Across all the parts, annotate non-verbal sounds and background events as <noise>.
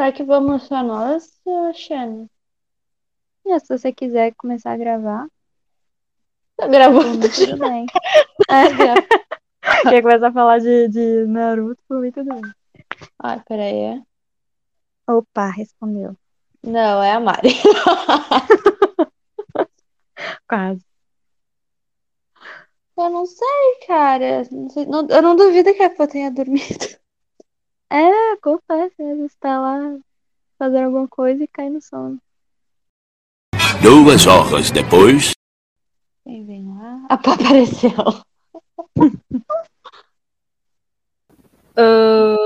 Será que vamos só nós, Xana? E se você quiser começar a gravar, Tá gravando? mim tudo <laughs> bem. É. Quer começar a falar de, de Naruto, por mim tudo bem. Ai, peraí. Opa, respondeu. Não, é a Mari. <laughs> Quase. Eu não sei, cara. Não sei- não- eu não duvido que a Pô tenha dormido. É, acontece, às vezes tá lá fazendo alguma coisa e cai no sono. Duas horas depois. Quem vem lá? <laughs> Apareceu.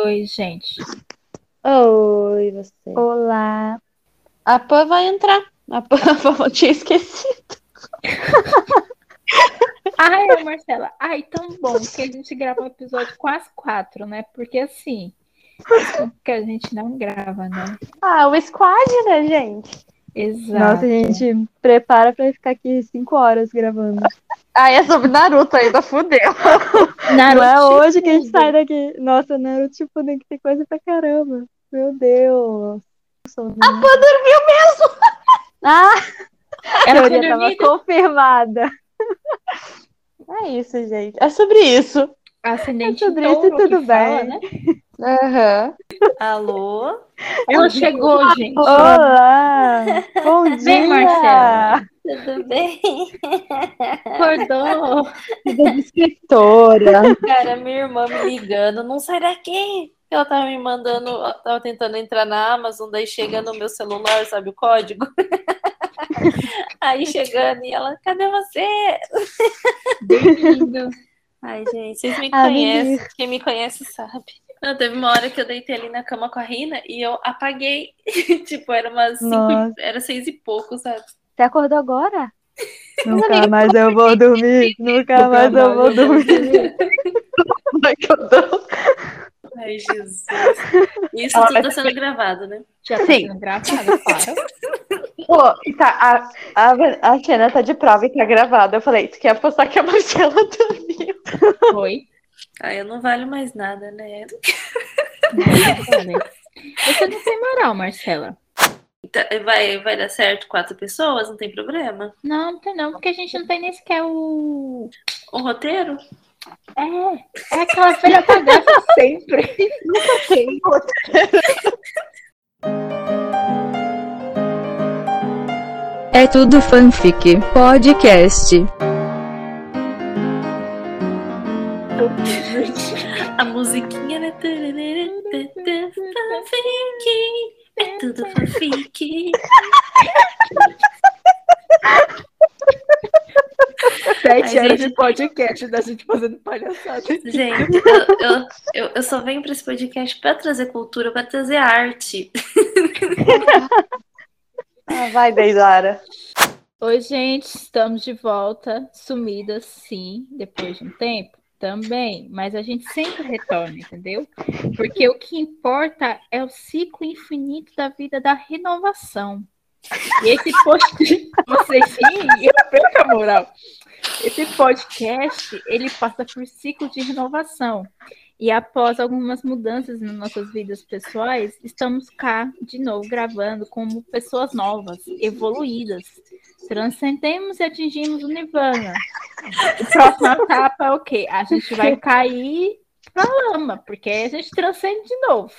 Oi, gente. Oi, você. Olá. A Pô vai entrar. A Pô, a Pô tinha esquecido. <laughs> Ai, Marcela. Ai, tão bom que a gente grava um episódio quase quatro, né? Porque assim, que a gente não grava, né? Ah, o squad, né, gente? Exato. Nossa, a gente prepara pra ficar aqui cinco horas gravando. Ah, é sobre Naruto ainda, fudeu. Não é Naruto hoje que a gente sai daqui. Nossa, Naruto Shippuden que tem coisa pra caramba. Meu Deus. A Pô dormiu mesmo. Ah, <laughs> a teoria tava confirmada. É isso, gente. É sobre isso. Ascendente É sobre isso e tudo fala, bem. né? Aham. Alô? Ela chegou, gente. Olá! Bom dia! Vem, Marcela. Tudo bem? Acordou. Escritora. Cara, minha irmã me ligando, não sai daqui. Ela tava me mandando, tava tentando entrar na Amazon, daí chega no meu celular, sabe o código? <laughs> Aí chegando e ela, cadê você? Bem-vindo. Ai, gente, vocês me conhecem. Quem me conhece sabe. Não, teve uma hora que eu deitei ali na cama com a Rina e eu apaguei. <laughs> tipo, era umas cinco, era seis e pouco, sabe? Você acordou agora? Nunca mais eu vou dormir. Nunca mais eu vou dormir. Ai, que eu dou. Ai, Jesus. Isso Ela tudo vai tá sendo gravado, né? Já tá Sim. sendo gravado, claro. Pô, tá, a, a, a Xena tá de prova e tá gravada. Eu falei, tu quer apostar que a Marcela <laughs> dormiu? Foi. Ai, eu não valho mais nada, né? Você não tem moral, Marcela. Tá, Vai, vai dar certo quatro pessoas, não tem problema? Não, não tem não, porque a gente não tem nem sequer o. O roteiro? É, é aquela velha bagaça sempre. <laughs> É tudo fanfic podcast. A musiquinha, né? Fanfic. É tudo fanfic. Sete anos gente. de podcast da gente fazendo palhaçada. Gente, eu, eu, eu, eu só venho pra esse podcast pra trazer cultura, pra trazer arte. <laughs> Ah, vai, Deidara. Oi, gente, estamos de volta. Sumidas, sim, depois de um tempo também, mas a gente sempre retorna, entendeu? Porque o que importa é o ciclo infinito da vida da renovação. E esse podcast, <laughs> vocês sim, <laughs> eu perco a moral. Esse podcast, ele passa por ciclo de renovação. E após algumas mudanças nas nossas vidas pessoais, estamos cá de novo gravando como pessoas novas, evoluídas. Transcendemos e atingimos o Nirvana. A próxima etapa é o quê? A gente vai cair na lama, porque a gente transcende de novo.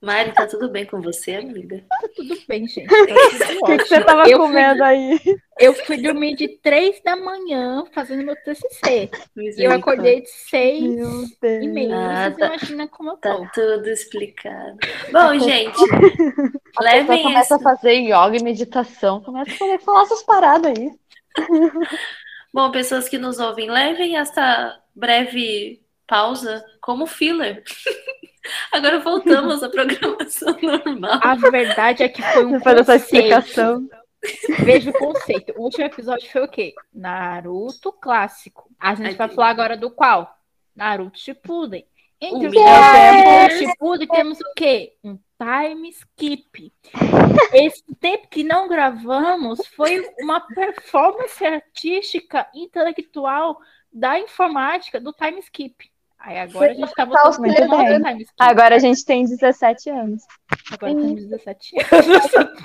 Mari, tá tudo bem com você, amiga? Tá tudo bem, gente. Tá O que, que você tava eu, fui, comendo aí? eu fui dormir de três da manhã fazendo meu TCC. E eu acordei de seis e meia. Ah, Vocês tá. imaginam como eu Tá tô. tudo explicado. Bom, gente, A levem começa a fazer yoga e meditação. Começa a poder falar essas paradas aí. Bom, pessoas que nos ouvem, levem essa breve pausa como filler. <laughs> Agora voltamos à programação <laughs> normal. A verdade é que foi um dessa conceito. explicação. Veja o conceito. O último episódio foi o quê? Naruto clássico. A gente Ai, vai falar agora do qual? Naruto Shippuden. Entre o do Shippuden temos o quê? Um time skip. Esse tempo que não gravamos foi uma performance artística intelectual da informática do time skip. Aí agora a gente tá Tá os voltando muito pro bem. time skip. Agora a gente tem 17 anos. Agora temos 17 anos. <laughs>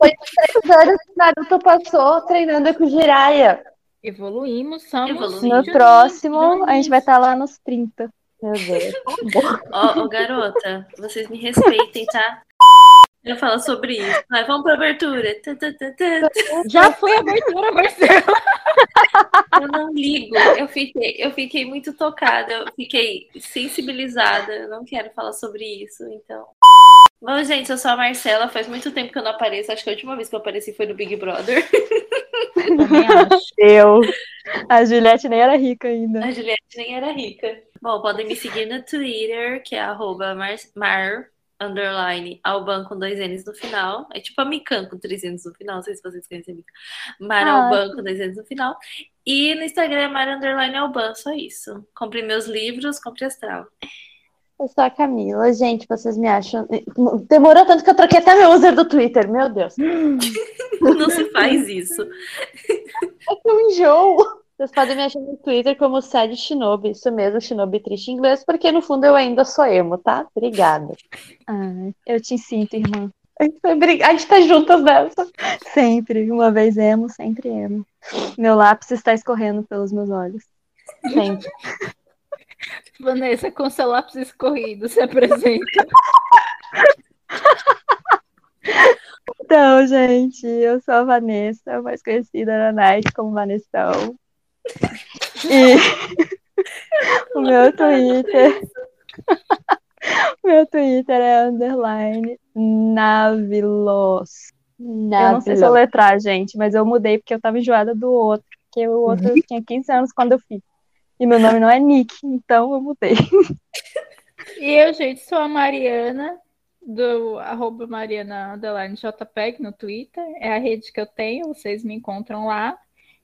Três anos que Naruto passou treinando com o Jiraiya. Evoluímos, somos. Evoluímos. No próximo, a gente vai estar lá nos 30. Meu Deus. <laughs> Ó, ó, garota, vocês me respeitem, tá? Eu falo sobre isso. Vai, vamos pra abertura. Já foi a abertura, Marcelo. Eu não ligo. Eu fiquei, eu fiquei muito tocada, eu fiquei sensibilizada. Eu não quero falar sobre isso, então. Bom, gente, eu sou a Marcela. Faz muito tempo que eu não apareço. Acho que a última vez que eu apareci foi no Big Brother. Eu. A Juliette nem era rica ainda. A Juliette nem era rica. Bom, podem me seguir no Twitter, que é arroba mar, mar underline Alban com dois N's no final. É tipo a Mikan com três N's no final. Não sei se vocês conhecem a Mikan. Mar Ah, Alban com dois N's no final. E no Instagram é mar underline Alban, só isso. Compre meus livros, compre astral. Eu sou a Camila, gente, vocês me acham. Demorou tanto que eu troquei até meu user do Twitter, meu Deus. <laughs> Não se faz isso. <laughs> É um enjoo. Vocês podem me achar no Twitter como Sad Shinobi, isso mesmo, Shinobi triste em inglês, porque no fundo eu ainda sou emo, tá? Obrigada. Ah, eu te sinto, irmã. <laughs> A gente, tá juntas nessa. Sempre. Uma vez emo, sempre emo. Meu lápis está escorrendo pelos meus olhos. Gente, <laughs> Vanessa, com seu lápis escorrido, se apresenta. Então, gente, eu sou a Vanessa, mais conhecida na night como Vanessão. E <laughs> o meu Twitter. <laughs> meu Twitter é underline Navilos. Eu não sei soletrar, gente, mas eu mudei porque eu tava enjoada do outro. Porque o outro tinha 15 anos quando eu fiz. E meu nome não é Nick, então eu mudei. <laughs> E eu, gente, sou a Mariana, do arroba Mariana JPEG no Twitter. É a rede que eu tenho, vocês me encontram lá.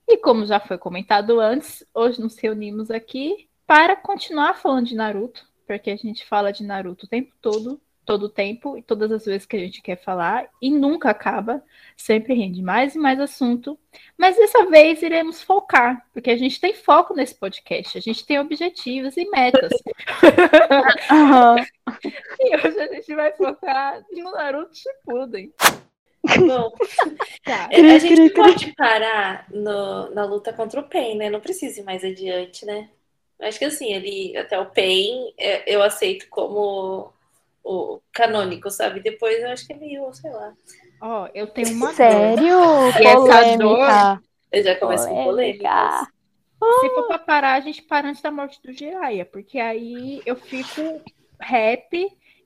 E como já foi comentado antes, hoje nos reunimos aqui para continuar falando de Naruto, porque a gente fala de Naruto o tempo todo, todo o tempo, e todas as vezes que a gente quer falar, e nunca acaba, sempre rende mais e mais assunto. Mas dessa vez iremos focar, porque a gente tem foco nesse podcast, a gente tem objetivos e metas. <laughs> <laughs> Aham. E hoje a gente vai focar no Naruto Shippuden. Bom, <laughs> Tá. É, a gente cri, cri. pode parar no- na luta contra o Pain, né? Não precisa ir mais adiante, né? Acho que assim, ali até o Pain é, eu aceito como o canônico, sabe? Depois eu acho que é meio, sei lá. Ó, eu tenho uma dor. Sério? Essa Polêmica. Eu já começo com Polêmica. Se for pra parar, a gente para antes da morte do Jiraiya, porque aí eu fico rap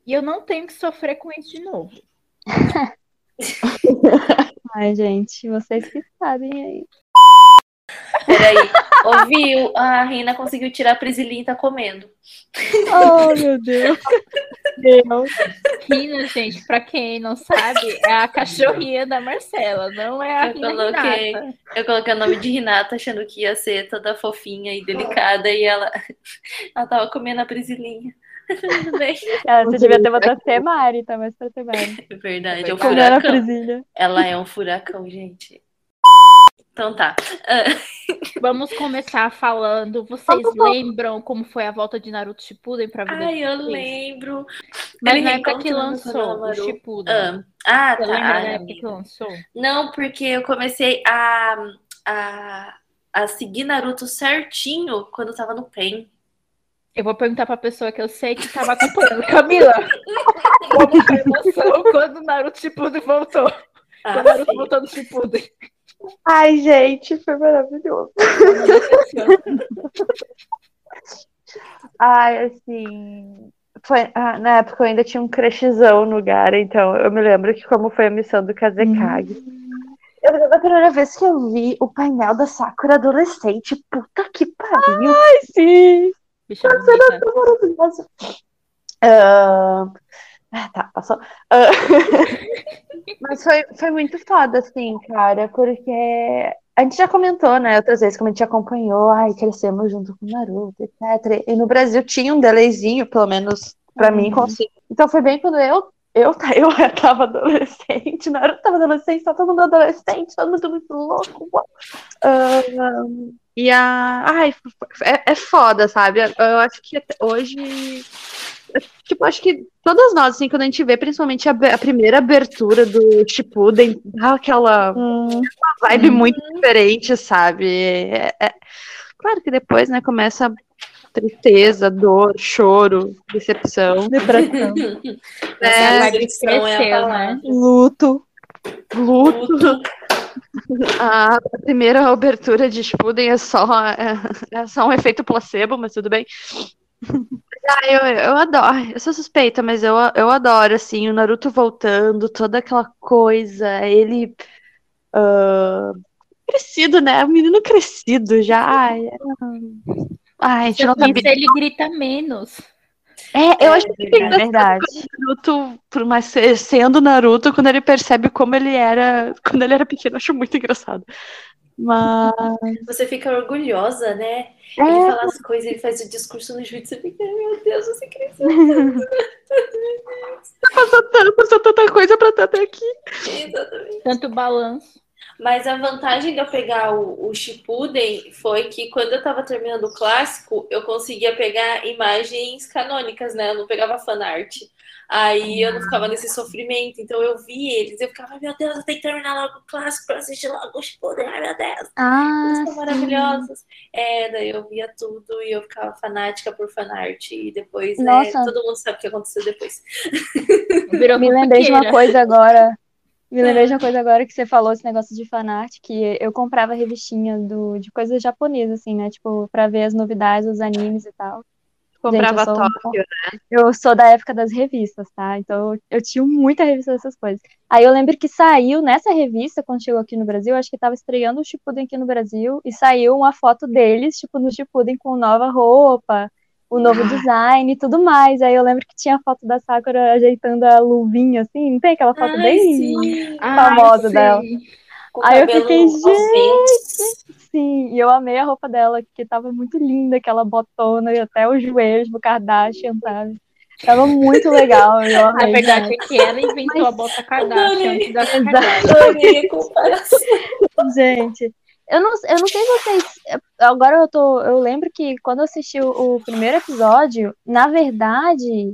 e eu não tenho que sofrer com isso de novo. <laughs> <laughs> Ai, gente, vocês que sabem aí. Peraí, ouviu? A Rina conseguiu tirar a Priscilinha e tá comendo. Oh, meu Deus. Deus. Rina, gente, pra quem não sabe, é a cachorrinha da Marcela, não é a Eu Rina coloquei. Renata. Eu coloquei o nome de Renata achando que ia ser toda fofinha e delicada e ela, <laughs> ela tava comendo a Priscilinha. <laughs> Tudo bem. Ah, você devia ter botado Temari, tá mais pra Temari. <laughs> É verdade, é um Comendo a furacão. Ela é um furacão, gente. Então tá. <laughs> Vamos começar falando. Vocês lembram como foi a volta de Naruto Shippuden pra vida Ai, eu vocês? lembro. Mas Ele na época que lançou o. Shippuden. Ah, ah, tá. lembra da Ai, época que lançou? Não, porque eu comecei a, a, a seguir Naruto certinho quando eu tava no PEN. Eu vou perguntar pra pessoa que eu sei que tava acompanhando. Camila, como foi a emoção quando o Naruto Shippuden voltou? Ah, Quando o Naruto sim. voltou no Shippuden. ai, gente, foi maravilhoso. Ai, assim. Foi, ah, na época eu ainda tinha um crushzão no Gara, então eu me lembro que como foi a missão do Kazekage. Eu lembro da primeira vez que eu vi o painel da Sakura adolescente. Puta que pariu! Sim. Bicha bonita. maravilhoso. Ah, ah, tá, passou. Ah, <laughs> mas foi, foi muito foda, assim, cara, porque a gente já comentou, né, outras vezes, como a gente acompanhou, ai, crescemos junto com o Naruto, etc. E no Brasil tinha um delayzinho, pelo menos pra mim, consigo. Então foi bem quando eu, eu, eu <laughs> tava adolescente, Naruto tava adolescente, tá todo mundo adolescente, todo mundo muito louco. uau. E a. Ai, é, é foda, sabe? Eu acho que hoje. Tipo, acho que todas nós, assim, quando a gente vê, principalmente a, a primeira abertura do Shippuden, dá aquela Hum, vibe muito diferente, sabe? É- é- Claro que depois, né, começa tristeza, dor, choro, decepção, depressão, <laughs> É, é a cresceu, palavra. né? luto. luto. A primeira abertura de Shippuden é só, é, é só um efeito placebo, mas tudo bem. Ah, eu, eu adoro, eu sou suspeita, mas eu, eu adoro, assim, o Naruto voltando, toda aquela coisa, ele ah, crescido, né? O menino crescido já. Ai, é- ai, a gente não ele grita menos. É, eu acho que É tem É verdade. Naruto, por mais ser- sendo Naruto, quando ele percebe como ele era quando ele era pequeno, eu acho muito engraçado. Mas Você fica orgulhosa, né? É. Ele fala as coisas, ele faz o discurso no juízo, você fica, meu Deus, você cresceu <laughs> passou tanta, passou tanta coisa pra estar até aqui. Exatamente. Tanto balanço. Mas a vantagem de eu pegar o, o Shippuden foi que quando eu tava terminando o clássico, eu conseguia pegar imagens canônicas, né? Eu não pegava fanart. Aí eu não ficava nesse sofrimento. Então eu vi eles, eu ficava, meu Deus, eu tenho que terminar logo o clássico pra assistir logo o Shippuden. Ai, meu Deus, Ah, eles são maravilhosos. É, daí eu via tudo e eu ficava fanática por fanart. E depois, né, Nossa. todo mundo sabe o que aconteceu depois. Virou me lembrei de uma coisa agora. Me lembrei de uma coisa agora que você falou, esse negócio de fanart, que eu comprava revistinha do, de coisas japonesas, assim, né? Tipo, pra ver as novidades, os animes e tal. Comprava Gente, eu sou Tóquio. Eu sou da época das revistas, tá? Então eu, eu tinha muita revista dessas coisas. Aí eu lembro que saiu nessa revista, quando chegou aqui no Brasil, acho que tava estreando o Shippuden aqui no Brasil, e saiu uma foto deles, tipo, no Shippuden com nova roupa, o novo design e tudo mais. Aí eu lembro que tinha a foto da Sakura ajeitando a luvinha, assim, não tem aquela foto Ai, bem sim. famosa sim. dela. Com o Aí eu fiquei, ventos. Sim, e eu amei a roupa dela, que tava muito linda, aquela botona e até os joelhos do Kardashian, sabe? Tava muito legal, eu A amei. verdade né? é que ela inventou a bota Kardashian <laughs> Exato. Kardashian. A. Gente, eu não, eu não sei vocês. Agora eu tô. Eu lembro que quando eu assisti o, o primeiro episódio, na verdade,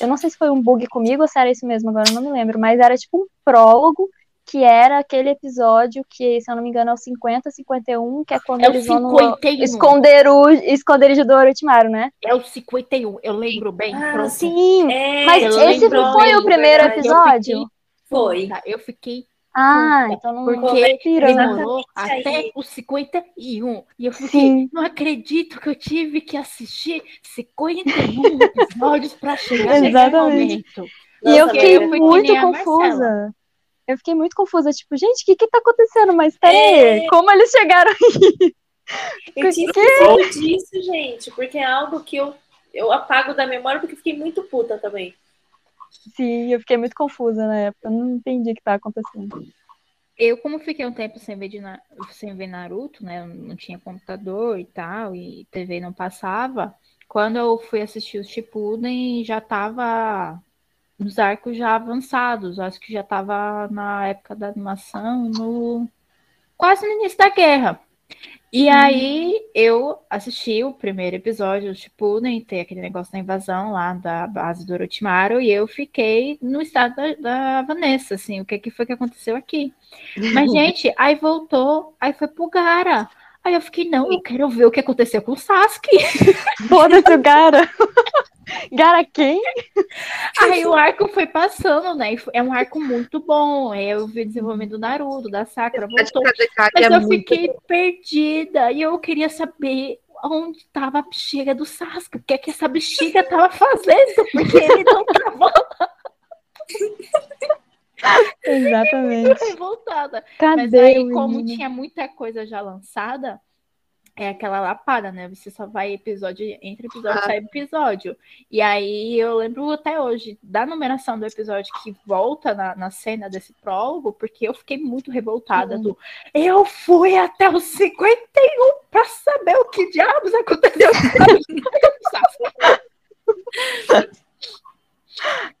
eu não sei se foi um bug comigo ou se era isso mesmo, agora eu não me lembro, mas era tipo um prólogo que era aquele episódio que, se eu não me engano, é o 50, 51, que é quando É o eles vão no 51. esconderu, esconderijo do Orochimaru, né? É o 51, eu lembro bem. Ah, pronto. Sim, É, mas eu esse lembro não foi bem, o primeiro episódio? Foi. Tá, Eu fiquei Ah, então não porque demorou até aí. o 51. E eu fiquei, Sim. não acredito que eu tive que assistir 51 <laughs> episódios para chegar nesse momento. E eu fiquei eu fui que muito confusa. Eu fiquei muito confusa, tipo, gente, o que que tá acontecendo? Mas peraí, É. como eles chegaram Eu tinha esquecido disso, gente, porque é algo que eu, eu apago da memória porque fiquei muito puta também. Sim, eu fiquei muito confusa na época, eu não entendi o que tá acontecendo. Eu, como fiquei um tempo sem ver, Na- sem ver Naruto, né? Não tinha computador e tal, e TV não passava. Quando eu fui assistir o Shippuden, já tava nos arcos já avançados. Acho que já tava na época da animação, no quase no início da guerra. E aí eu assisti o primeiro episódio do Shippuden, tem aquele negócio da invasão lá da base do Orochimaru, e eu fiquei no estado da, da Vanessa, assim, o que, que foi que aconteceu aqui. Mas, <laughs> gente, aí voltou, aí foi pro Gara. Aí eu fiquei, não, eu quero ver o que aconteceu com o Sasuke. <laughs> Foda-se o Gara. <laughs> Gara quem? Aí o arco foi passando, né? É um arco muito bom. Aí eu vi o desenvolvimento do Naruto, da Sakura, voltou. Mas eu fiquei perdida e eu queria saber onde estava a bexiga do Sasuke, o que é que essa bexiga estava fazendo, porque ele não estava <laughs> <laughs> Exatamente. revoltada. Mas Cadê aí, o como menino? tinha muita coisa já lançada, é aquela lapada, né? Você só vai episódio, entre episódio, Ah. sai episódio. E aí eu lembro até hoje da numeração do episódio que volta na, na cena desse prólogo, porque eu fiquei muito revoltada do eu fui até os 51 pra saber o que diabos aconteceu. <laughs>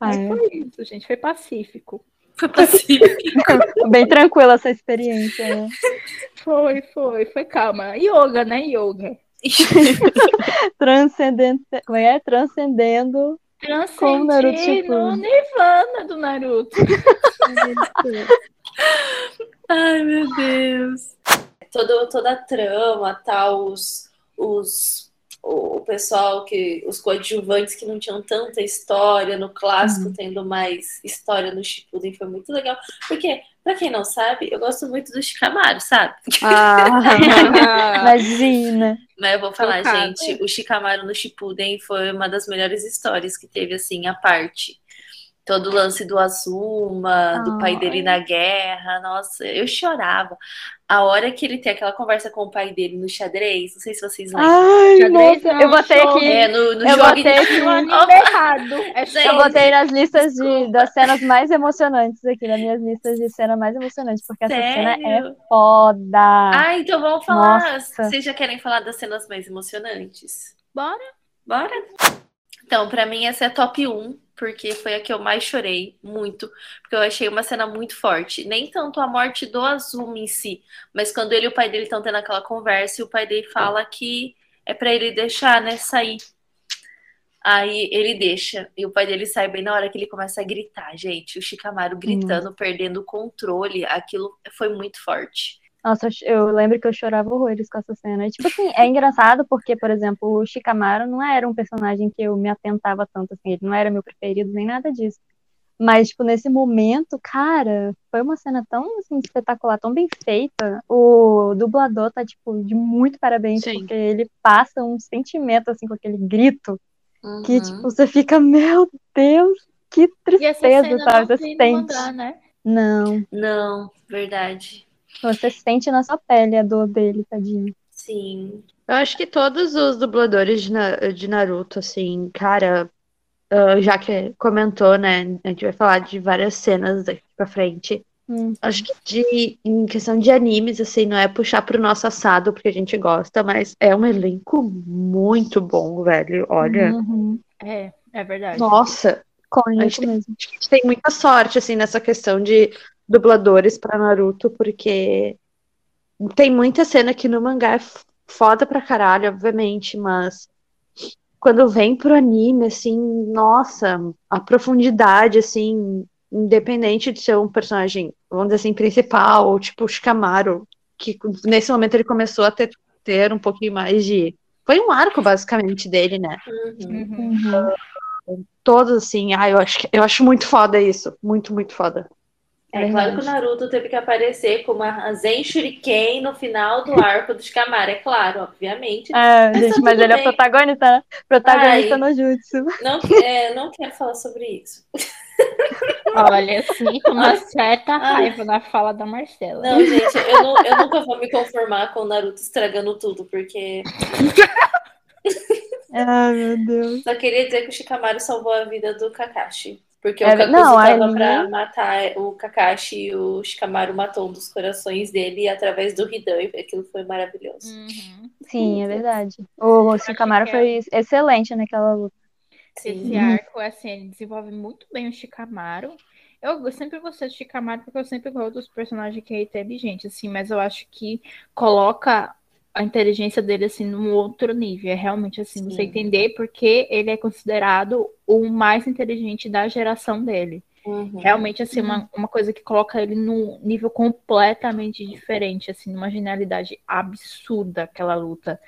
Ah, Mas é. foi isso, gente, foi pacífico. Foi pacífico. <laughs> Bem tranquila essa experiência, né? Foi, foi, foi, calma. Yoga, né? Yoga. <laughs> Transcendente. Como é? Transcendendo. Com Naruto. Nirvana do Naruto. Ai, meu Deus. Todo, toda a trama, tal, os, os, o, o pessoal que. Os coadjuvantes que não tinham tanta história no clássico, tendo mais história no Shippuden, foi muito legal. Porque, pra quem não sabe, eu gosto muito do Shikamaru, sabe? Ah, <laughs> imagina. Mas eu vou falar, Chocada. gente, o Shikamaru no Shippuden foi uma das melhores histórias que teve, assim, a parte. Todo o lance do Azuma, do pai dele na guerra, nossa, eu chorava. A hora que ele tem aquela conversa com o pai dele no xadrez, não sei se vocês lembram. Ai, Xadrez nossa, não, eu botei show. aqui. É, no, no eu jogo botei aqui O anime <laughs> errado. É Eu botei nas listas de, das cenas mais emocionantes aqui, nas minhas listas de cena mais emocionantes, porque essa cena é Sério? foda. Ah, então vamos falar. Nossa. Vocês já querem falar das cenas mais emocionantes? Bora. Bora? Então, pra mim, essa é a top 1, porque foi a que eu mais chorei muito, porque eu achei uma cena muito forte. Nem tanto a morte do Azuma em si, mas quando ele e o pai dele estão tendo aquela conversa e o pai dele fala que é pra ele deixar, né, sair. Aí ele deixa, e o pai dele sai bem na hora que ele começa a gritar, gente. O Shikamaru gritando, perdendo o controle, aquilo foi muito forte. Nossa, eu lembro que eu chorava horrores com essa cena. E, tipo assim, é engraçado porque, por exemplo, o Shikamaru não era um personagem que eu me atentava tanto, assim, ele não era meu preferido nem nada disso. Mas, tipo, nesse momento, cara, foi uma cena tão, assim, espetacular, tão bem feita. O dublador tá, tipo, de muito parabéns, Sim. porque ele passa um sentimento, assim, com aquele grito, que, Uhum. tipo, você fica, meu Deus, que E essa tristeza, cena sabe? não Você sente. mangá, né? Não, Não, verdade. Você sente na sua pele a dor dele, tadinho. Sim. Eu acho que todos os dubladores de, Na- de Naruto, assim, cara, ah, já que comentou, né? A gente vai falar de várias cenas daqui pra frente. Hum. Acho que de, em questão de animes, assim, não é puxar pro nosso assado, porque a gente gosta, mas é um elenco muito bom, velho. Olha, Uhum. É, é verdade. nossa, Cônico A gente tem- mesmo. acho que a gente tem muita sorte, assim, nessa questão de dubladores pra Naruto, porque tem muita cena que no mangá é foda pra caralho, obviamente, mas quando vem pro anime, assim, nossa, a profundidade, assim, independente de ser um personagem, vamos dizer assim, principal, ou tipo o Shikamaru, que nesse momento ele começou a ter, ter um pouquinho mais de. Foi um arco, basicamente, dele, né? Uhum. Uhum. Todos, assim, ah, eu acho, eu acho muito foda isso. Muito, muito foda. É claro que o Naruto teve que aparecer com uma Zen Shuriken no final do arco do Shikamaru, é claro, obviamente. É, gente, tá mas tudo ele é bem. protagonista, né? Protagonista Ai. no Jutsu. Não, é, não quero falar sobre isso. <laughs> Olha, sinto uma certa raiva na fala da Marcela. Não, gente, eu, não- eu nunca vou me conformar com o Naruto estragando tudo, porque <laughs> Ai, meu Deus. só queria dizer que o Shikamaru salvou a vida do Kakashi. Porque É, o Kakuzu não, tava ali- pra matar o Kakashi e o Shikamaru matou um dos corações dele através do Hidan, e aquilo foi maravilhoso. Uhum. Sim, é verdade. O Shikamaru que foi excelente naquela luta. Esse arco, assim, ele desenvolve muito bem o Shikamaru. Eu sempre gostei do Shikamaru porque eu sempre gosto dos personagens que é inteligente, assim, mas eu acho que coloca a inteligência dele, assim, num outro nível. É realmente, assim, Sim. você entender porque ele é considerado o mais inteligente da geração dele. Uhum. Realmente, assim, uma, uma coisa que coloca ele num nível completamente diferente, assim, numa genialidade absurda aquela luta.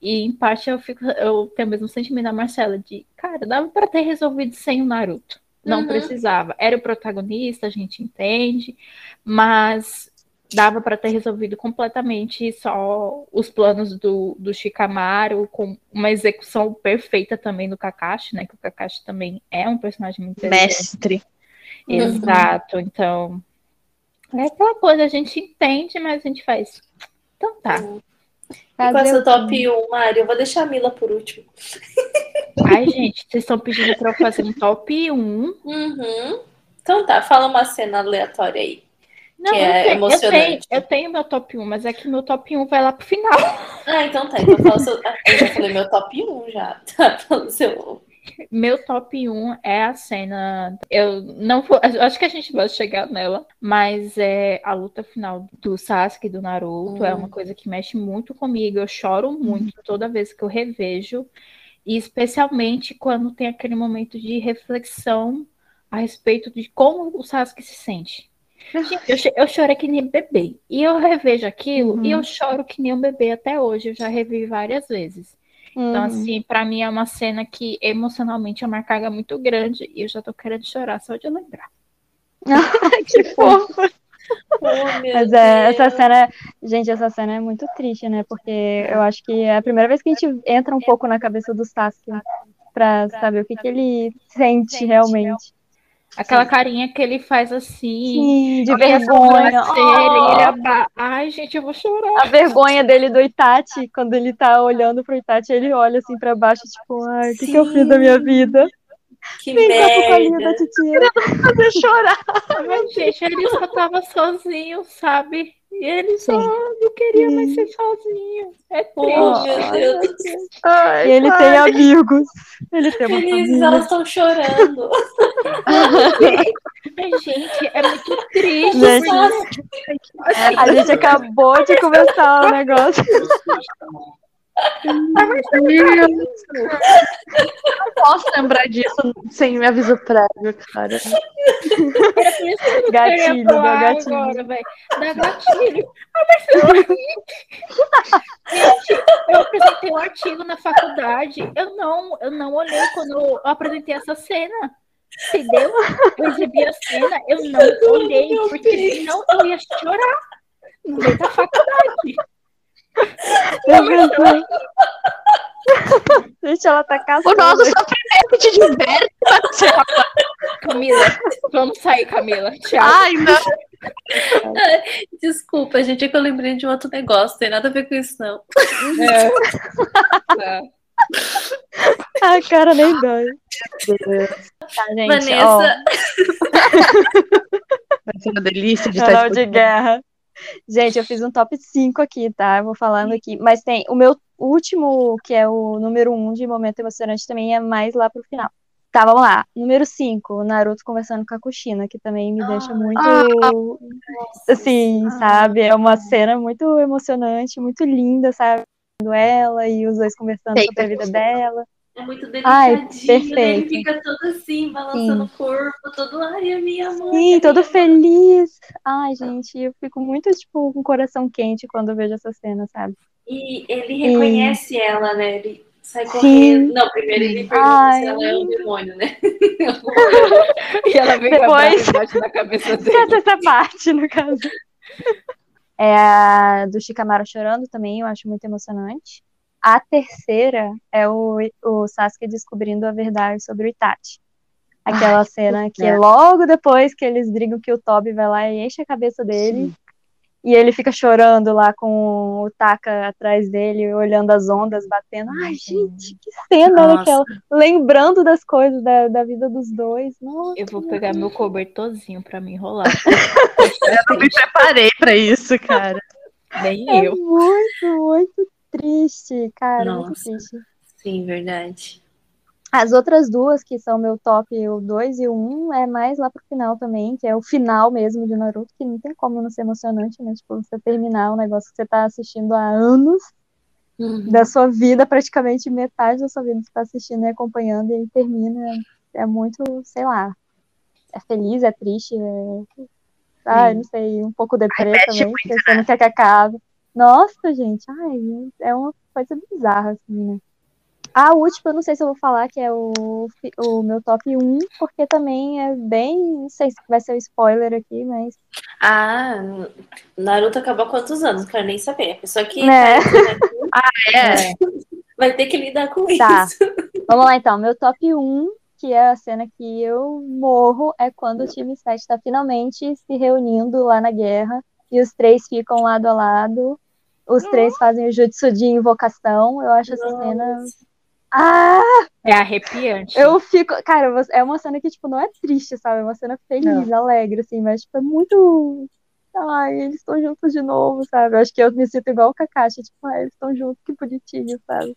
E em parte eu fico, eu tenho o mesmo sentimento da Marcela de, cara, dava pra ter resolvido sem o Naruto. Não Uhum. precisava. Era o protagonista, a gente entende, mas dava pra ter resolvido completamente só os planos do, do Shikamaru, com uma execução perfeita também do Kakashi, né? Que o Kakashi também é um personagem muito. Mestre. Uhum. Exato, então. É aquela coisa, a gente entende, mas a gente faz. Então tá. Com Fazer essa o top 1, Mário, eu vou deixar a Mila por último. Ai, gente, vocês estão pedindo pra eu fazer um top 1. Uhum. Então tá, fala uma cena aleatória aí. Não, Que eu, é tenho, eu, tenho, emocionante. eu tenho meu top 1, mas é que meu top 1 vai lá pro final. <laughs> Ah, então tá. Então fala seu... ah, Eu já falei meu top 1 já. <laughs> Tá, fala seu. Meu top 1 é a cena. Eu não vou. eu Acho que a gente vai chegar nela, mas é a luta final do Sasuke e do Naruto. É uma coisa que mexe muito comigo. Eu choro muito toda vez que eu revejo. E especialmente quando tem aquele momento de reflexão a respeito de como o Sasuke se sente. Eu, eu chorei que nem bebê. E eu revejo aquilo e eu choro que nem um bebê até hoje. Eu já revi várias vezes. Então, Uhum. assim, pra mim é uma cena que emocionalmente é uma carga muito grande e eu já tô querendo chorar só de lembrar. <laughs> Que <laughs> fofo. Oh, Mas é, essa cena, gente, essa cena é muito triste, né? Porque eu acho que é a primeira vez que a gente entra um pouco na cabeça do Sasuke pra saber o que, que ele sente realmente. Aquela carinha que ele faz assim, Sim, de vergonha. e ele Oh, aba... Ai, gente, eu vou chorar. a vergonha dele do Itachi, quando ele tá olhando pro Itachi, ele olha assim pra baixo, tipo, ai, o que, que eu fiz da minha vida? Que Vem cá pro colinho merda. da titia. Fazer chorar. Mas, gente, ele só tava sozinho, sabe? E ele só Sim. não queria mais ser sozinho. É Oh, triste. meu Deus. Ai, E ele pai. tem amigos. Ele tem uma família. elas estão chorando. <laughs> Gente, é muito triste. Gente, A gente acabou de começar o negócio. <laughs> Não posso lembrar disso sem me aviso prévio, cara. Gatilho, dá gatilho. agora, velho. Dá gatilho. Ah, mas eu Gente, eu apresentei um artigo na faculdade. Eu não, eu não olhei quando eu apresentei essa cena. Entendeu? Eu exibi a cena, eu não olhei, porque senão eu ia chorar no meio da faculdade. <laughs> Gente, ela tá O nosso sofrimento te diverte. Camila, vamos sair, Camila. Tchau. Ai, não. Desculpa, gente, é que eu lembrei de um outro negócio. Tem nada a ver com isso, não. É. Tá. <laughs> A cara nem dói. Tá, gente, ó, Vanessa, Vai ser uma delícia de canal estar de guerra. Gente, eu fiz um top 5 aqui, tá? Eu vou falando aqui. Mas tem o meu último, que é o número 1 de momento emocionante, também é mais lá pro final. Tá, vamos lá. Número 5, o Naruto conversando com a Kushina, que também me deixa muito. Assim, sabe? É uma cena muito emocionante, muito linda, sabe? Ela e os dois conversando Sei, sobre a vida dela. É muito Ai, delicadinho. né? Ele perfeito. fica todo assim, balançando o corpo, todo, ai, a minha mãe. Sim, todo feliz. Ai, gente, eu fico muito, tipo, com o coração quente quando eu vejo essa cena, sabe? E ele reconhece ela, né? Ele sai Sim. correndo. Não, primeiro ele pergunta Ai. se ela é um demônio, né? <laughs> E ela vem com a Depois- barra embaixo da cabeça <laughs> dele. Esquece essa parte, no caso. É a do Shikamaru chorando também, eu acho muito emocionante. A terceira é o, o Sasuke descobrindo a verdade sobre o Itachi. Aquela cena que é. logo depois que eles brigam que o Tobi vai lá e enche a cabeça dele. E ele fica chorando lá com o Taka atrás dele, olhando as ondas batendo. Ai, gente, que cena era Nossa. aquela. Lembrando das coisas da, da vida dos dois. Nossa, Eu vou pegar meu cobertorzinho pra me enrolar. <laughs> Eu me preparei pra isso, cara. Nem é eu. muito, muito triste, cara, muito Nossa. triste. Sim, verdade. As outras duas, que são meu top, o 2 e o 1, um, é mais lá pro final também, que é o final mesmo de Naruto, que não tem como não ser emocionante, né? Tipo, você terminar um negócio que você tá assistindo há anos Uhum. da sua vida, <laughs> praticamente metade da sua vida você tá assistindo e acompanhando, e aí termina. É muito, sei lá, é feliz, é triste, é. Sim. não sei, um pouco deprê também, muito, porque você não quer que acabe. Nossa, gente, ai, é uma coisa bizarra, assim, né? A última, eu não sei se eu vou falar, que é o, o meu top 1, porque também é bem. Não sei se vai ser o spoiler aqui, mas. Ah, Naruto acabou há quantos anos? Não quero nem saber. A pessoa que Né? aqui <laughs> É. <laughs> vai ter que lidar com Tá. isso. Vamos lá então. Meu top 1, que é a cena que eu morro, é quando o time 7 está finalmente se reunindo lá na guerra e os três ficam lado a lado. Os três fazem o jutsu de invocação. Eu acho essa cena. Ah! É arrepiante. Eu fico. Cara, é uma cena que, tipo, não é triste, sabe? É uma cena feliz, alegre, assim, mas, tipo, é muito. ai, eles estão juntos de novo, sabe? Eu acho que eu me sinto igual o Kakashi, tipo, ai, eles estão juntos, que bonitinho, sabe?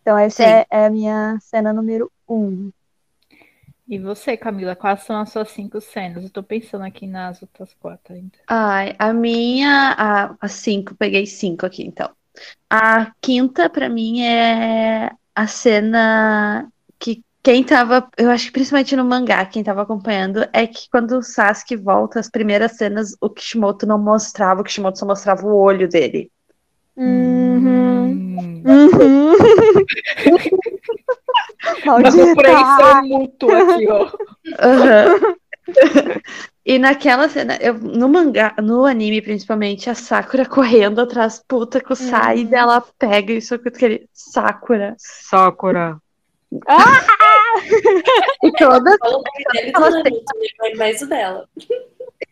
Então essa é, é a minha cena número um. E você, Camila, quais são as suas cinco cenas? Eu tô pensando aqui nas outras quatro ainda. Ai, a minha, a, a cinco, peguei cinco aqui, então. A quinta, pra mim, é a cena que quem tava, eu acho que principalmente no mangá, quem tava acompanhando, é que quando o Sasuke volta, as primeiras cenas, o Kishimoto não mostrava, o Kishimoto só mostrava o olho dele. Uhum. Hum. <laughs> Uhum. Uma Maldita! compreensão mútua aqui, ó. Aham. E naquela cena, eu, no mangá, no anime principalmente, a Sakura correndo atrás, puta, com o Sai, Uhum. ela pega isso com aquele Sakura. Sakura. E toda, dela e do Ela né? Mas mais o dela.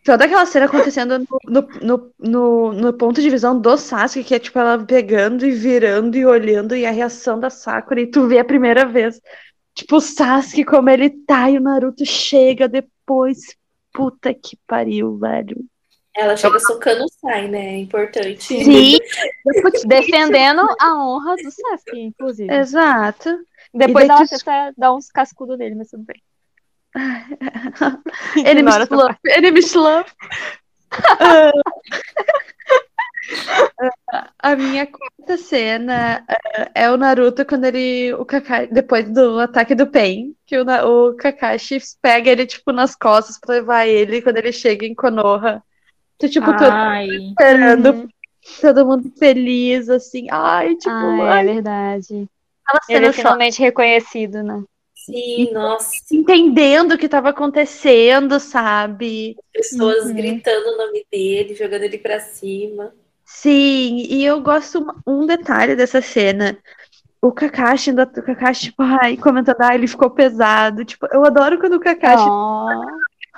Toda aquela cena acontecendo no, no, no, no, no ponto de visão do Sasuke, que é tipo ela pegando e virando e olhando, e a reação da Sakura, e tu vê a primeira vez, tipo, o Sasuke como ele tá, e o Naruto chega depois. Puta que pariu, velho. Ela chega socando o Sai, né? É importante. Sim, Defendendo a honra do Sasuke, inclusive. exato. Depois E ela tu- tenta dar uns cascudos nele, mas tudo bem. <laughs> Enemy Ignora essa Slump. Enemy Slump. Ah, <laughs> a minha quarta cena ah, é o Naruto quando ele, o Kakashi, depois do ataque do Pain, que o, o Kakashi pega ele, tipo, nas costas pra levar ele quando ele chega em Konoha. Então, tipo, todo Ai, esperando, Uhum. todo mundo feliz, assim. Ai, tipo, Ah, é ai, verdade. aquela Ele é finalmente reconhecido, né? Sim, nossa. entendendo o que tava acontecendo, sabe? Pessoas Uhum. gritando o nome dele, jogando ele pra cima. Sim, e eu gosto um detalhe dessa cena. O Kakashi, ainda- o Kakashi, tipo, ai, comentando, ai, ele ficou pesado. Tipo, eu adoro quando o Kakashi Oh,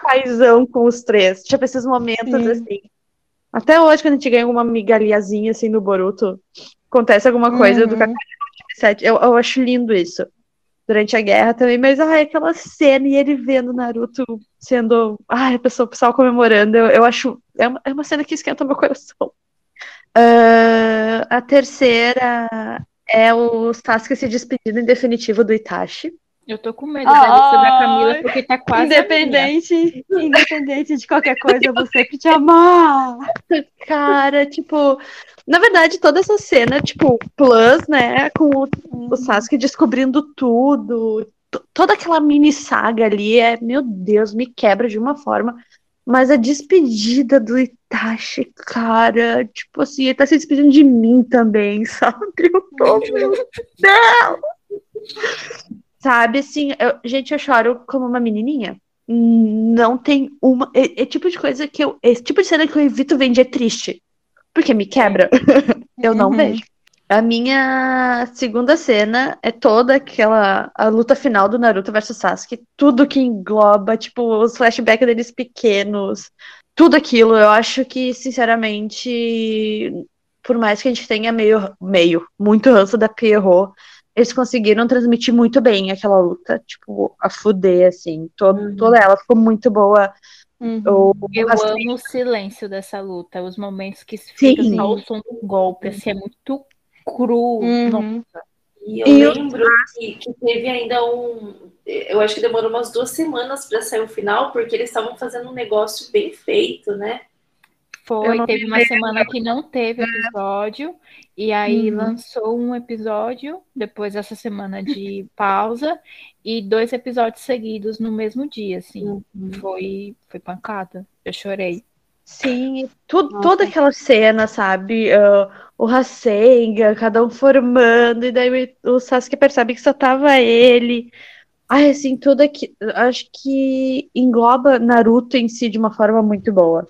paizão com os três. Tipo, esses momentos Sim. assim. Até hoje, quando a gente ganha uma migalhazinha assim no Boruto, acontece alguma coisa do Uhum. Kakashi no time 7. Eu, eu acho lindo isso. Durante a guerra também, mas ai, aquela cena e ele vendo Naruto sendo. Ai, a pessoa, pessoal comemorando, eu, eu acho. É uma, é uma cena que esquenta meu coração. Ah, a terceira é o Sasuke se despedindo em definitivo do Itachi. Eu tô com medo da lista da Camila porque tá quase independente, independente de qualquer coisa, eu vou sempre te amar. Cara, tipo, na verdade, toda essa cena, tipo, plus, né, com o, o Sasuke descobrindo tudo, toda aquela mini saga ali, é, meu Deus, me quebra de uma forma. Mas a despedida do Itachi, cara, tipo assim, ele tá se despedindo de mim também, <laughs> sabe? Eu tô, meu Deus! Sabe, assim, eu- gente, eu choro como uma menininha. Não tem uma. É, é tipo de coisa que eu. Esse tipo de cena que eu evito ver dia triste. Porque me quebra. <laughs> eu não Uhum. vejo. A minha segunda cena é toda aquela a luta final do Naruto versus Sasuke, tudo que engloba, tipo, os flashbacks deles pequenos, tudo aquilo. Eu acho que, sinceramente, por mais que a gente tenha meio, meio, muito ranço da Pierrot, eles conseguiram transmitir muito bem aquela luta, tipo, a fuder, assim, to- Uhum. toda ela ficou muito boa. Uhum. O, Eu as- amo o silêncio dessa luta, os momentos que fica Sim. só o som do golpe, assim, é muito cru. Uhum. Nossa, E eu E lembro que, que teve ainda um. Eu acho que demorou umas duas semanas para sair o final, porque eles estavam fazendo um negócio bem feito, né? Foi, teve uma semana que não teve episódio, e aí Uhum. lançou um episódio, depois dessa semana de pausa, e dois episódios seguidos no mesmo dia, assim. Foi, foi pancada. Eu chorei. Sim, tu- toda aquela cena, sabe? Ah, o Rasengan, cada um formando, e daí o Sasuke percebe que só tava ele. Ai, assim, tudo aqui. Acho que engloba Naruto em si de uma forma muito boa.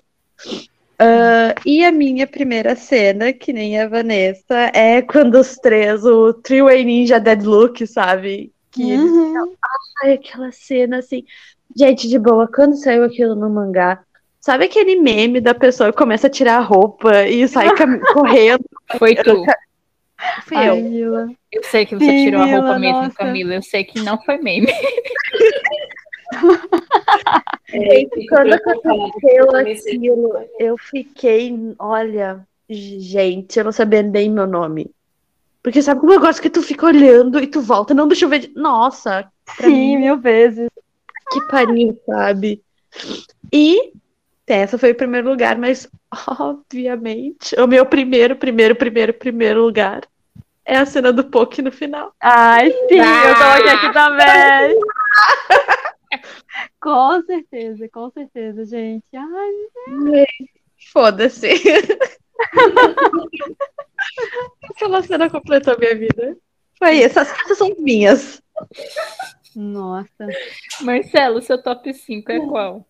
Ah, e a minha primeira cena, que nem a Vanessa, é <laughs> quando os três, o Three-Way Ninja Deadlook, sabe? Que eles Uhum. Ai, aquela cena assim. Gente, de boa, quando saiu aquilo no mangá, sabe aquele meme da pessoa que começa a tirar a roupa e sai <laughs> correndo? Foi tu. Fui Ai, eu. Mila. Eu sei que você Sim, tirou a roupa Mila, mesmo, nossa. Camila. Eu sei que não foi meme. <laughs> Gente, quando preocupada, aconteceu aquilo, eu fiquei, olha, gente, eu não sabia nem meu nome. Porque sabe como eu gosto que tu fica olhando e tu volta, não deixa eu ver. Nossa, pra mim, Sim, mil vezes. que pariu, sabe? E essa foi o primeiro lugar, mas obviamente, o meu primeiro, primeiro, primeiro, primeiro lugar é a cena do poke no final. Ai, sim, eu coloquei aqui também. <laughs> com certeza, com certeza, gente. Ai, Foda-se. <laughs> Aquela cena completou a minha vida. Foi essas, essas são minhas. nossa. Marcelo, seu top 5 é qual?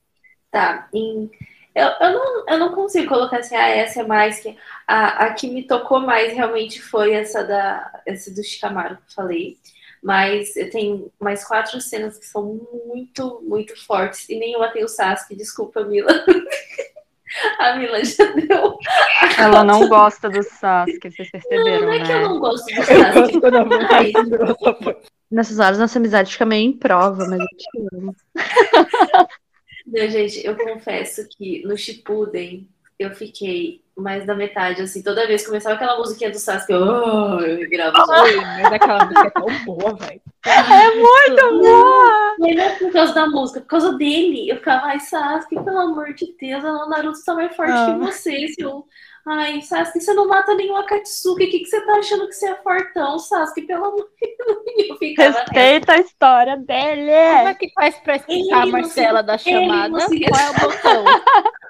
Tá, em- eu, eu, não, eu não consigo colocar assim, ah, essa é mais que. A, a que me tocou mais realmente foi essa da essa do Shikamaru que eu falei. Mas eu tenho mais quatro cenas que são muito, muito fortes. E nenhuma tem o Sasuke, desculpa, Mila. <laughs> A Mila já deu. Ela não gosta do Sasuke, vocês Não, perceberam, não é que eu né? não gosto do <laughs> Eu Sasuke. gosto. Nessas horas nossa amizade fica meio em prova, mas eu te amo. Não, gente, eu confesso que no Shippuden eu fiquei mais da metade, assim, toda vez que começava aquela musiquinha do Sasuke, eu, oh, eu Mas aquela música é tão boa, velho. É muito boa! Não é por causa da música, por causa dele. Eu ficava, ai, Sasuke, pelo amor de Deus, o Naruto tá mais forte Ah. que você, seu. Ai, Sasuke, você não mata nenhum Akatsuki, o que, que você tá achando que você é fortão, Sasuke, pelo amor de Deus. <laughs> Nessa. Respeita a história Como dele! é que faz pra escutar Ele a não Marcela da não chamada? Qual é o botão? <laughs>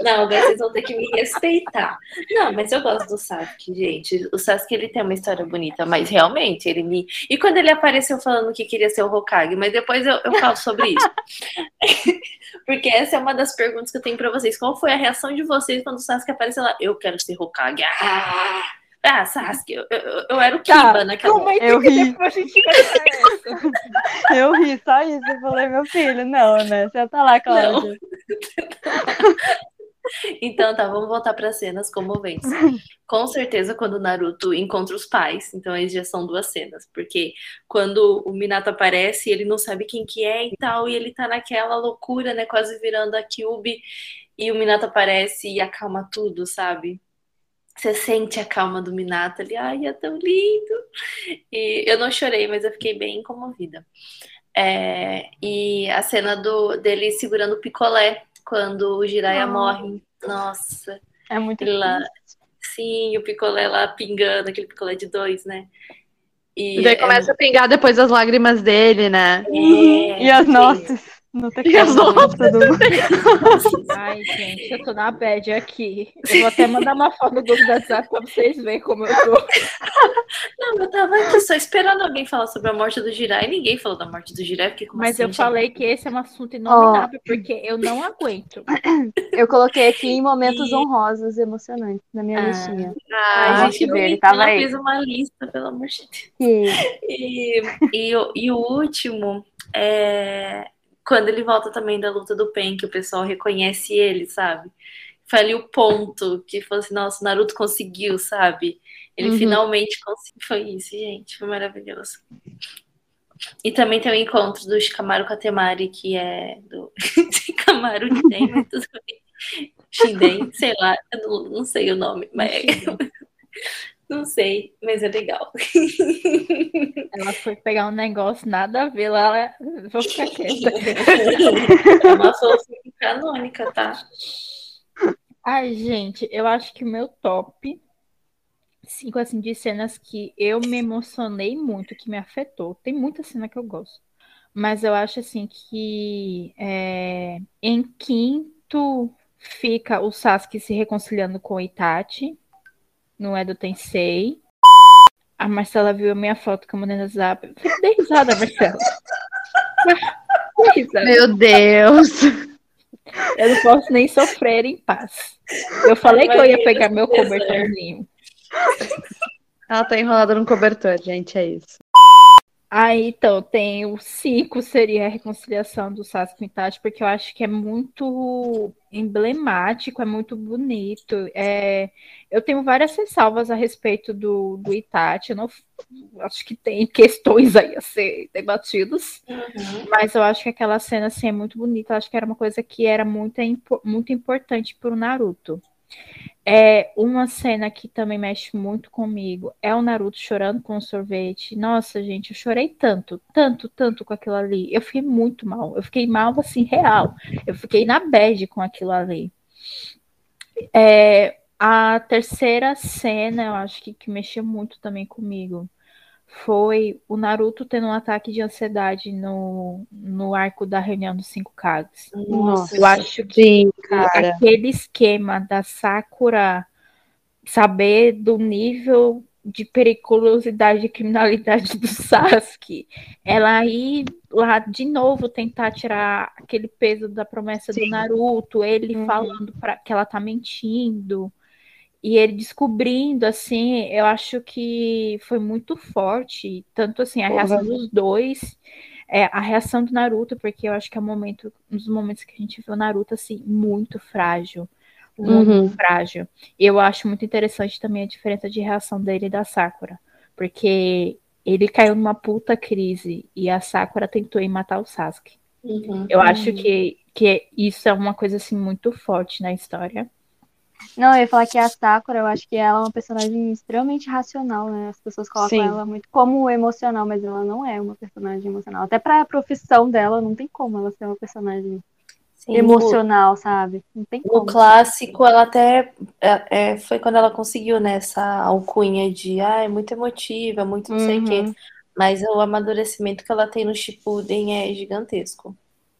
Não, vocês vão ter que me respeitar. Não, mas eu gosto do Sasuke, gente. O Sasuke, ele tem uma história bonita, mas realmente, ele me... E quando ele apareceu falando que queria ser o Hokage, mas depois eu, eu falo sobre isso. <laughs> Porque essa é uma das perguntas que eu tenho pra vocês. Qual foi a reação de vocês quando o Sasuke apareceu lá? Eu quero ser Hokage. Ah, ah Sasuke, eu, eu, eu era o Kiba Tá, naquela... Comenta Eu que ri. depois a gente vai essa. <laughs> Eu ri, só isso. Eu falei, meu filho, não, né? Senta lá, Cláudia. <laughs> Então tá, vamos voltar para cenas comoventes. <laughs> Com certeza, quando o Naruto encontra os pais, então aí já são duas cenas, porque quando o Minato aparece, ele não sabe quem que é e tal, e ele tá naquela loucura, né, quase virando a Kyuubi, e o Minato aparece e acalma tudo, sabe? Você sente a calma do Minato ali, ai, é tão lindo. E eu não chorei, mas eu fiquei bem comovida. É, e a cena do, dele segurando o picolé quando o Jiraiya Ah. morre. Nossa, É muito lá, triste. sim, o picolé lá pingando, aquele picolé de dois, né? E daí começa a pingar depois as lágrimas dele, né? é, E as gente, nossas. <laughs> No E as mundo. <laughs> Ai, gente, eu tô na bad aqui. Eu vou até mandar uma foto do grupo do WhatsApp pra vocês verem como eu tô. <laughs> Não, eu tava aqui só esperando alguém falar sobre a morte do Jiraiya e ninguém falou da morte do Jiraiya, porque como Mas assim, eu gente? falei que esse é um assunto inominável, porque eu não aguento. <coughs> Eu coloquei aqui em momentos E- honrosos emocionantes na minha Ah. listinha. Ai, Ah, gente, dele, ele tava ela aí. fez uma lista, pelo amor de Deus. E, e, o- e o último é quando ele volta também da luta do Pen, que o pessoal reconhece ele, sabe? Foi ali o ponto que falou assim, nossa, o Naruto conseguiu, sabe? Ele Uhum. finalmente conseguiu. Foi isso, gente. Foi maravilhoso. E também tem o encontro do Shikamaru com a Temari, que é do <laughs> Shikamaru tudo bem. Shinden, sei lá, eu não, não sei o nome, mas <laughs> não sei, mas é legal. <laughs> Ela foi pegar um negócio nada a ver lá. ela- Vou ficar quieta. É uma fofinha canônica, tá? Ai, gente, eu acho que o meu top cinco assim de cenas que eu me emocionei muito, que me afetou. Tem muita cena que eu gosto, mas eu acho assim que é, em quinto fica o Sasuke se reconciliando com o Itachi, não é do Tensei. A Marcela viu a minha foto que eu mandei no Zap. Dei risada, Marcela. Risada. Meu Deus. Eu não posso nem sofrer em paz. Eu falei que eu ia pegar meu cobertorzinho. Ela tá enrolada num cobertor, gente, é isso. Aí, então, tem o 5 seria a reconciliação do Sasuke com Itachi, porque eu acho que é muito emblemático, é muito bonito. É, eu tenho várias ressalvas a respeito do, do Itachi, eu não, acho que tem questões aí a ser debatidas, Uhum. mas eu acho que aquela cena assim, é muito bonita, eu acho que era uma coisa que era muito, muito importante para o Naruto. É uma cena que também mexe muito comigo. É o Naruto chorando com o sorvete. Nossa, gente, eu chorei tanto, tanto, tanto com aquilo ali. Eu fiquei muito mal. Eu fiquei mal, assim, real. Eu fiquei na bad com aquilo ali. É, a terceira cena, eu acho que, que mexeu muito também comigo, foi o Naruto tendo um ataque de ansiedade no, no arco da reunião dos cinco Kages. Nossa, Eu acho que Sim, cara. aquele esquema da Sakura saber do nível de periculosidade e criminalidade do Sasuke, ela aí lá de novo tentar tirar aquele peso da promessa do Sim. Naruto, ele Uhum. falando para que ela tá mentindo e ele descobrindo assim, eu acho que foi muito forte, tanto assim a Porra. reação dos dois, é, a reação do Naruto, porque eu acho que é um momento, um dos momentos que a gente vê o Naruto assim muito frágil, muito Uhum. frágil. Eu acho muito interessante também a diferença de reação dele e da Sakura, porque ele caiu numa puta crise e a Sakura tentou ir matar o Sasuke. Uhum. Eu acho que, que isso é uma coisa assim muito forte na história. Não, eu ia falar que a Sakura, eu acho que ela é uma personagem extremamente racional, né? As pessoas colocam Sim. ela muito como emocional, mas ela não é uma personagem emocional. Até pra profissão dela, não tem como ela ser uma personagem Sim, emocional, sabe? Não tem No como. clássico, ela até é, é, foi quando ela conseguiu nessa alcunha de ah, é muito emotiva, muito não sei o quê. Uhum, Mas o amadurecimento que ela tem no Shippuden é gigantesco.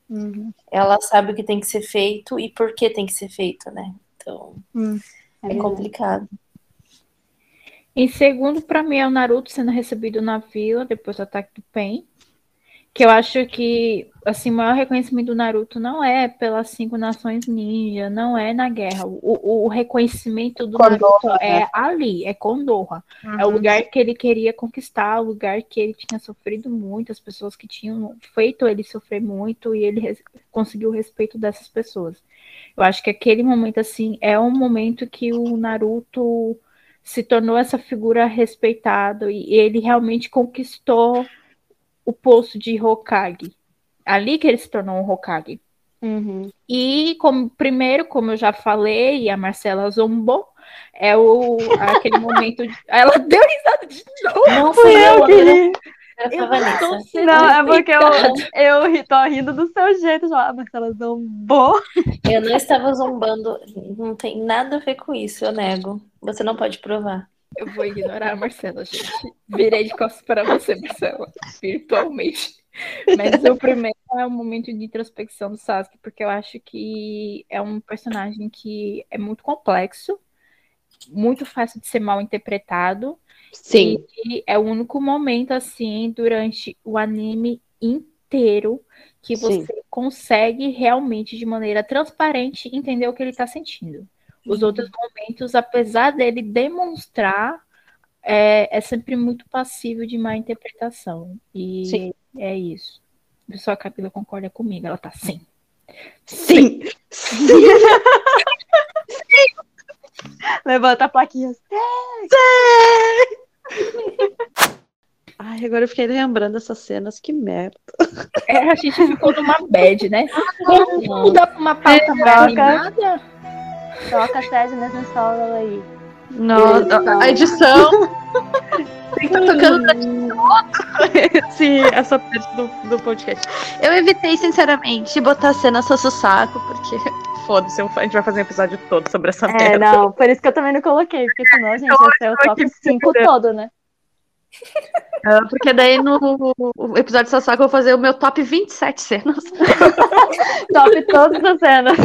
uhum. Ela sabe o que tem que ser feito e por que tem que ser feito, né? Então, Hum, é verdade. complicado. Em segundo, pra mim, é o Naruto sendo recebido na vila depois do ataque do Pain. Que eu acho que assim, o maior reconhecimento do Naruto não é pelas cinco nações ninja, não é na guerra. O, o reconhecimento do Naruto né? é ali, é Konoha. É o lugar que ele queria conquistar, o lugar que ele tinha sofrido muito, as pessoas que tinham feito ele sofrer muito e ele res- conseguiu o respeito dessas pessoas. Eu acho que aquele momento assim é um momento que o Naruto se tornou essa figura respeitada e ele realmente conquistou o posto de Hokage. Ali que ele se tornou um Hokage. Uhum. E como primeiro, como eu já falei, e a Marcela zombou, é o aquele momento. de- <laughs> Ela deu risada de novo. Não fui eu, eu que Ana, ri. foi Eu Vanessa. estou sendo Não, é porque eu, eu tô rindo do seu jeito, já. A Marcela zombou. Eu não estava zombando, não tem nada a ver com isso, eu nego. Você não pode provar. Eu vou ignorar a Marcela, gente. Virei de costas para você, Marcela, virtualmente. Mas o primeiro é o momento de introspecção do Sasuke, porque eu acho que é um personagem que é muito complexo, muito fácil de ser mal interpretado, Sim. e é o único momento, assim, durante o anime inteiro que você Sim. consegue realmente, de maneira transparente, entender o que ele está sentindo. Os outros momentos, apesar dele demonstrar, é, é sempre muito passível de má interpretação. E Sim. é isso. Só a Camila concorda comigo, ela tá sim. Sim. <laughs> Levanta a plaquinha. Ai, agora eu fiquei lembrando dessas cenas, que merda. É, a gente ficou numa bad, né? Vamos mudar pra uma pauta mais animada? Toca a Sérgio nessa sala aí. Nossa, a edição. <laughs> Tem que tá tocando <laughs> esse, essa parte do, do podcast. Eu evitei, sinceramente, botar a cena Sosso Saco, porque <laughs> foda-se, a gente vai fazer um episódio todo sobre essa É, merda. não, por isso que eu também não coloquei, porque senão, gente, ia ser o top 5 todo, né? <laughs> Ah, Porque daí no episódio Sosso Saco eu vou fazer o meu top 27 cenas. <laughs> Top todas as cenas.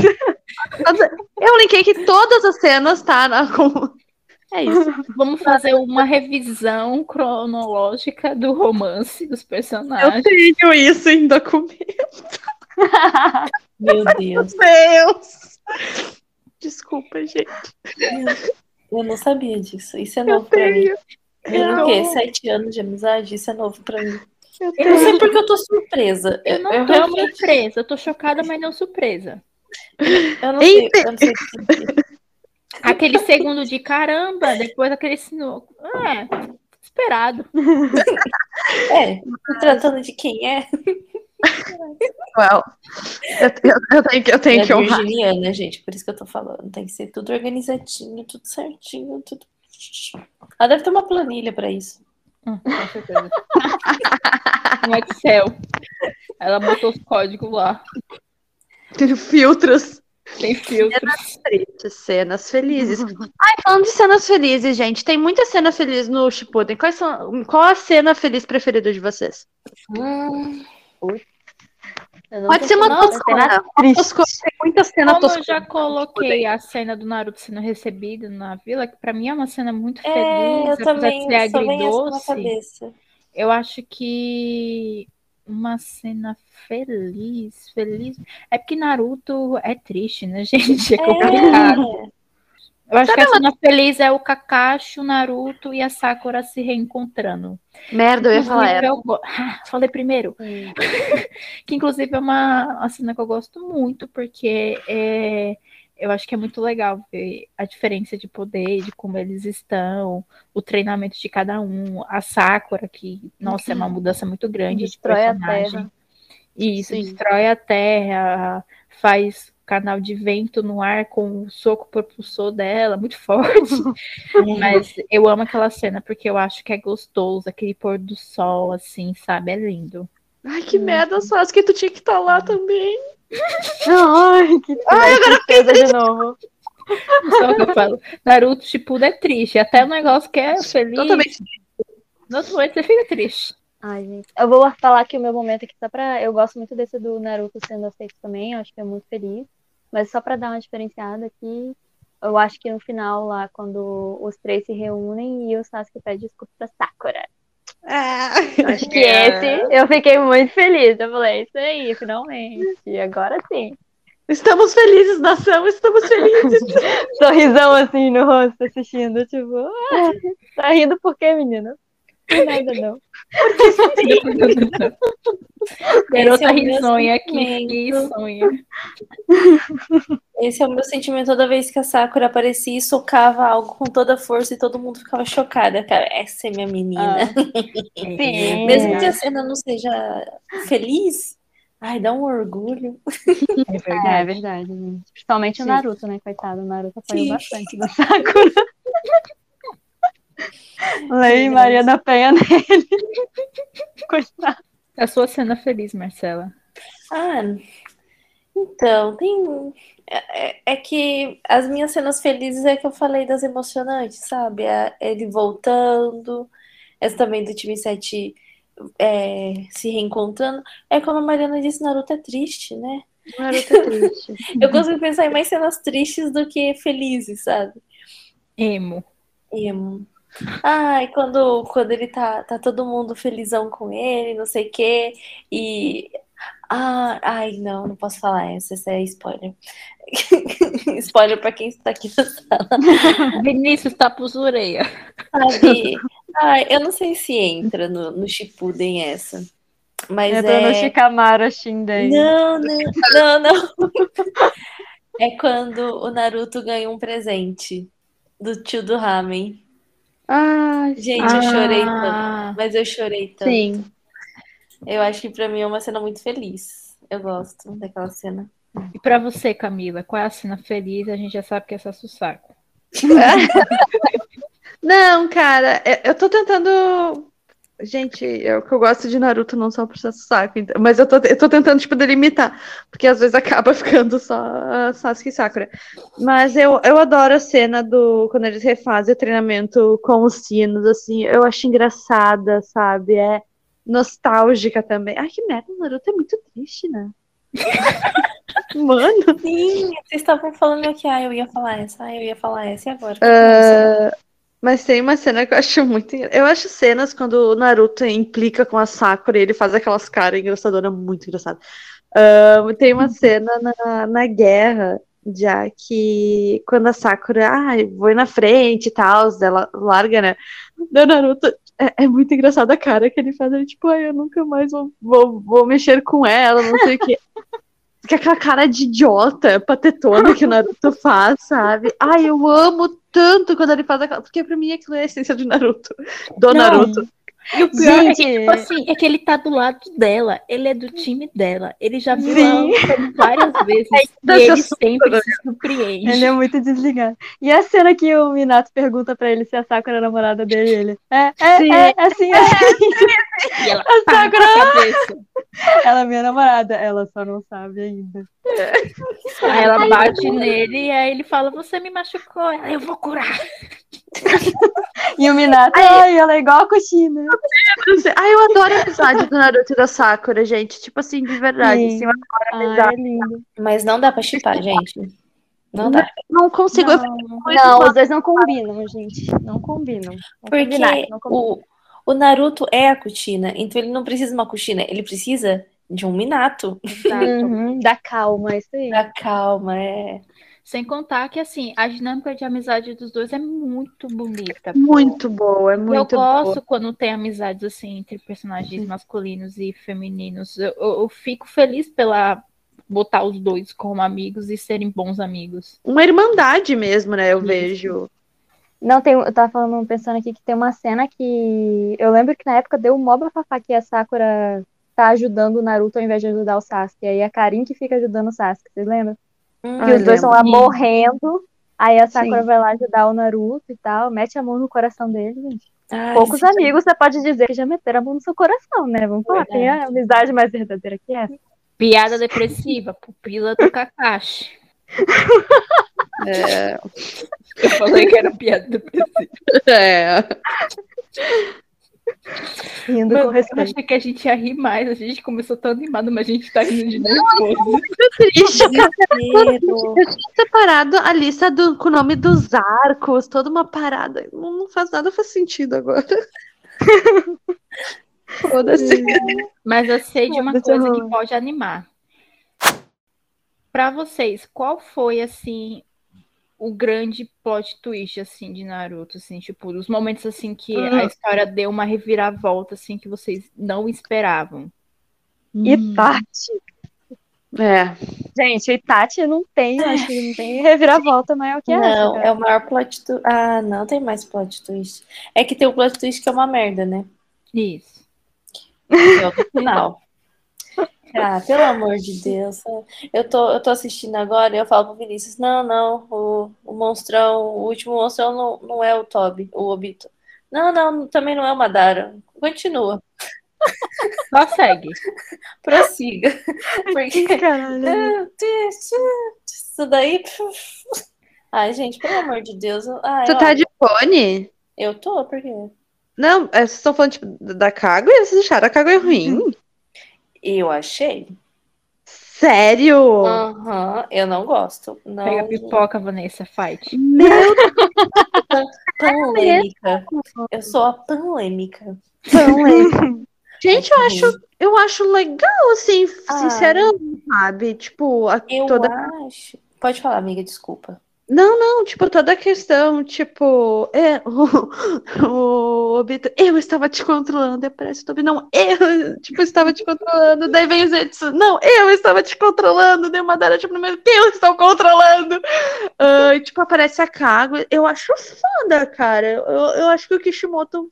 Eu linkei que todas as cenas, tá? na- com- <laughs> É isso. Vamos fazer uma revisão cronológica do romance dos Eu personagens. tenho isso em documento. Meu Deus. Deus! Desculpa, gente. Eu não sabia disso. Isso é novo pra mim. Tenho. Em o quê? Sete anos de amizade? Isso é novo pra mim. Eu Eu não sei porque eu tô surpresa. Eu não eu tô realmente surpresa, eu tô chocada, mas não surpresa. eu não sei, eu não sei dizer. Aquele segundo de caramba, depois aquele sino. É, esperado. <laughs> É, tô tratando de quem é. Well, eu, eu- eu tenho que, eu tenho é que honrar. virginiana, gente, por isso que eu tô falando. Tem que ser tudo organizadinho, tudo certinho, tudo. Ela deve ter uma planilha pra isso. Hum, com <laughs> certeza. No Excel. Ela botou os códigos lá. Filtros. Tem filtros. Tristes, cenas felizes. <laughs> Ai, falando de cenas felizes, gente, tem muita cena feliz no Shippuden. Quais são, qual a cena feliz preferida de vocês? Hum, Pode ser uma toscona. triste. Toscona, Tem muita cena Como eu já coloquei a cena do Naruto sendo recebido na vila, que pra mim é uma cena muito é, feliz, eu apesar também de ser agridoce. cabeça. Eu acho que uma cena feliz, feliz. É porque Naruto é triste, né, <laughs> gente? É complicado. Eu acho que a cena feliz é o Kakashi, o Naruto e a Sakura se reencontrando. Merda, eu ia falar era. eu <laughs> Ah, falei primeiro. Sim. <laughs> Que inclusive é uma, uma cena que eu gosto muito, porque é, eu acho que é muito legal ver a diferença de poder, de como eles estão, o treinamento de cada um, a Sakura, que, nossa, é uma mudança muito grande Destrói de a personagem. terra. Isso, Sim. destrói a terra, faz canal de vento no ar com o soco propulsor dela, muito forte. <laughs> Mas eu amo aquela cena porque eu acho que é gostoso, aquele pôr do sol, assim, sabe? É lindo. Ai, que merda, Sasuke, tu tinha que estar lá também. Ai, que Ai, agora tristeza de novo. Só que eu falo, Naruto Shippuden é triste, até o negócio que é feliz, Totalmente. no outro momento você fica triste. Ai, gente. Eu vou falar aqui o meu momento aqui só pra. Eu gosto muito desse do Naruto sendo aceito também, eu acho que é muito feliz. Mas só pra dar uma diferenciada aqui, eu acho que no final lá, quando os três se reúnem e o Sasuke pede desculpa pra Sakura. Eu acho que esse eu fiquei muito feliz. Eu falei, isso aí, finalmente. Agora sim. Estamos felizes, nação, estamos felizes. <laughs> Sorrisão assim no rosto assistindo, tipo, ah, tá rindo por quê, menina? Não nada não. <laughs> Garota é risonha que sonha. Esse é o meu sentimento toda vez que a Sakura aparecia e socava algo com toda a força e todo mundo ficava chocada, cara. Essa é minha menina. <laughs> Sim. Mesmo que a cena não seja feliz, ai, dá um orgulho. É É, é verdade. verdade. Principalmente Sim. o Naruto, né? Coitado, o Naruto apanhou Sim. bastante do Sakura. Lei Maria da Penha nele. <laughs> Coitado. A sua cena feliz, Marcela. Ah, então, tem. É, é- é que as minhas cenas felizes é que eu falei das emocionantes, sabe? É ele voltando, essa também do time 7 é, se reencontrando. É como a Mariana disse, Naruto é triste, né? Naruto é triste. <laughs> Eu consigo pensar em mais cenas tristes do que felizes, sabe? Emo. Emo. Ai, quando, quando ele tá, tá todo mundo felizão com ele, não sei o quê, e. Ah, ai, não, não posso falar essa, essa é spoiler. <laughs> spoiler pra quem está aqui na sala. <laughs> Vinícius tá orelha. Sabe? Ai, eu não sei se entra no, no Shippuden essa. Mas Entra no é. Shikamaru Shinden. Não, não, não, não. <laughs> É quando o Naruto ganha um presente do tio do Ramen. Ai, Gente, eu chorei tanto. Ah, Mas eu chorei tanto. sim. Eu acho que pra mim é uma cena muito feliz. Eu gosto daquela cena. E pra você, Camila, qual é a cena feliz? A gente já sabe que é essa saco. <laughs> Não, cara, eu- eu tô tentando. Gente, eu que eu gosto de Naruto não só por ser saco, então- mas eu tô, eu tô tentando, tipo, delimitar, porque às vezes <laughs> acaba ficando só Sasuke e Sakura. Mas eu, eu adoro a cena do quando eles refazem o treinamento com os sinos, assim, eu acho engraçada, sabe? É nostálgica também. Ai, que merda, o Naruto é muito triste, né? <laughs> Mano. Sim, vocês estavam falando que ah, eu ia falar essa, ah, eu ia falar essa, e agora? Ah, mas tem uma cena que eu acho muito. Eu acho cenas quando o Naruto implica com a Sakura e ele faz aquelas caras engraçadoras muito engraçadas. Tem uma cena na, na guerra, já que quando a Sakura, ah, vou na frente e tal, ela larga, né? Daí o Naruto é, é muito engraçada a cara que ele faz. Ele, tipo, ai, eu nunca mais vou, vou, vou mexer com ela, não sei o quê. <laughs> Que aquela cara de idiota, patetona que o Naruto faz, sabe? Ai, eu amo tanto quando ele faz aquela. Porque pra mim aquilo é a essência de Naruto. Do Não. Naruto. E o pior é que, Gente. tipo assim, é que ele tá do lado dela. Ele é do time dela. Ele já viu várias <laughs> vezes. e ele sempre se surpreende. Ele é muito desligado. E a cena que o Minato pergunta pra ele se a Sakura é a namorada dele, ele. É, é, Sim. é, é assim, é assim. <laughs> E ela A pá, Sakura- com a cabeça. Ela é minha namorada, ela só não sabe ainda. Aí ela bate nele e aí ele fala: Você me machucou. Ela, eu vou curar. E o Minato, ai, ela é igual a Kushina. Não. Ai, eu adoro a amizade do Naruto e da Sakura, gente. Tipo assim, de verdade. Sim. Assim, Ai, é lindo. Mas não dá pra chipar, gente. Não dá. Não consigo. Não, não, os dois não combinam, gente. Não combinam. Vamos Porque combinar que não combinam. O, Naruto é a Kuchina, então ele não precisa de uma Kuchina, ele precisa de um Minato. Uhum, dá calma, isso aí. Da calma, é. Sem contar que, assim, a dinâmica de amizade dos dois é muito bonita. pô. Muito boa, é eu muito gosto boa. quando tem amizades assim entre personagens masculinos e femininos. Eu, eu- eu fico feliz pela botar os dois como amigos e serem bons amigos. Uma irmandade mesmo, né? Eu Isso. vejo. Não, tem, eu tava falando, pensando aqui que tem uma cena que. Eu lembro que na época deu um mó bafafá que a Sakura tá ajudando o Naruto ao invés de ajudar o Sasuke. Aí a Karin que fica ajudando o Sasuke, vocês lembram? Hum, Que Ah, os dois estão lá morrendo. Aí a Sakura Sim. vai lá ajudar o Naruto e tal, mete a mão no coração dele, gente. ai, Poucos sim. amigos você pode dizer que já meteram a mão no seu coração, né? Vamos falar, tem a amizade mais verdadeira que essa. Piada depressiva, pupila do Kakashi. É. <laughs> Eu falei que era piada depressiva. é. Rindo Mano, com eu respeito. achei que a gente ia rir mais. A gente começou tão animado, mas a gente tá rindo de nervoso. Triste. Desespero. Eu tinha separado a lista do, com o nome dos arcos, toda uma parada. Não, não faz nada, faz sentido agora. <laughs> Foda-se. Mas eu sei de uma eu coisa que pode animar. Pra vocês, qual foi assim o grande plot twist assim de Naruto, assim, tipo, os momentos assim que a história deu uma reviravolta assim que vocês não esperavam? Itachi. É. Gente, Itachi não tem, acho que não tem <laughs> reviravolta maior que essa. Não, é o maior plot twist. Ah, não, tem mais plot twist. É que tem o plot twist que é uma merda, né? Isso. É o final. Ah, pelo amor de Deus. Eu tô, eu tô assistindo agora e eu falo pro Vinícius: não, não, o, o monstrão, o último monstrão não, não é o Toby, o Obito. Não, não, também não é o Madara. Continua, Só segue. <laughs> prossiga. <laughs> Porque Caralho. isso daí. <laughs> Ai, gente, pelo amor de Deus. Ai, Tu tá olha, de fone? Eu tô, por quê? Não, é, vocês estão falando tipo, da Kaguya? Vocês acharam a Kaguya ruim? Eu achei. Sério? Aham, eu não gosto. Não, Pega a pipoca, Vanessa, fight. Meu <laughs> Polêmica. Eu sou a polêmica. Deus. <laughs> Gente, eu acho, eu acho legal, assim, Ah. sinceramente, sabe? Tipo, a, Eu toda acho. Pode falar, amiga, desculpa. Não, não, tipo, toda a questão, tipo, é, o, o Obito, eu estava te controlando, e parece o Tobi, não, eu, tipo, estava te controlando, daí vem o Zetsu, não, eu estava te controlando, daí o Madara, tipo, no meio, eu estou controlando, Ah, e, tipo, aparece a Kaguya, eu acho foda, cara, eu, eu acho que o Kishimoto,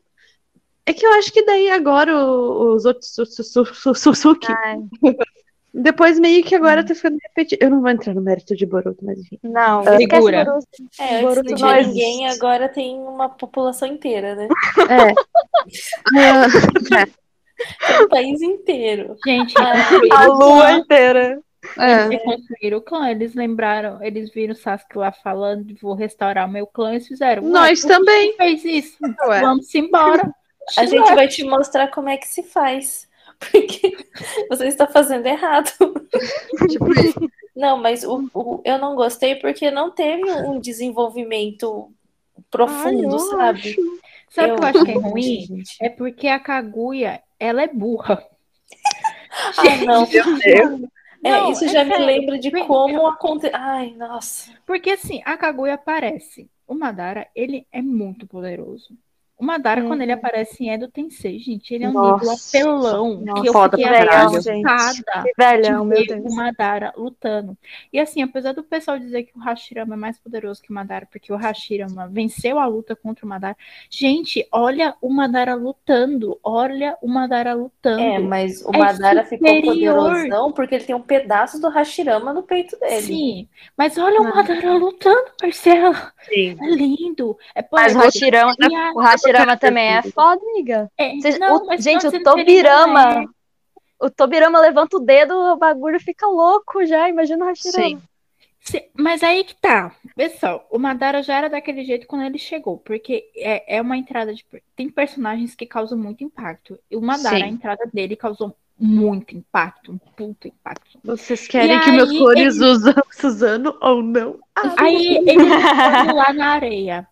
é que eu acho que daí agora os outros, Su- Su- Su- Su- Suzuki, <laughs> depois meio que agora tá ficando repetido, eu não vou entrar no mérito de Boruto, mas enfim. não, Segura. esquece Boruto. É, Boruto não existe. ninguém, agora tem uma população inteira, né? É. Ah, <laughs> Tem um país inteiro. Gente, Ah, A lua inteira. é. Eles reconstruíram o clã, eles lembraram, eles viram o Sasuke lá falando de vou restaurar o meu clã, eles fizeram. "Ué, Nós também. fez isso? Ué. Vamos embora. A gente vai te mostrar como é que se faz. <laughs> Porque você está fazendo errado. <laughs> Tipo isso. Não, mas o, o- eu não gostei porque não teve um desenvolvimento profundo, eu sabe? Sabe o que eu acho que é ruim? gente. É porque a Kaguya, ela é burra. Ah, não. É, Não, isso é já me sério. lembra de como aconteceu. Ai, nossa. Porque assim, a Kaguya aparece. O Madara, ele é muito poderoso. O Madara, quando ele Uhum. aparece em Edo Tensei, gente, ele é um Nossa. nível apelão. Nossa, que eu foda fiquei caralho. assustada Que velhão, de meu ver Deus. o Madara lutando. E assim, apesar do pessoal dizer que o Hashirama é mais poderoso que o Madara, porque o Hashirama venceu a luta contra o Madara. Gente, olha o Madara lutando. Olha o Madara lutando. É, mas o É Madara ficou superior. poderosão porque ele tem um pedaço do Hashirama no peito dele. Sim, mas olha o Ah. Madara lutando, Marcela. Sim. É lindo. É Mas o poético. Hashirama, a- o Hashirama também é foda, amiga. é, não, o- gente, o Tobirama, ideia. o Tobirama levanta o dedo, o bagulho fica louco já. Imagina o Hashirama. Sim. Se- Mas aí que tá. Pessoal, o Madara já era daquele jeito quando ele chegou, porque é, é uma entrada de. Tem personagens que causam muito impacto. E o Madara, Sim. a entrada dele causou muito impacto, um puto impacto. Vocês querem E que meus aí, cores ele- usam <laughs> Suzano ou não? Ah, Aí ele <laughs> lutando lá na areia.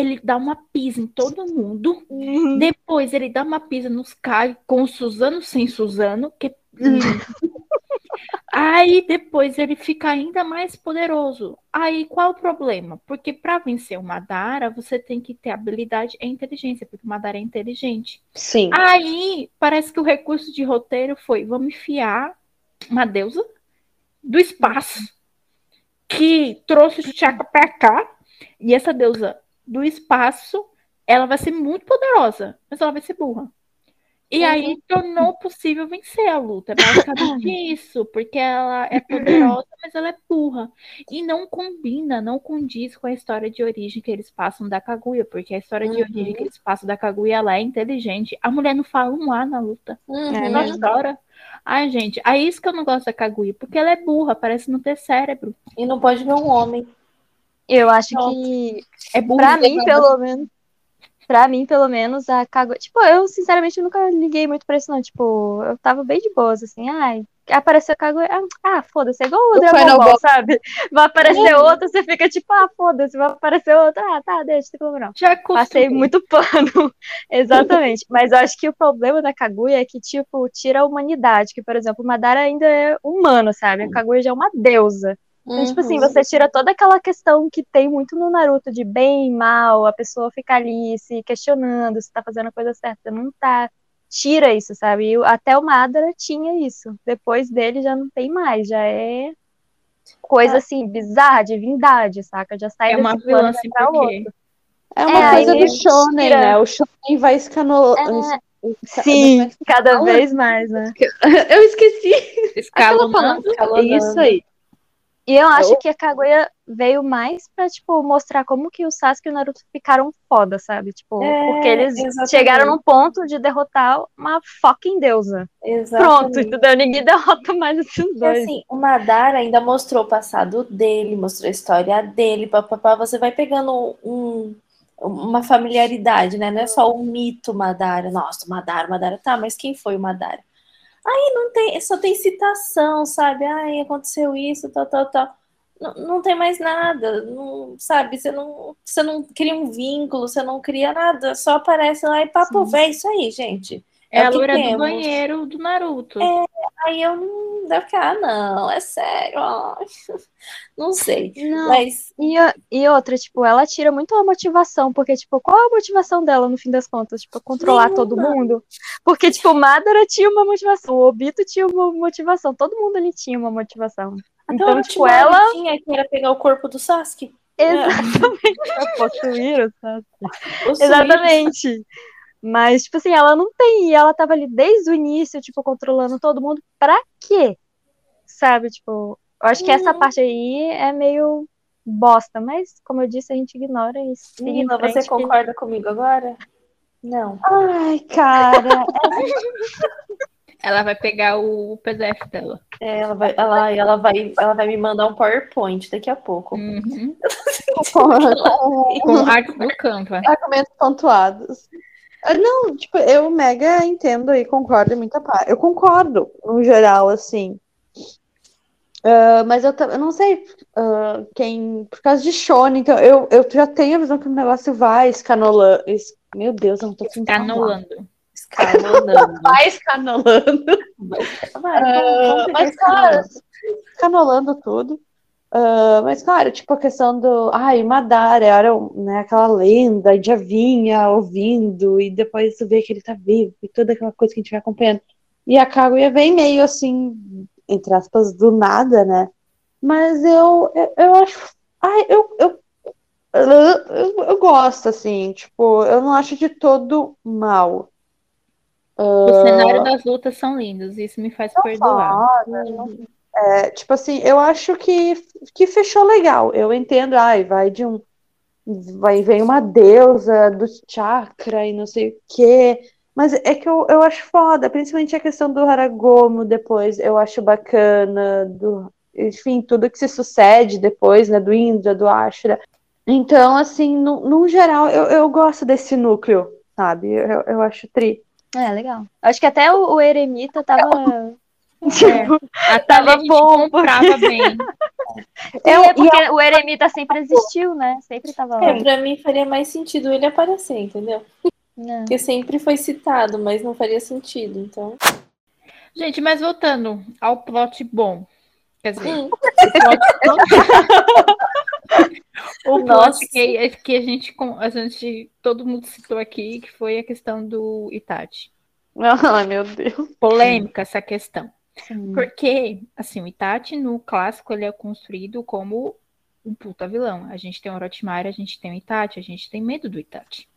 Ele dá uma pisa em todo mundo. Uhum. Depois ele dá uma pisa nos caras com Suzano sem Suzano, que Aí depois ele fica ainda mais poderoso. Aí qual o problema? Porque para vencer o Madara, você tem que ter habilidade e inteligência, porque o Madara é inteligente. Sim. Aí parece que o recurso de roteiro foi: vamos enfiar uma deusa do espaço que trouxe o Chakra pra cá, e essa deusa do espaço, ela vai ser muito poderosa, mas ela vai ser burra. E aí tornou possível vencer a luta. É basicamente <clears throat> isso, porque ela é poderosa, mas ela é burra. E não combina, não condiz com a história de origem que eles passam da Kaguya, porque a história de Uhum. origem que eles passam da Kaguya, ela é inteligente. A mulher não fala um A na luta. Uhum. É mesmo. chora. Ai, gente, aí isso que eu não gosto da Kaguya, porque ela é burra, parece não ter cérebro. E não pode ver um homem. Eu acho Pronto. que, É burra. pra mim, pelo menos, pra mim, pelo menos, a Kaguya... Tipo, eu, sinceramente, nunca liguei muito pra isso, não. Tipo, eu tava bem de boas, assim. Ai, apareceu a Kaguya... Ah, Ah, foda-se, é igual o O Dragon Ball, sabe? Vai aparecer outra, você fica tipo, ah, foda-se. Vai aparecer outra, ah, tá, deixa, não tem problema não. Já Passei acostumei. muito <laughs> pano. Exatamente. Mas eu acho que o problema da Kaguya é que, tipo, tira a humanidade. Que, por exemplo, o Madara ainda é humano, sabe? A Kaguya já é uma deusa. Então, tipo assim, Uhum. você tira toda aquela questão que tem muito no Naruto de bem e mal, a pessoa fica ali se questionando se tá fazendo a coisa certa, não tá. Tira isso, sabe? E até o Madara tinha isso. Depois dele já não tem mais, já é coisa assim, bizarra, divindade, saca? Já sai É uma vilã, quê? outro. É uma É, coisa do shonen, tira- né? O shonen vai escanolando. É, Sim, cada vez mais, né? Eu esqueci. Escalonando. Escalonando. Isso aí. E eu acho que a Kaguya veio mais pra, tipo, mostrar como que o Sasuke e o Naruto ficaram foda, sabe? Tipo, É, porque eles exatamente. chegaram num ponto de derrotar uma fucking deusa. Pronto, Exatamente. entendeu? Ninguém <laughs> derrota mais esses E dois. assim, o Madara ainda mostrou o passado dele, mostrou a história dele, papapá. Você vai pegando um, uma familiaridade, né? Não é só o mito Madara. Nossa, Madara, Madara. Tá, mas quem foi o Madara? Aí não tem, só tem citação, sabe? Ai, aconteceu isso, tal, tal, tal. Não, não tem mais nada, não, sabe? Você não, você não cria um vínculo, você não cria nada, só aparece lá e papo Sim. velho, isso aí, gente. É, É a loira do temos. banheiro do Naruto. Aí eu não deve ficar, ah, não, é sério, ai. <laughs> não sei. Não. Mas E, e outra, tipo, ela tira muito a motivação, porque, tipo, qual é a motivação dela no fim das contas? Tipo, controlar todo mundo? Porque, tipo, o Madara tinha uma motivação, o Obito tinha uma motivação, todo mundo ali tinha uma motivação. até Então, o tipo, ela tinha que era pegar o corpo do Sasuke. exatamente <laughs> pra possuir o Sasuke. Suíço. Exatamente. Mas, tipo assim, ela não tem. E ela tava ali desde o início, tipo, controlando todo mundo. Pra quê? Sabe? Tipo, eu acho que essa Uhum. parte aí é meio bosta. Mas, como eu disse, a gente ignora isso. Frente você que- concorda comigo agora? Não. Ai, cara. <laughs> Ela vai pegar o PDF dela. É, ela, vai, ela, ela, vai, ela vai me mandar um PowerPoint daqui a pouco. Uhum. <laughs> com, Com arte do Canva. argumentos pontuados. Ah, Não, tipo, eu mega entendo e concordo em muita parte. Eu concordo, no geral, assim. Ah, mas eu, eu não sei ah, quem. Por causa de Shonen, então eu, eu já tenho a visão que o negócio vai escanolando. es- Meu Deus, eu não tô conseguindo falar. Canolando. Escalonando. Vai escanolando. Vai, pegar mas, escalonando. cara, escanolando tudo. Uh, mas, claro, tipo, a questão do. Ai, Madara era né, aquela lenda, já vinha ouvindo, e depois tu vê que ele tá vivo, e toda aquela coisa que a gente vai acompanhando. E a Kaguya vem meio assim, entre aspas, do nada, né? Mas eu, eu, eu acho. Ai, eu, eu, eu, eu gosto, assim, tipo, eu não acho de todo mal. O cenário das lutas são lindos, isso me faz perdoar. Não, é, tipo assim, eu acho que, que fechou legal. Eu entendo, ai, vai de um. Vai, vem uma deusa do chakra e não sei o quê. Mas é que eu, eu acho foda, principalmente a questão do Haragomo depois, eu acho bacana, do, enfim, tudo que se sucede depois, né, do Indra, do Ashra. Então, assim, no, no geral, eu, eu gosto desse núcleo, sabe? Eu, eu acho tri. É, legal. Acho que até o, o Eremita tava <laughs> Tipo, <laughs> é, tava bom, comprava porque... bem. Eu, é porque eu... o Eremita sempre existiu, né? Sempre tava lá. É, pra mim faria mais sentido ele aparecer, entendeu? Não. Porque sempre foi citado, mas não faria sentido, então. Gente, mas voltando ao plot bom. Quer dizer, hum. o plot, <laughs> o plot que, que a, gente, a gente. Todo mundo citou aqui, que foi a questão do Itachi. Ai, meu Deus. Polêmica essa questão. Sim. Porque, assim, o Itachi no clássico ele é construído como um puta vilão. A gente tem o Orochimaru, a gente tem o Itachi, a gente tem medo do Itachi.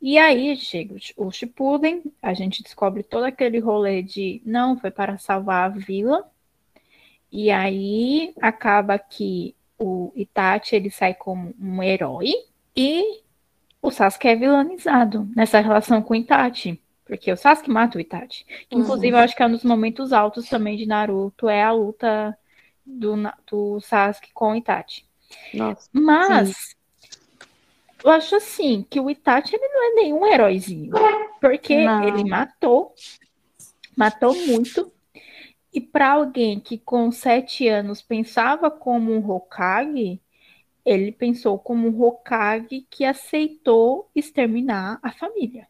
E aí chega o Shippuden, a gente descobre todo aquele rolê de não, foi para salvar a vila. E aí acaba que o Itachi ele sai como um herói e o Sasuke é vilanizado nessa relação com o Itachi. Porque o Sasuke mata o Itachi. Que, inclusive, uhum. eu acho que é um dos momentos altos também de Naruto, é a luta do, do Sasuke com o Itachi. Nossa, Mas, sim. eu acho assim, que o Itachi ele não é nenhum heróizinho. Porque não. ele matou, matou muito. E para alguém que com sete anos pensava como um Hokage, ele pensou como um Hokage que aceitou exterminar a família.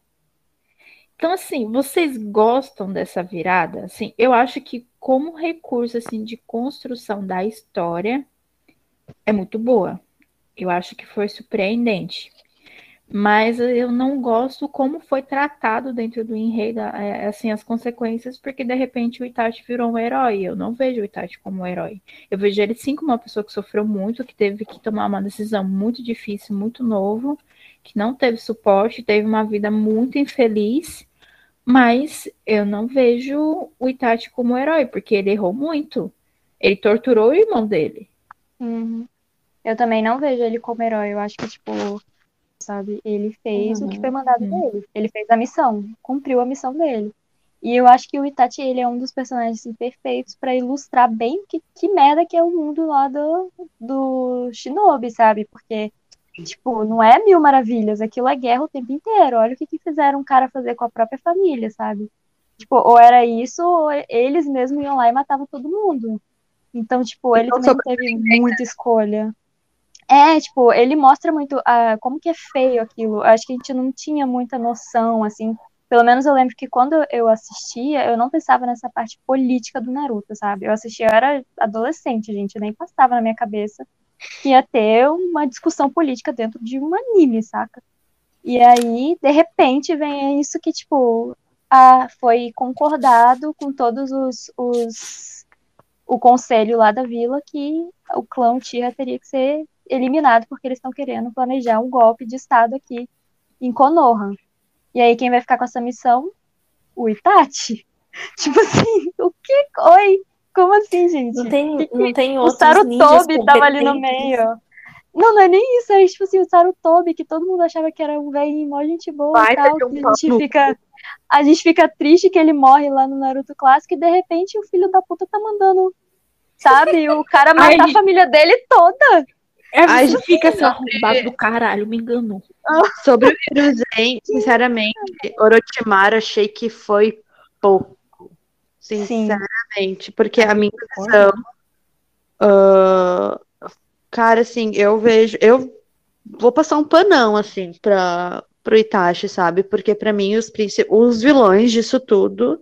Então, assim, vocês gostam dessa virada? Assim, eu acho que como recurso assim de construção da história é muito boa. Eu acho que foi surpreendente. Mas eu não gosto como foi tratado dentro do enredo, é, assim, as consequências, porque de repente o Itachi virou um herói. Eu não vejo o Itachi como um herói. Eu vejo ele sim como uma pessoa que sofreu muito, que teve que tomar uma decisão muito difícil, muito novo, que não teve suporte, teve uma vida muito infeliz, mas eu não vejo o Itachi como herói, porque ele errou muito. Ele torturou o irmão dele. Uhum. Eu também não vejo ele como herói. Eu acho que, tipo, sabe, ele fez uhum. o que foi mandado uhum. dele. Ele fez a missão, cumpriu a missão dele. E eu acho que o Itachi, ele é um dos personagens assim, perfeitos para ilustrar bem que, que merda que é o mundo lá do, do Shinobi, sabe? Porque Tipo, não é mil maravilhas, aquilo é guerra o tempo inteiro. Olha o que, que fizeram um cara fazer com a própria família, sabe? Tipo, ou era isso, ou eles mesmos iam lá e matavam todo mundo. Então, tipo, ele então, também teve muita escolha. É, tipo, ele mostra muito uh, como que é feio aquilo. Acho que a gente não tinha muita noção, assim. Pelo menos eu lembro que quando eu assistia, eu não pensava nessa parte política do Naruto, sabe? Eu assistia, eu era adolescente, gente, nem passava na minha cabeça ia ter uma discussão política dentro de um anime, saca? E aí, de repente, vem isso que, tipo, a, foi concordado com todos os, os o conselho lá da vila que o clã Tira teria que ser eliminado porque eles estão querendo planejar um golpe de estado aqui em Konoha. E aí quem vai ficar com essa missão? O Itachi. <laughs> Tipo assim, o que? Oi, como assim, gente? Não tem, que, não tem outros O Sarutobi tava ali no meio. Não, não é nem isso. É tipo assim, o Sarutobi, que todo mundo achava que era um velho mó gente boa Vai e tal. Um a gente fica. A gente fica triste que ele morre lá no Naruto clássico e de repente o filho da puta tá mandando, sabe, o cara matar Ai, a família dele toda. É, a gente fica assim, arrombado do caralho, me enganou. Sobre o Hiruzen, sinceramente, Orochimaru achei que foi pouco. Sinceramente, Sim. porque a minha visão. Uh, cara, assim, eu vejo. Eu vou passar um panão, assim, pra, pro Itachi, sabe? Porque para mim os, os vilões disso tudo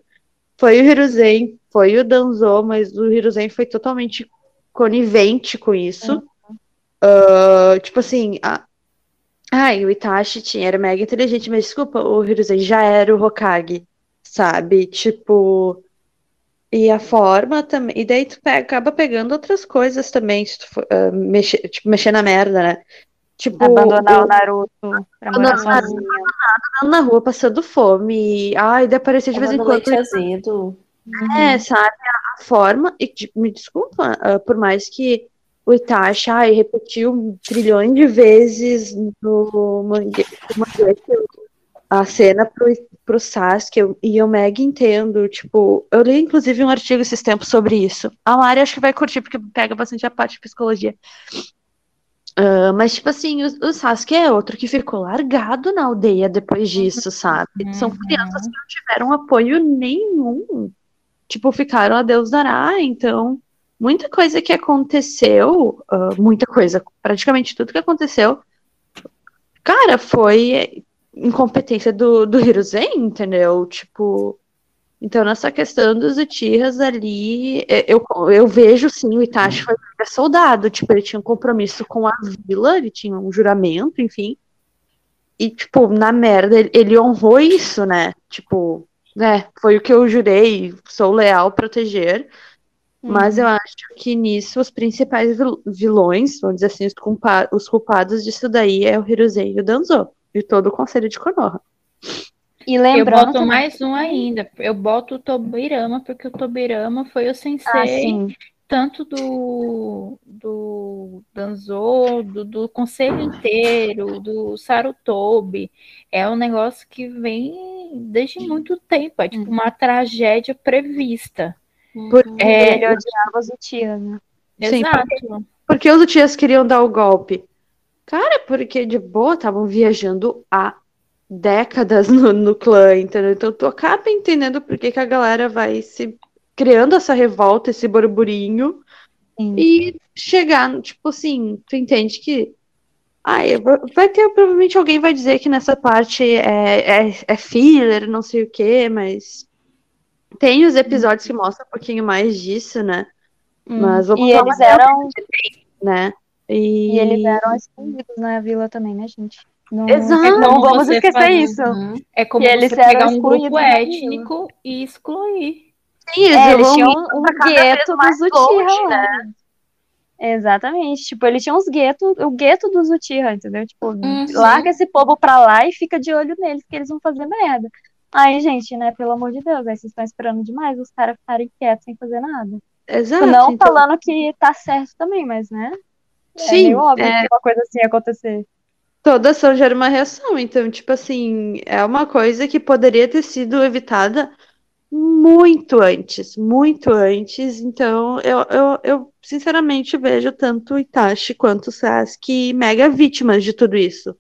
foi o Hiruzen, foi o Danzo, mas o Hiruzen foi totalmente conivente com isso. Ah, tipo assim, a... ai, o Itachi tinha, era mega inteligente, mas desculpa, o Hiruzen já era o Hokage, sabe? Tipo. E a forma também. E daí tu pega- acaba pegando outras coisas também, se tu for, ah, mexer, tipo, mexer na merda, né? Tipo, Abandonar o- o Naruto pra morar sozinho. na rua passando fome. Ai, daí aparecia de vez em quando. azedo. É, sabe? A, a forma. E de- me desculpa, ah, por mais que o Itachi ai, repetiu trilhões de vezes no Mangekyou a cena pro, pro Sasuke, eu- e eu mega entendo. Tipo, eu li inclusive um artigo esses tempos sobre isso. A Mari acho que vai curtir, porque pega bastante a parte de psicologia. Ah, mas, tipo assim, o, o Sasuke é outro que ficou largado na aldeia depois disso, sabe? São Uhum. crianças que não tiveram apoio nenhum. Tipo, ficaram a Deus dará. Então, muita coisa que aconteceu, ah, muita coisa, praticamente tudo que aconteceu, cara, foi incompetência do, do Hiruzen, entendeu? Tipo, então nessa questão dos Uchihas ali, eh, eu, eu vejo sim, o Itachi foi soldado, tipo, ele tinha um compromisso com a vila, ele tinha um juramento, enfim. E, tipo, na merda, ele, ele honrou isso, né? Tipo, né, foi o que eu jurei, sou leal proteger. Mas eu acho que nisso os principais vil- vilões, vamos dizer assim, os, culpa- os culpados disso daí é o Hiruzen e o Danzo. E todo o conselho de Konoha. E Eu lembrando boto também- mais um ainda. Eu boto o Tobirama, porque o Tobirama foi o Ah, sensei sim. tanto do, do Danzo, do, do conselho inteiro, do Sarutobi. É um negócio que vem desde muito tempo. É tipo uma tragédia prevista. Por- É, Ele odiava os Uchiha, né? Sim, exato. Porque os Uchihas queriam dar o golpe? Cara, porque de boa estavam viajando há décadas no, no clã, entendeu? Então tu acaba entendendo por que, que a galera vai se criando essa revolta, esse burburinho, Sim. e chegar, tipo assim, tu entende que ai, vai ter, provavelmente alguém vai dizer que nessa parte é, é, é filler, não sei o quê, mas tem os episódios que mostram um pouquinho mais disso, né? Mas vamos e eles eram né? E, e eles eram escondidos na vila também, né, gente? Não, Exato. É não vamos você esquecer fazer- isso. Uhum. É como eles você eram pegar um grupo étnico e excluir. Sim, eles É, eles tinham um gueto dos Uchiha lá. Exatamente. Tipo, eles tinham os guetos, o gueto dos Uchiha, entendeu? Tipo, Uhum. larga esse povo pra lá e fica de olho neles, que eles vão fazer merda. Aí, gente, né, pelo amor de Deus, aí vocês estão esperando demais os caras ficarem quietos sem fazer nada. Exato. Não então, falando que tá certo também, mas, né? É sim, meio óbvio é, que uma coisa assim ia acontecer. toda ação gera uma reação. Então, tipo assim, é uma coisa que poderia ter sido evitada muito antes, muito antes. Então, eu, eu, eu sinceramente vejo tanto o Itachi quanto o Sasuke mega vítimas de tudo isso,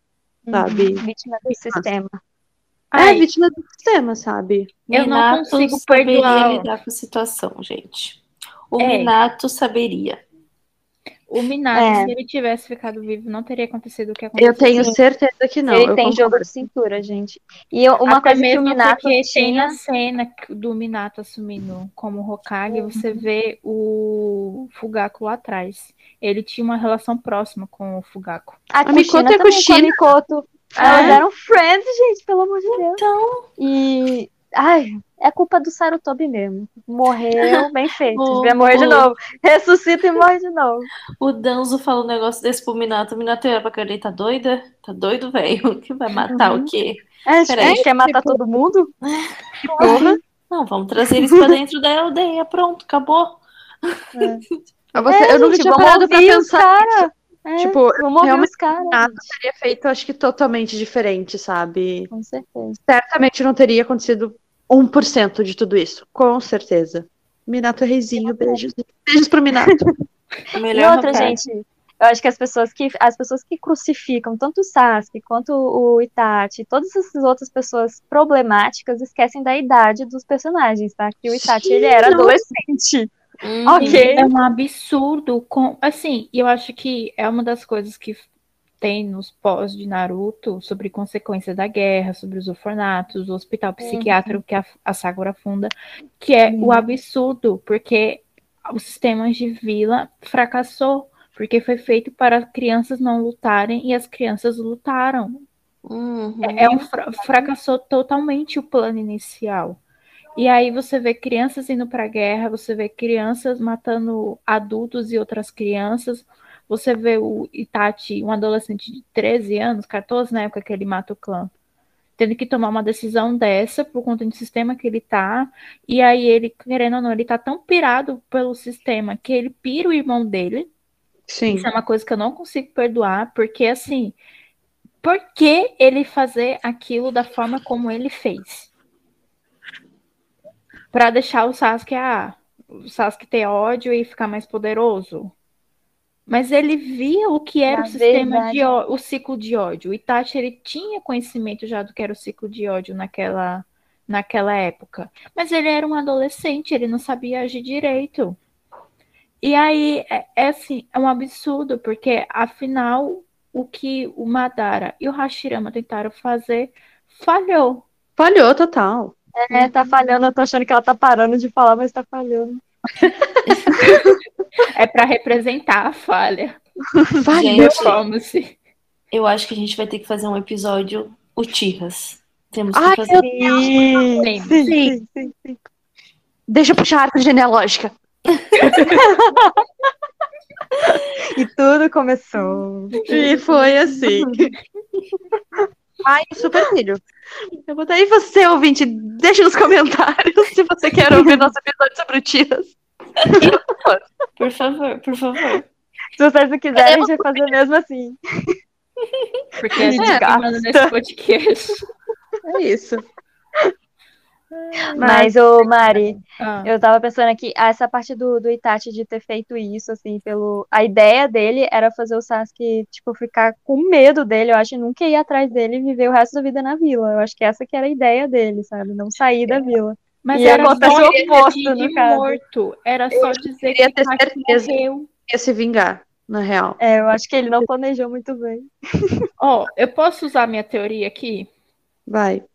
sabe? Vítima do sistema. É, Ai, vítima do sistema, sabe? Eu não Minato consigo saberia perdoar. lidar com a situação, gente. O É. Minato saberia. O Minato, É. se ele tivesse ficado vivo, não teria acontecido o que aconteceu. Eu tenho certeza que não. Ele eu tem jogo concordo. de cintura, gente. E eu- uma Até coisa que o mesmo Minato porque tem tinha. na cena do Minato assumindo como Hokage, você vê o Fugaku lá atrás. Ele tinha uma relação próxima com o Fugaku. A A Mikoto é Kushina. com a Mikoto. É. Elas eram friends, gente, pelo amor de Deus. Então, E. Ai, é culpa do Sarutobi mesmo. Morreu <laughs> bem feito. O- Devia morrer de novo. Ressuscita e morre de novo. o Danzo fala um negócio desse pro Minato. O Minato era pra querer, tá doida? Tá doido, velho? <laughs> Que vai matar Uhum. o quê? É, Peraí. quer matar todo mundo? <laughs> Porra. Não, vamos trazer eles pra dentro da aldeia. Pronto, acabou. Você, É, eu nunca gente, tinha parado pra pensar. cara. É, Tipo, vamos ouvir realmente os caras. nada teria feito, acho que totalmente diferente, sabe? Com certeza. Certamente não teria acontecido 1% de tudo isso. Com certeza. Minato é reizinho, beijos. Beijos pro Minato. <laughs> E melhor outra, Hokage. gente, eu acho que as pessoas que as pessoas que crucificam tanto o Sasuke quanto o Itachi, todas essas outras pessoas problemáticas esquecem da idade dos personagens, tá? Que o Itachi ele era adolescente. Uhum. Ok. É um <laughs> absurdo. Com, assim, eu acho que é uma das coisas que tem nos pós de Naruto sobre consequência da guerra, sobre os orfanatos, o hospital psiquiátrico que a, a Sakura funda, que é Uhum. o absurdo, porque o sistema de vila fracassou, porque foi feito para crianças não lutarem e as crianças lutaram. Uhum. É, é um fra fracassou totalmente o plano inicial. E aí você vê crianças indo para a guerra, você vê crianças matando adultos e outras crianças. Você vê o Itachi, um adolescente de 13 anos, 14 na época que ele mata o clã, tendo que tomar uma decisão dessa por conta do sistema que ele tá. E aí ele, querendo ou não, ele tá tão pirado pelo sistema que ele pira o irmão dele. Sim. Isso é uma coisa que eu não consigo perdoar, porque assim, por que ele fazer aquilo da forma como ele fez? Pra deixar o Sasuke, ah, o Sasuke ter ódio e ficar mais poderoso. Mas ele via o que era Na o sistema verdade- de o ciclo de ódio. O Itachi ele tinha conhecimento já do que era o ciclo de ódio naquela naquela época. Mas ele era um adolescente, ele não sabia agir direito. E aí é, é assim, é um absurdo, porque afinal o que o Madara e o Hashirama tentaram fazer falhou. Falhou total. É, tá falhando, eu tô achando que ela tá parando de falar, mas tá falhando. <laughs> É para representar a falha. Falhou. Gente, eu acho que a gente vai ter que fazer um episódio Uchihas. Temos que Ai, fazer. meu Sim, Sim, sim, sim. sim, sim, sim. Deixa eu puxar a árvore genealógica. <laughs> E tudo começou. E foi assim. <laughs> Ai, super filho. Eu vou aí você, ouvinte, deixa nos comentários <laughs> se você quer ouvir nosso episódio sobre o Tias. <laughs> Por favor, por favor. Se vocês não quiserem, a gente vai fazer mesmo assim. Porque a <laughs> gente É, manda nesse podcast. É isso. Mas, ô Mari, Ah, eu tava pensando aqui, ah, essa parte do, do Itachi de ter feito isso, assim, pelo. A ideia dele era fazer o Sasuke, tipo, ficar com medo dele, eu acho, e nunca ir atrás dele e viver o resto da vida na vila. Eu acho que essa que era a ideia dele, sabe? Não sair da vila. mas E era acontece só o dizer oposto, no caso. morto. Era só dizer queria que ter certeza. morreu. Ia se vingar, na real. É, eu acho que ele não planejou muito bem. Ó, eu posso usar minha teoria aqui? Vai.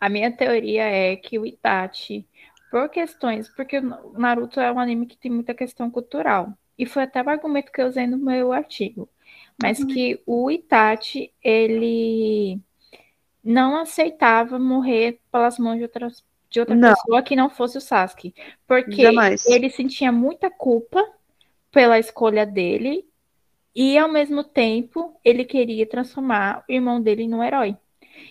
A minha teoria é que o Itachi, por questões, porque o Naruto é um anime que tem muita questão cultural. E foi até o argumento que eu usei no meu artigo. Mas que o Itachi, ele não aceitava morrer pelas mãos de, outras, de outra Não. pessoa que não fosse o Sasuke. Porque Jamais. ele sentia muita culpa pela escolha dele. E ao mesmo tempo, ele queria transformar o irmão dele num herói.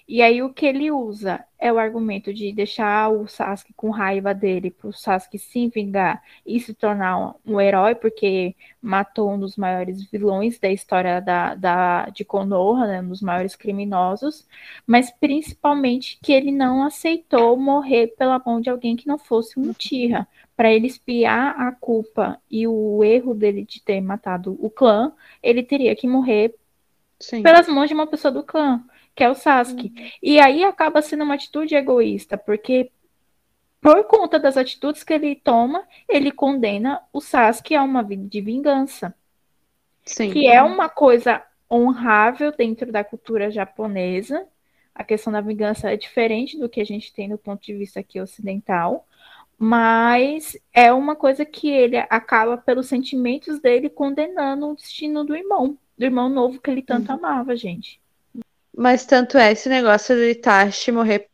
E aí o que ele usa é o argumento de deixar o Sasuke com raiva dele, para o Sasuke se vingar e se tornar um, herói, porque matou um dos maiores vilões da história da, da, de Konoha, né, um dos maiores criminosos, mas principalmente que ele não aceitou morrer pela mão de alguém que não fosse um Uchiha, para ele espiar a culpa e o erro dele de ter matado o clã, ele teria que morrer Sim. pelas mãos de uma pessoa do clã, que é o Sasuke. E aí acaba sendo uma atitude egoísta, porque por conta das atitudes que ele toma, ele condena o Sasuke a uma vida de vingança, Sim. que é uma coisa honrável dentro da cultura japonesa. A questão da vingança é diferente do que a gente tem do ponto de vista aqui ocidental, mas é uma coisa que ele acaba pelos sentimentos dele condenando o destino do irmão, do irmão novo que ele tanto amava, gente. Mas tanto é esse negócio do Itachi morrer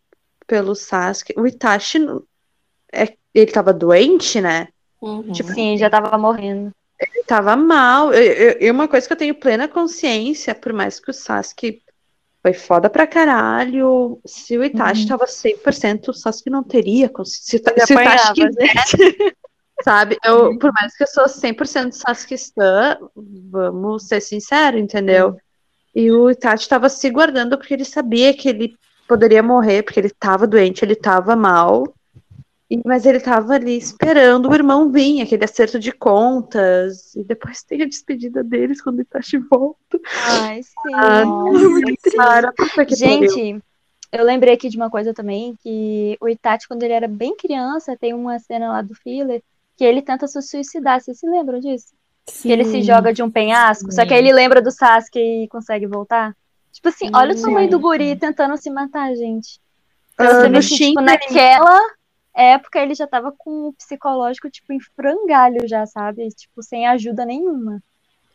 pelo Sasuke. O Itachi, é, ele tava doente, né? Uhum. Tipo, Sim, já tava morrendo. Ele tava mal. E uma coisa que eu tenho plena consciência, por mais que o Sasuke foi foda pra caralho, se o Itachi tava 100%, o Sasuke não teria consciência. Se, o- se o Itachi quisesse, <laughs> sabe? Eu, por mais que eu sou 100% Sasuke stan, vamos ser sinceros, entendeu? E o Itachi tava se guardando porque ele sabia que ele poderia morrer, porque ele tava doente, ele tava mal. E- mas ele tava ali esperando o irmão vir, aquele acerto de contas. E depois tem a despedida deles quando o Itachi volta. Ai, sim. Ah, cara. Gente, eu lembrei aqui de uma coisa também, que o Itachi, quando ele era bem criança, tem uma cena lá do filler, que ele tenta se suicidar. Vocês se lembram disso? Que ele se joga de um penhasco, só que aí ele lembra do Sasuke e consegue voltar. Tipo assim, olha o tamanho do guri tentando se matar, gente. Então, Ah, você no que, tipo, naquela, época ele já tava com o psicológico, tipo, em frangalho já, sabe? Tipo, sem ajuda nenhuma.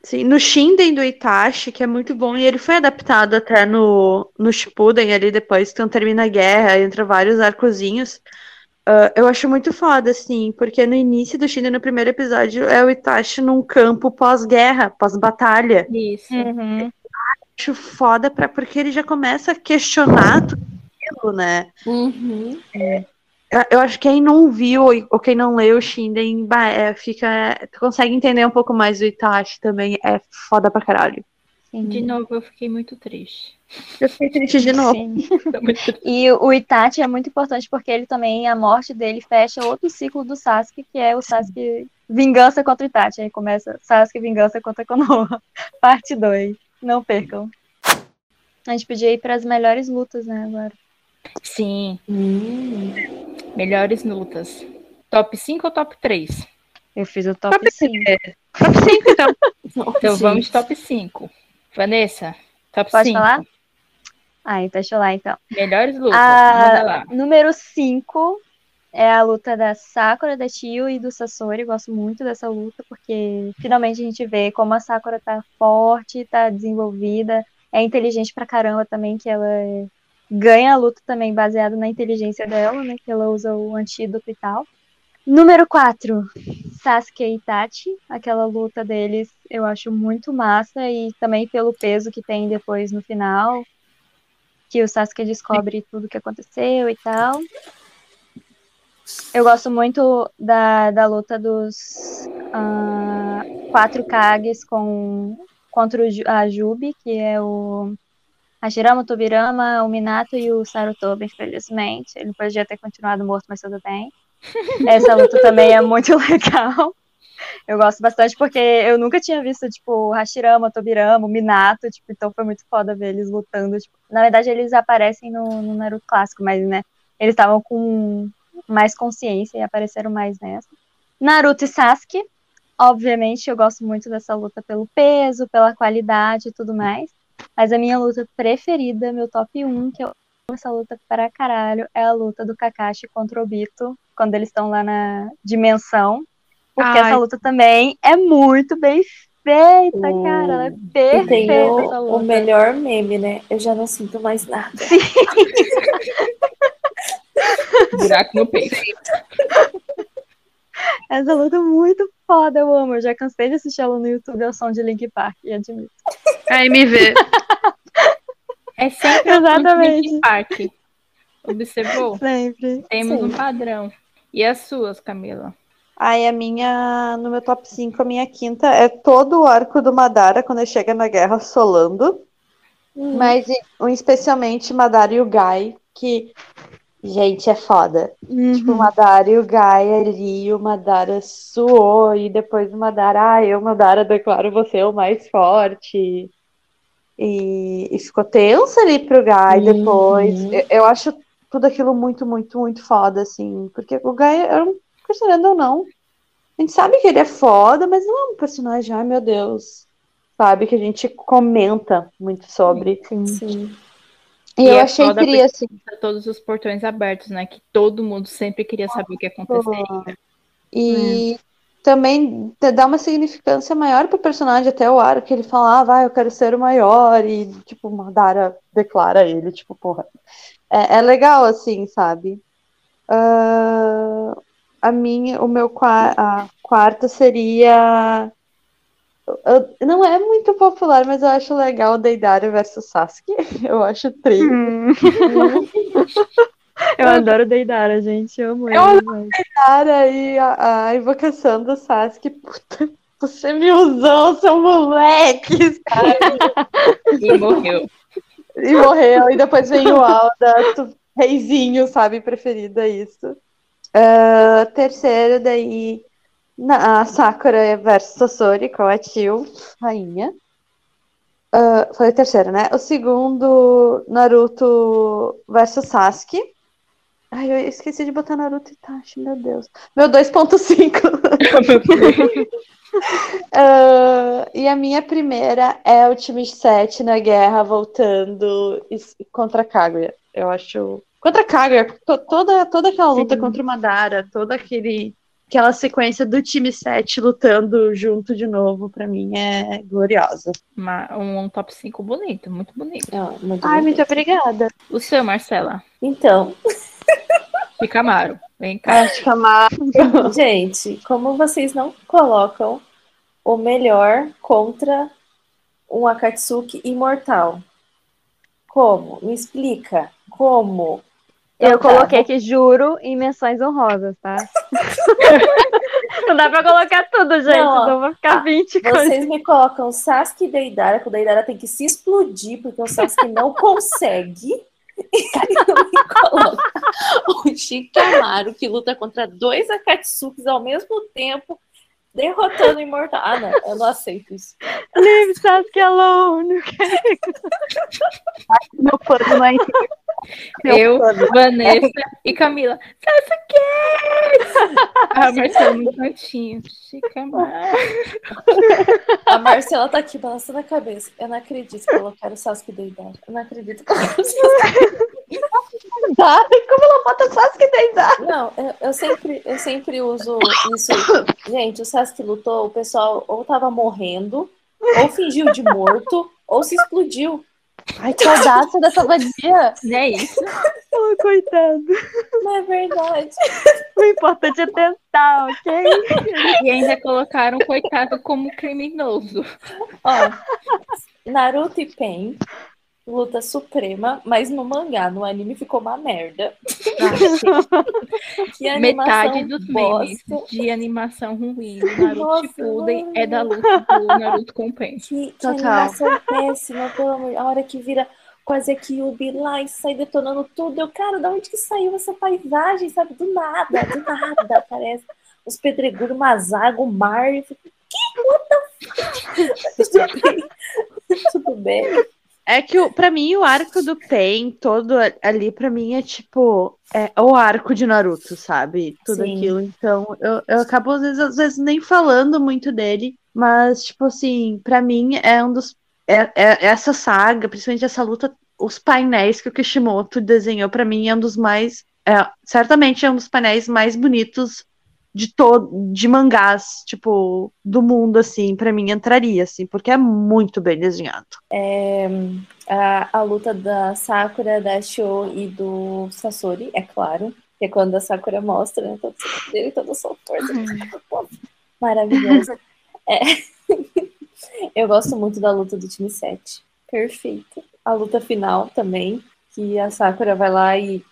Sim, no Shinden do Itachi, que é muito bom, e ele foi adaptado até no, no Shippuden ali depois, quando termina a guerra, entra vários arcozinhos. Uh, eu acho muito foda, assim, porque no início do Shinden, no primeiro episódio, é o Itachi num campo pós-guerra, pós-batalha. Isso. Uhum. Acho foda pra, porque ele já começa a questionar tudo aquilo, né? Uhum. Eu, eu acho que quem não viu ou quem não leu o Shinden bah, é, fica, consegue entender um pouco mais do Itachi também. É foda pra caralho. Sim. De novo, eu fiquei muito triste. Eu fiquei triste de novo. Sim. <laughs> Tô muito triste. E o Itachi é muito importante porque ele também, a morte dele fecha outro ciclo do Sasuke, que é o Sasuke Vingança contra o Itachi. Aí começa Sasuke Vingança contra Konoha, <laughs> parte 2. Não percam. A gente podia ir para as melhores lutas, né, agora. Sim, Hum. melhores lutas. Top 5 ou top 3? Eu fiz o top Top 5. <laughs> Top 5, então. Então vamos de top 5. Vanessa, top Pode 5. falar? Ah, então deixa eu lá então. Melhores lutas. Ah, lá. Número 5 é a luta da Sakura, da Tio e do Sasori. Gosto muito dessa luta, porque finalmente a gente vê como a Sakura tá forte, tá desenvolvida, é inteligente pra caramba também, que ela ganha a luta também baseado na inteligência dela, né? Que ela usa o antídoto e tal. Número 4, Sasuke e Itachi. Aquela luta deles eu acho muito massa e também pelo peso que tem depois no final. Que o Sasuke descobre tudo que aconteceu e tal. Eu gosto muito da, da luta dos ah, quatro Kages com, contra o a Jubi, que é o Hashirama, o Tobirama, o Minato e o Sarutobi, infelizmente. Ele podia ter continuado morto, mas tudo bem. Essa luta também é muito <laughs> legal. Eu gosto bastante porque eu nunca tinha visto, tipo, Hashirama, Tobirama, Minato, tipo, então foi muito foda ver eles lutando. Tipo, na verdade, eles aparecem no, no Naruto clássico, mas, né, eles estavam com mais consciência e apareceram mais nessa. Naruto e Sasuke, obviamente, eu gosto muito dessa luta pelo peso, pela qualidade e tudo mais. Mas a minha luta preferida, meu top 1, que eu amo essa luta pra caralho, é a luta do Kakashi contra o Obito, quando eles estão lá na dimensão. Porque Ai. essa luta também é muito bem feita, Hum. cara. Ela é tem perfeita essa o, luta. o melhor meme, né? Eu já não sinto mais nada. <laughs> Buraco no peito. Essa luta é muito foda, eu amo. Eu já cansei de assistir ela no YouTube ao som de Link Park, e admito. AMV. É sempre a Exatamente. Linkin Park. Observou? Sempre. Temos Sim. um padrão. E as suas, Camila? Aí a minha, no meu top 5, a minha quinta é todo o arco do Madara quando ele chega na guerra solando. Hum. Mas especialmente Madara e o Gai, que, gente, é foda. Tipo, o Madara e o Gai ali, o Madara suou, e depois o Madara, ah, eu, Madara, declaro você o mais forte. E, e ficou tenso ali pro Gai Uhum. depois. Eu, eu acho tudo aquilo muito, muito, muito foda, assim. Porque o Gai é um personagem ou não. A gente sabe que ele é foda, mas não é um personagem, ai meu Deus. Sabe, que a gente comenta muito sobre. Sim. Sim. E, E eu é achei tri, assim. Todos os portões abertos, né? Que todo mundo sempre queria saber o que ia acontecer. E também te- dá uma significância maior pro personagem, até o arco que ele fala, ah, vai, eu quero ser o maior, e, tipo, Madara declara ele, tipo, porra. É, é legal, assim, sabe? Ah, a minha, o meu a quarta seria. eu- não é muito popular, mas eu acho legal o Deidara versus Sasuke. <laughs> Eu acho tri. Hum. <laughs> Eu adoro Deidara, gente. Eu amo ele. Eu mas- Cara, e a, a invocação do Sasuke, puta, você me usou, seu moleque, <laughs> E morreu. E morreu, e depois vem o Alda, reizinho, sabe, preferido, é isso. Ah, terceiro, daí, na, a Sakura versus Sasori, com a Tio, rainha. Ah, foi o terceiro, né? O segundo, Naruto versus Sasuke. Ai, eu esqueci de botar Naruto e Itachi, meu Deus. Meu 2.5. <laughs> <laughs> <laughs> Ah, e a minha primeira é o time 7 na guerra voltando contra a Kaguya. Eu acho Contra a Kaga, to- toda, toda aquela luta Sim. contra o Madara, toda aquele, aquela sequência do time 7 lutando junto de novo, pra mim é gloriosa. Uma- um, um top 5 bonito, muito bonito. Ó, muito Ai, bonito. muito obrigada. O seu, Marcela. Então, Shikamaru. Vem <laughs> cá. Acho que a Mar... gente, como vocês não colocam o melhor contra um Akatsuki imortal? Como? Me explica. Como? Eu Então tá, coloquei aqui juro em menções honrosas, tá? <laughs> Não dá pra colocar tudo, gente. Não. Então vou ficar 20 coisas. Vocês me colocam o Sasuke e Deidara, que o Deidara tem que se explodir, porque o Sasuke não <laughs> consegue. <laughs> E me coloca o Shikamaru, que luta contra dois Akatsukis ao mesmo tempo, derrotando o Imortal. Ah, não, eu não aceito isso. Leave Sasuke alone. Meu pano não é Eu. Vanessa e Camila. Sasuke! A Marcela no cantinho. Shikamaru. A Marcela tá aqui balançando a cabeça. Eu não acredito que colocaram o Sasuke Deidara. Eu não acredito que colocaram o Sasuke. <laughs> Como ela bota Sasuke deitar? Não, eu, eu sempre, eu sempre uso isso. Gente, o Sasuke lutou, o pessoal ou tava morrendo, ou fingiu de morto, ou se explodiu. Ai, que audácia dessa vadia. Não é isso? Oh, coitado. Não é verdade. O importante é tentar, ok? E ainda colocaram o coitado como criminoso. Ó, Naruto e Pen, luta suprema, mas no mangá, no anime ficou uma merda. <laughs> que animação Metade dos memes de animação ruim do Naruto Nossa, Shippuden é da luta do Naruto com o Pen. Que, que animação péssima, pelo amor. A hora que vira quase aqui o lá e sai detonando tudo. Eu, cara, da onde que saiu essa paisagem, sabe? Do nada, do nada, <laughs> parece. Os pedregulhos, umas águas, o mar. Eu fico, que? What the fuck? <laughs> Tudo bem. Tudo bem. É que, pra mim, o arco do Pain todo ali, pra mim, é tipo. É o arco de Naruto, sabe? Tudo Sim. aquilo. Então, eu, eu acabo, às vezes, às vezes, nem falando muito dele. Mas, tipo assim, pra mim, é um dos. É, é- essa saga, principalmente essa luta, os painéis que o Kishimoto desenhou, pra mim, é um dos mais. é, certamente é um dos painéis mais bonitos de todo de mangás, tipo, do mundo, assim, pra mim entraria, assim, porque é muito bem desenhado. A, a luta da Sakura, da Shio e do Sasori, é claro. Que é quando a Sakura mostra, né? Todo o poder e toda a sua força. Maravilhoso. É. <laughs> Eu gosto muito da luta do time 7. Perfeito. A luta final também, que a Sakura vai lá e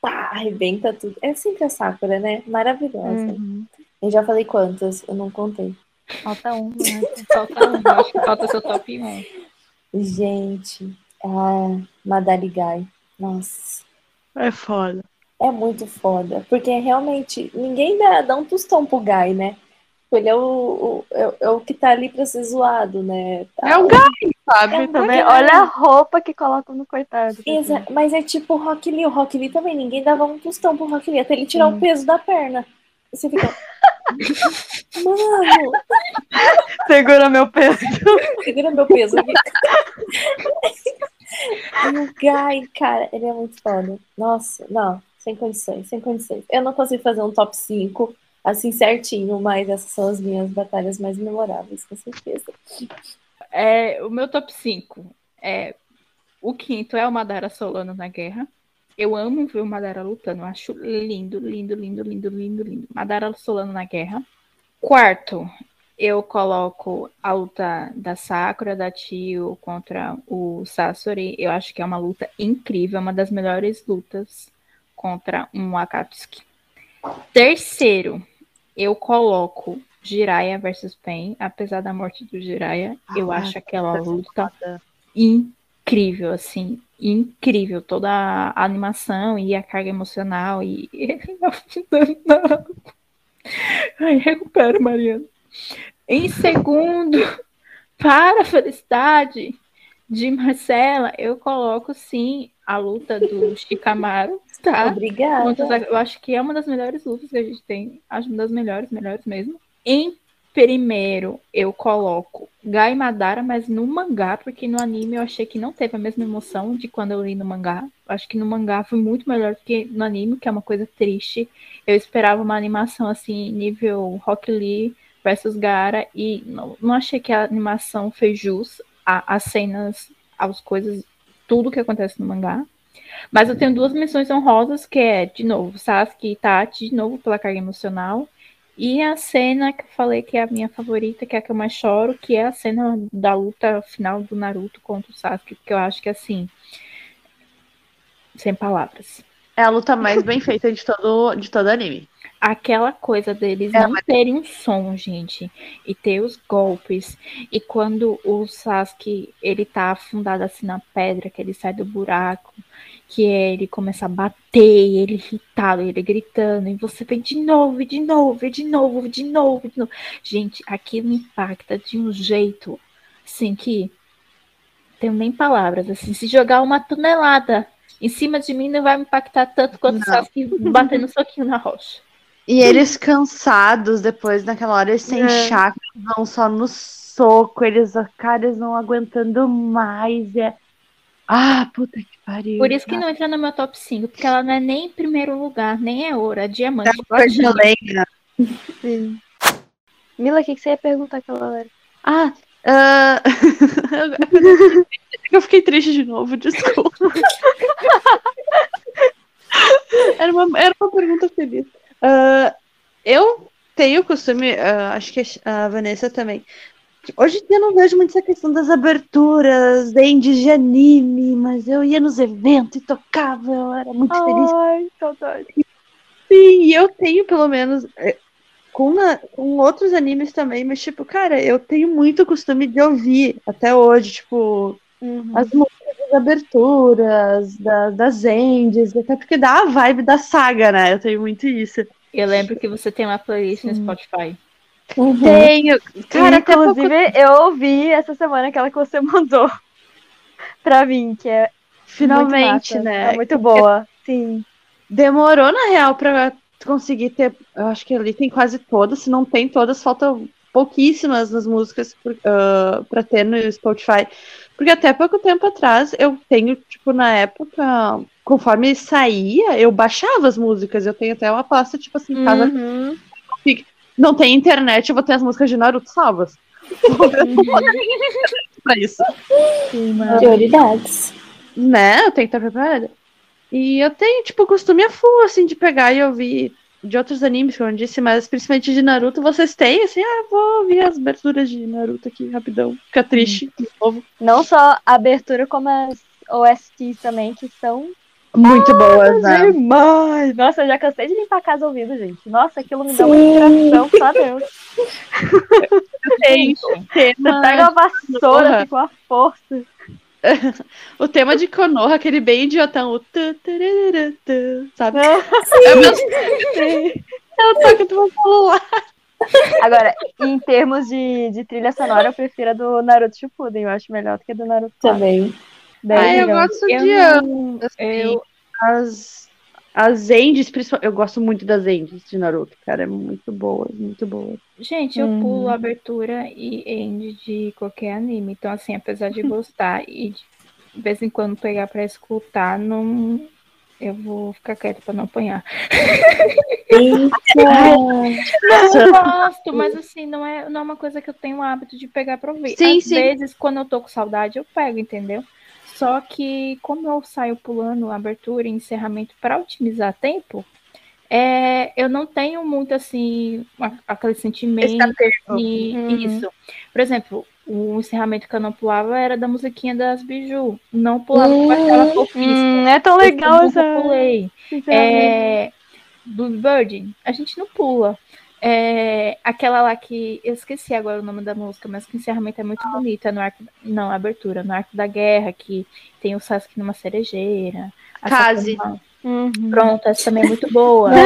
pá, arrebenta tudo. É sempre a Sakura, né? Maravilhosa. Uhum. Eu já falei quantas, eu não contei. Falta um, né? Falta um, acho que falta seu top 1. Gente, a Madarigai. Nossa. É foda. É muito foda, porque realmente ninguém dá, dá um tostão pro Guy, né? Ele é o, o- é, o- é o que tá ali pra ser zoado, né? É um gás, sabe? É um Também, Porque- olha a roupa que colocam no coitado. Exa- Mas é tipo o Rock Lee. O Rock Lee também, ninguém dava um tostão pro Rock Lee, até ele tirar Sim. o peso da perna. Você fica. Mano, <laughs> Segura meu peso. segura meu peso aqui. <laughs> O Guy, cara, ele é muito foda. Nossa, não, sem condições, sem condições. Eu não consigo fazer um top 5 assim certinho, mas essas são as minhas batalhas mais memoráveis, com certeza. É, o meu top 5 é o quinto é o Madara Solano na guerra. Eu amo ver o Madara lutando, eu acho lindo, lindo, lindo, lindo, lindo, lindo. Madara Solano na guerra. Quarto, eu coloco a luta da Sakura, da Tio contra o Sasori. Eu acho que é uma luta incrível, uma das melhores lutas contra um Akatsuki. Terceiro, eu coloco Jiraiya versus Pain, apesar da morte do Jiraiya, eu Ah, acho aquela essa luta foda. incrível, assim, incrível. Toda a animação e a carga emocional e. <laughs> Ai, recupera, Mariana. Em segundo, para a felicidade de Marcela, eu coloco sim a luta do Shikamaru, tá? Obrigada. Eu acho que é uma das melhores lutas que a gente tem. Acho uma das melhores, melhores mesmo. Em primeiro, eu coloco Gai Madara, mas no mangá, porque no anime eu achei que não teve a mesma emoção de quando eu li no mangá. Acho que no mangá foi muito melhor do que no anime, que é uma coisa triste. Eu esperava uma animação assim, nível Rock Lee versus Gara, e não, não achei que a animação fez jus às cenas, às coisas, tudo que acontece no mangá. Mas eu tenho duas menções honrosas, que é, de novo, Sasuke e Tati, de novo, pela carga emocional. E a cena que eu falei que é a minha favorita, que é a que eu mais choro, que é a cena da luta final do Naruto contra o Sasuke, que eu acho que assim. Sem palavras. É a luta mais bem feita de todo, de todo anime. Aquela coisa deles É, não mas- terem um som, gente, e ter os golpes. E quando o Sasuke, ele tá afundado assim na pedra, que ele sai do buraco, que ele começa a bater, ele irritado, ele gritando, e você vem de novo, e de novo, e de novo, e de novo, de novo. Gente, aquilo impacta de um jeito, assim, que tenho nem palavras, assim, se jogar uma tonelada em cima de mim não vai me impactar tanto quanto o Não. Sasuke batendo um soquinho na rocha. E eles cansados depois, naquela hora, eles sem É. chakra, vão só no soco, eles, cara, eles não aguentando mais. É... Ah, puta que pariu. Por isso que não entra no meu top 5, porque ela não é nem em primeiro lugar, nem é ouro, é diamante. Lenha. Sim. Mila, o que, que você ia perguntar aquela hora? Ah, ah, <laughs> eu fiquei triste de novo, desculpa. <laughs> era, uma, era uma pergunta feliz. Ah, eu tenho o costume, ah, acho que a Vanessa também. Hoje em dia eu não vejo muito essa questão das aberturas, de indies de anime, mas eu ia nos eventos e tocava, eu era muito feliz Ai, saudade. Sim, e eu tenho pelo menos é, com, na- com outros animes também, mas tipo, cara, eu tenho muito costume de ouvir até hoje, tipo, Uhum. as músicas das aberturas, da- das endes, até porque dá a vibe da saga, né? Eu tenho muito isso. Eu lembro que você tem uma playlist no. Spotify. Tenho, cara, até pouco inclusive, eu ouvi essa semana aquela que você <laughs> mandou pra mim, que é finalmente, muito massa. né? É muito boa. Sim. Demorou, na real, pra conseguir ter. Eu acho que ali tem quase todas. Se não tem todas, faltam pouquíssimas nas músicas por- ah, pra ter no Spotify. Porque até pouco tempo atrás eu tenho, tipo, na época, conforme saía, eu baixava as músicas. Eu tenho até uma pasta, tipo assim, em casa. Uhum. Não tem internet, eu vou ter as músicas de Naruto salvas. <laughs> pra isso. Sim. Prioridades. né? Eu tenho que estar preparada. E eu tenho, tipo, costume a full, assim, de pegar e ouvir de outros animes, como eu disse, mas principalmente de Naruto, vocês têm, assim, ah, vou ouvir as aberturas de Naruto aqui, rapidão. Fica triste, de novo. Não só a abertura, como as OSTs também, que são Muito boas, né? demais. Nossa, eu já cansei de limpar a casa ouvindo, gente. Nossa, aquilo me dá uma inspiração, só Deus. <laughs> Tema, pega a vassoura com a força. <laughs> o tema de Konoha, aquele bem idiotão, o tu, tu, sabe? É. É o meu é o toque do meu celular. <laughs> Agora, em termos de, de trilha sonora, eu prefiro a do Naruto Shippuden. Eu acho melhor do que a do Naruto. Também. Bem Ah, eu gosto Eu de não- assim, eu- as, as endes, principalmente, eu gosto muito das endes de Naruto, cara, é muito boas, muito boas. Gente, eu Uhum. pulo abertura e end de qualquer anime. Então, assim, apesar de gostar e de vez em quando pegar pra escutar, não. Eu vou ficar quieta pra não apanhar. <laughs> Eu gosto, mas assim, não é, não é uma coisa que eu tenho o hábito de pegar pra ouvir. Sim, Às sim. vezes, quando eu tô com saudade, eu pego, entendeu? Só que, como eu saio pulando abertura e encerramento pra otimizar tempo, é, eu não tenho muito assim aquele sentimento e Uhum. isso. Por exemplo, o encerramento que eu não pulava era da musiquinha das Biju. Não pulava com aquela fofíssima. Hum, é tão legal essa. eu pulei. É, Bluebird, a gente não pula. É, aquela lá que. Eu esqueci agora o nome da música, mas que o encerramento é muito bonito. É no arco. Não, a abertura, no arco da guerra, que tem o Sasuke numa cerejeira. Case. Uhum. Pronto, essa também é muito boa. <laughs>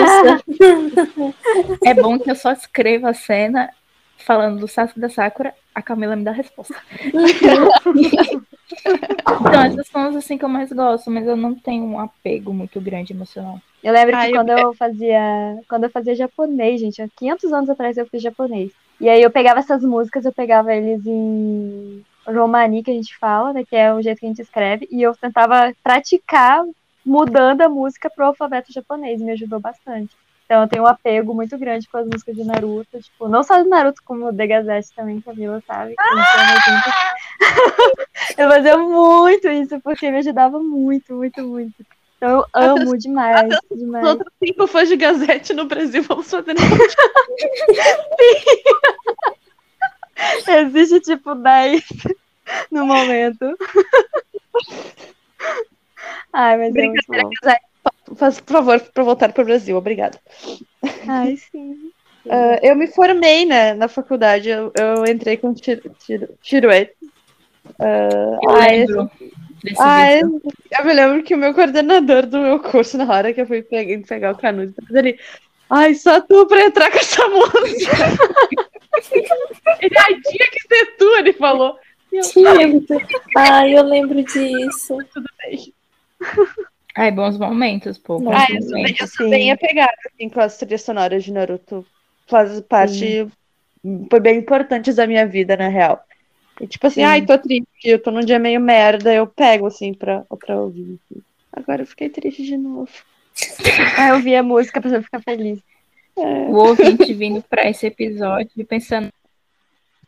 É bom que eu só escrevo a cena falando do Sasuke da Sakura, a Camila me dá a resposta. <laughs> então, essas são as assim que eu mais gosto, mas eu não tenho um apego muito grande emocional. Eu lembro que Ah, eu- quando eu fazia. Quando eu fazia japonês, gente, há 500 anos atrás eu fiz japonês. E aí eu pegava essas músicas, eu pegava eles em romani, que a gente fala, né? Que é o jeito que a gente escreve, e eu tentava praticar mudando a música pro alfabeto japonês, me ajudou bastante. Então eu tenho um apego muito grande com as músicas de Naruto, tipo, não só do Naruto, como o The Gazette também, que a Vila sabe. que a gente ama junto. eu fazia muito isso, porque me ajudava muito, muito, muito. Então eu amo demais, demais. Outro cinco fãs de Gazette no Brasil, vamos fazer <laughs> <laughs> Existe tipo 10 no momento. <laughs> Ai, mas é muito Brincadeira, bom. Gazette. Faz, por favor, para voltar para o Brasil, obrigada. Ai, <laughs> sim. Ah, eu me formei né, na faculdade, eu, eu entrei com tiro, tiro, tiroete. Ah, Eu lembro desse Ah, vídeo. é- eu me lembro que o meu coordenador do meu curso, na hora que eu fui pegar, pegar o canudo, ele. Ai, só tu pra entrar com essa música. <laughs> ele, ai, tinha que ser tu, ele falou. Eu, Tinha. Ai, eu lembro disso. tudo bem. Ai, bons momentos, pô. Bons Ah, eu sou, bem, momentos. eu sou bem apegada assim, com as trilhas sonoras de Naruto. Faz parte. Foi bem importantes da minha vida, na real. E tipo assim, Sim. ai, tô triste, eu tô num dia meio merda, eu pego assim pra, pra ouvir. assim. Agora eu fiquei triste de novo. Aí <laughs> eu vi a música pra ficar feliz. O ouvinte vindo pra esse episódio e pensando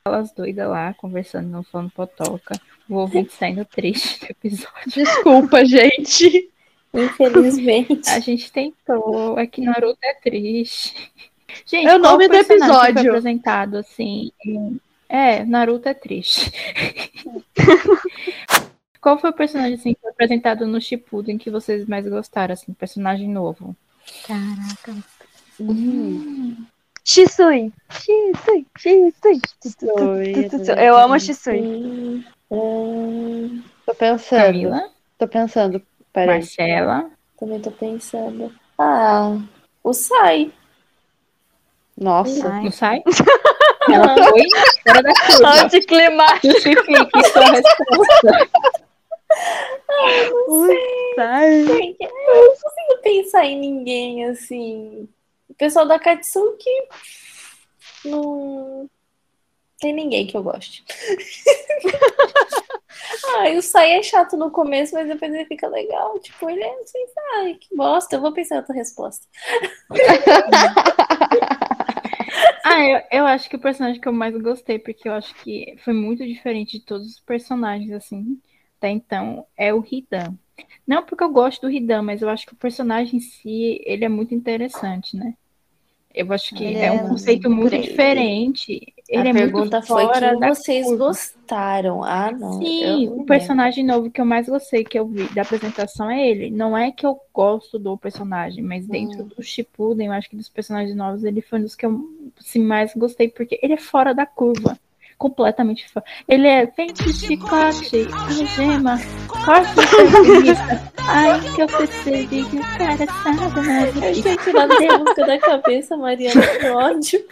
elas doidas lá, conversando, não falando potoca. O ouvinte saindo triste do episódio. Desculpa, gente. Infelizmente. <laughs> A gente tentou, é que Naruto é triste. Gente, É o nome do episódio. Foi apresentado assim. É, Naruto é triste. <laughs> Qual foi o personagem assim, que foi apresentado no Shippuden que vocês mais gostaram, assim, personagem novo? Caraca. Shisui. Shisui. Shisui. Shisui, Eu amo Shisui. Hum, hum, Tô pensando. Camila, Tô pensando. Peraí. Marcela, também tô pensando. Ah, o Sai. Nossa. Ai. não sai? <laughs> Ela foi fora da curva. Anticlimático. Justifique sua resposta. Sai. Gente, eu não consigo pensar em ninguém assim. O pessoal da Katsuki não tem ninguém que eu goste. <laughs> Ai, o Sai é chato no começo, mas depois ele fica legal. Tipo, ele é assim, ai, que bosta. Eu vou pensar outra resposta. <laughs> Ah, eu, eu acho que o personagem que eu mais gostei, porque eu acho que foi muito diferente de todos os personagens, assim, até então, é o Hidan. Não porque eu gosto do Hidan, mas eu acho que o personagem em si, ele é muito interessante, né? Eu acho que Ele é um é conceito muito incrível. diferente. Ele a é pergunta muito foi da vocês curva. gostaram. Ah, não. Sim, o personagem novo que eu mais gostei que eu vi da apresentação é ele. Não é que eu gosto do personagem, mas dentro Hum. do Shippuden, eu acho que dos personagens novos, ele foi um dos que eu assim, mais gostei, porque ele é fora da curva. Completamente fora. Ele é de chicote, algema, corte. <laughs> Ai, que eu percebi que o cara sabe na Eu vida. tinha tirado essa música da cabeça, Mariana. Que ódio.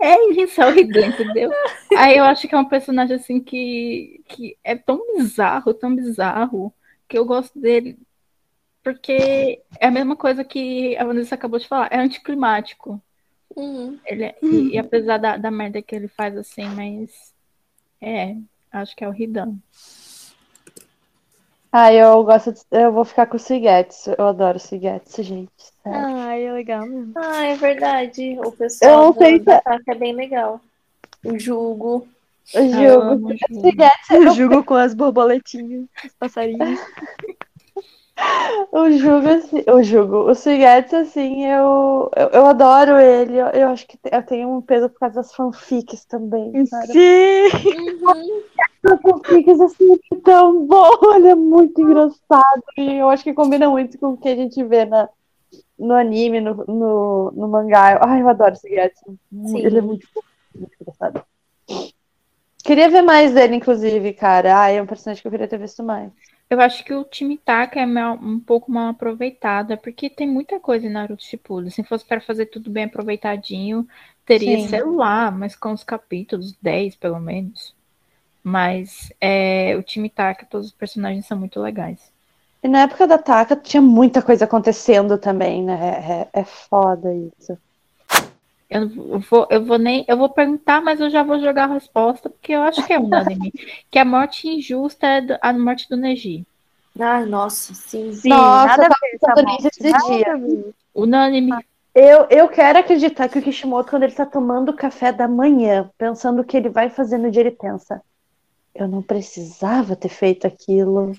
É isso, é o Hidan, entendeu? Aí eu acho que é um personagem assim que, que é tão bizarro, tão bizarro, que eu gosto dele. Porque é a mesma coisa que a Vanessa acabou de falar, é anticlimático. Hum. Ele é- e, e apesar da, da merda que ele faz assim, mas é, acho que é o Hidan. Ah, eu gosto de, Eu vou ficar com o Suigetsu. Eu adoro o Suigetsu, gente. sério. Ai, é legal mesmo. Ah, é verdade. O Eu pessoal não do sei se- ataque é bem legal. O Jugo. O Ah, eu jogo. amo o. Suigetsu, Eu jogo com as borboletinhas, os passarinhos. <laughs> O Jugo, assim, o Jugo, o Suigetsu, assim, eu, eu, eu adoro ele. Eu, eu acho que eu tenho um peso por causa das fanfics também, cara. Sim. As fanfics, assim, é tão bom, <laughs> ele é muito engraçado. E eu acho que combina muito com o que a gente vê na, no anime, no, no, no mangá. Ai, eu adoro o Suigetsu. Sim. Ele é muito, muito engraçado. Queria ver mais dele, inclusive, cara. Ai, é um personagem que eu queria ter visto mais. Eu acho que o time Taka é mal- um pouco mal aproveitado, é porque tem muita coisa em Naruto Shippuden. Se fosse para fazer tudo bem aproveitadinho, teria, Sim. lá, mas com os capítulos, 10 pelo menos. Mas é, o time Taka, todos os personagens são muito legais. E na época da Taka tinha muita coisa acontecendo também, né? É, é- é foda isso. Eu vou, eu vou nem, eu vou perguntar, mas eu já vou jogar a resposta, porque eu acho que é unânime. <laughs> que a morte injusta é do- a morte do Neji. Ai, nossa, sim. Sim, Nossa, nada eu a ver essa esse dia. Unânime. Eu, eu quero acreditar que o Kishimoto, quando ele está tomando café da manhã, pensando o que ele vai fazer no dia, ele pensa: eu não precisava ter feito aquilo.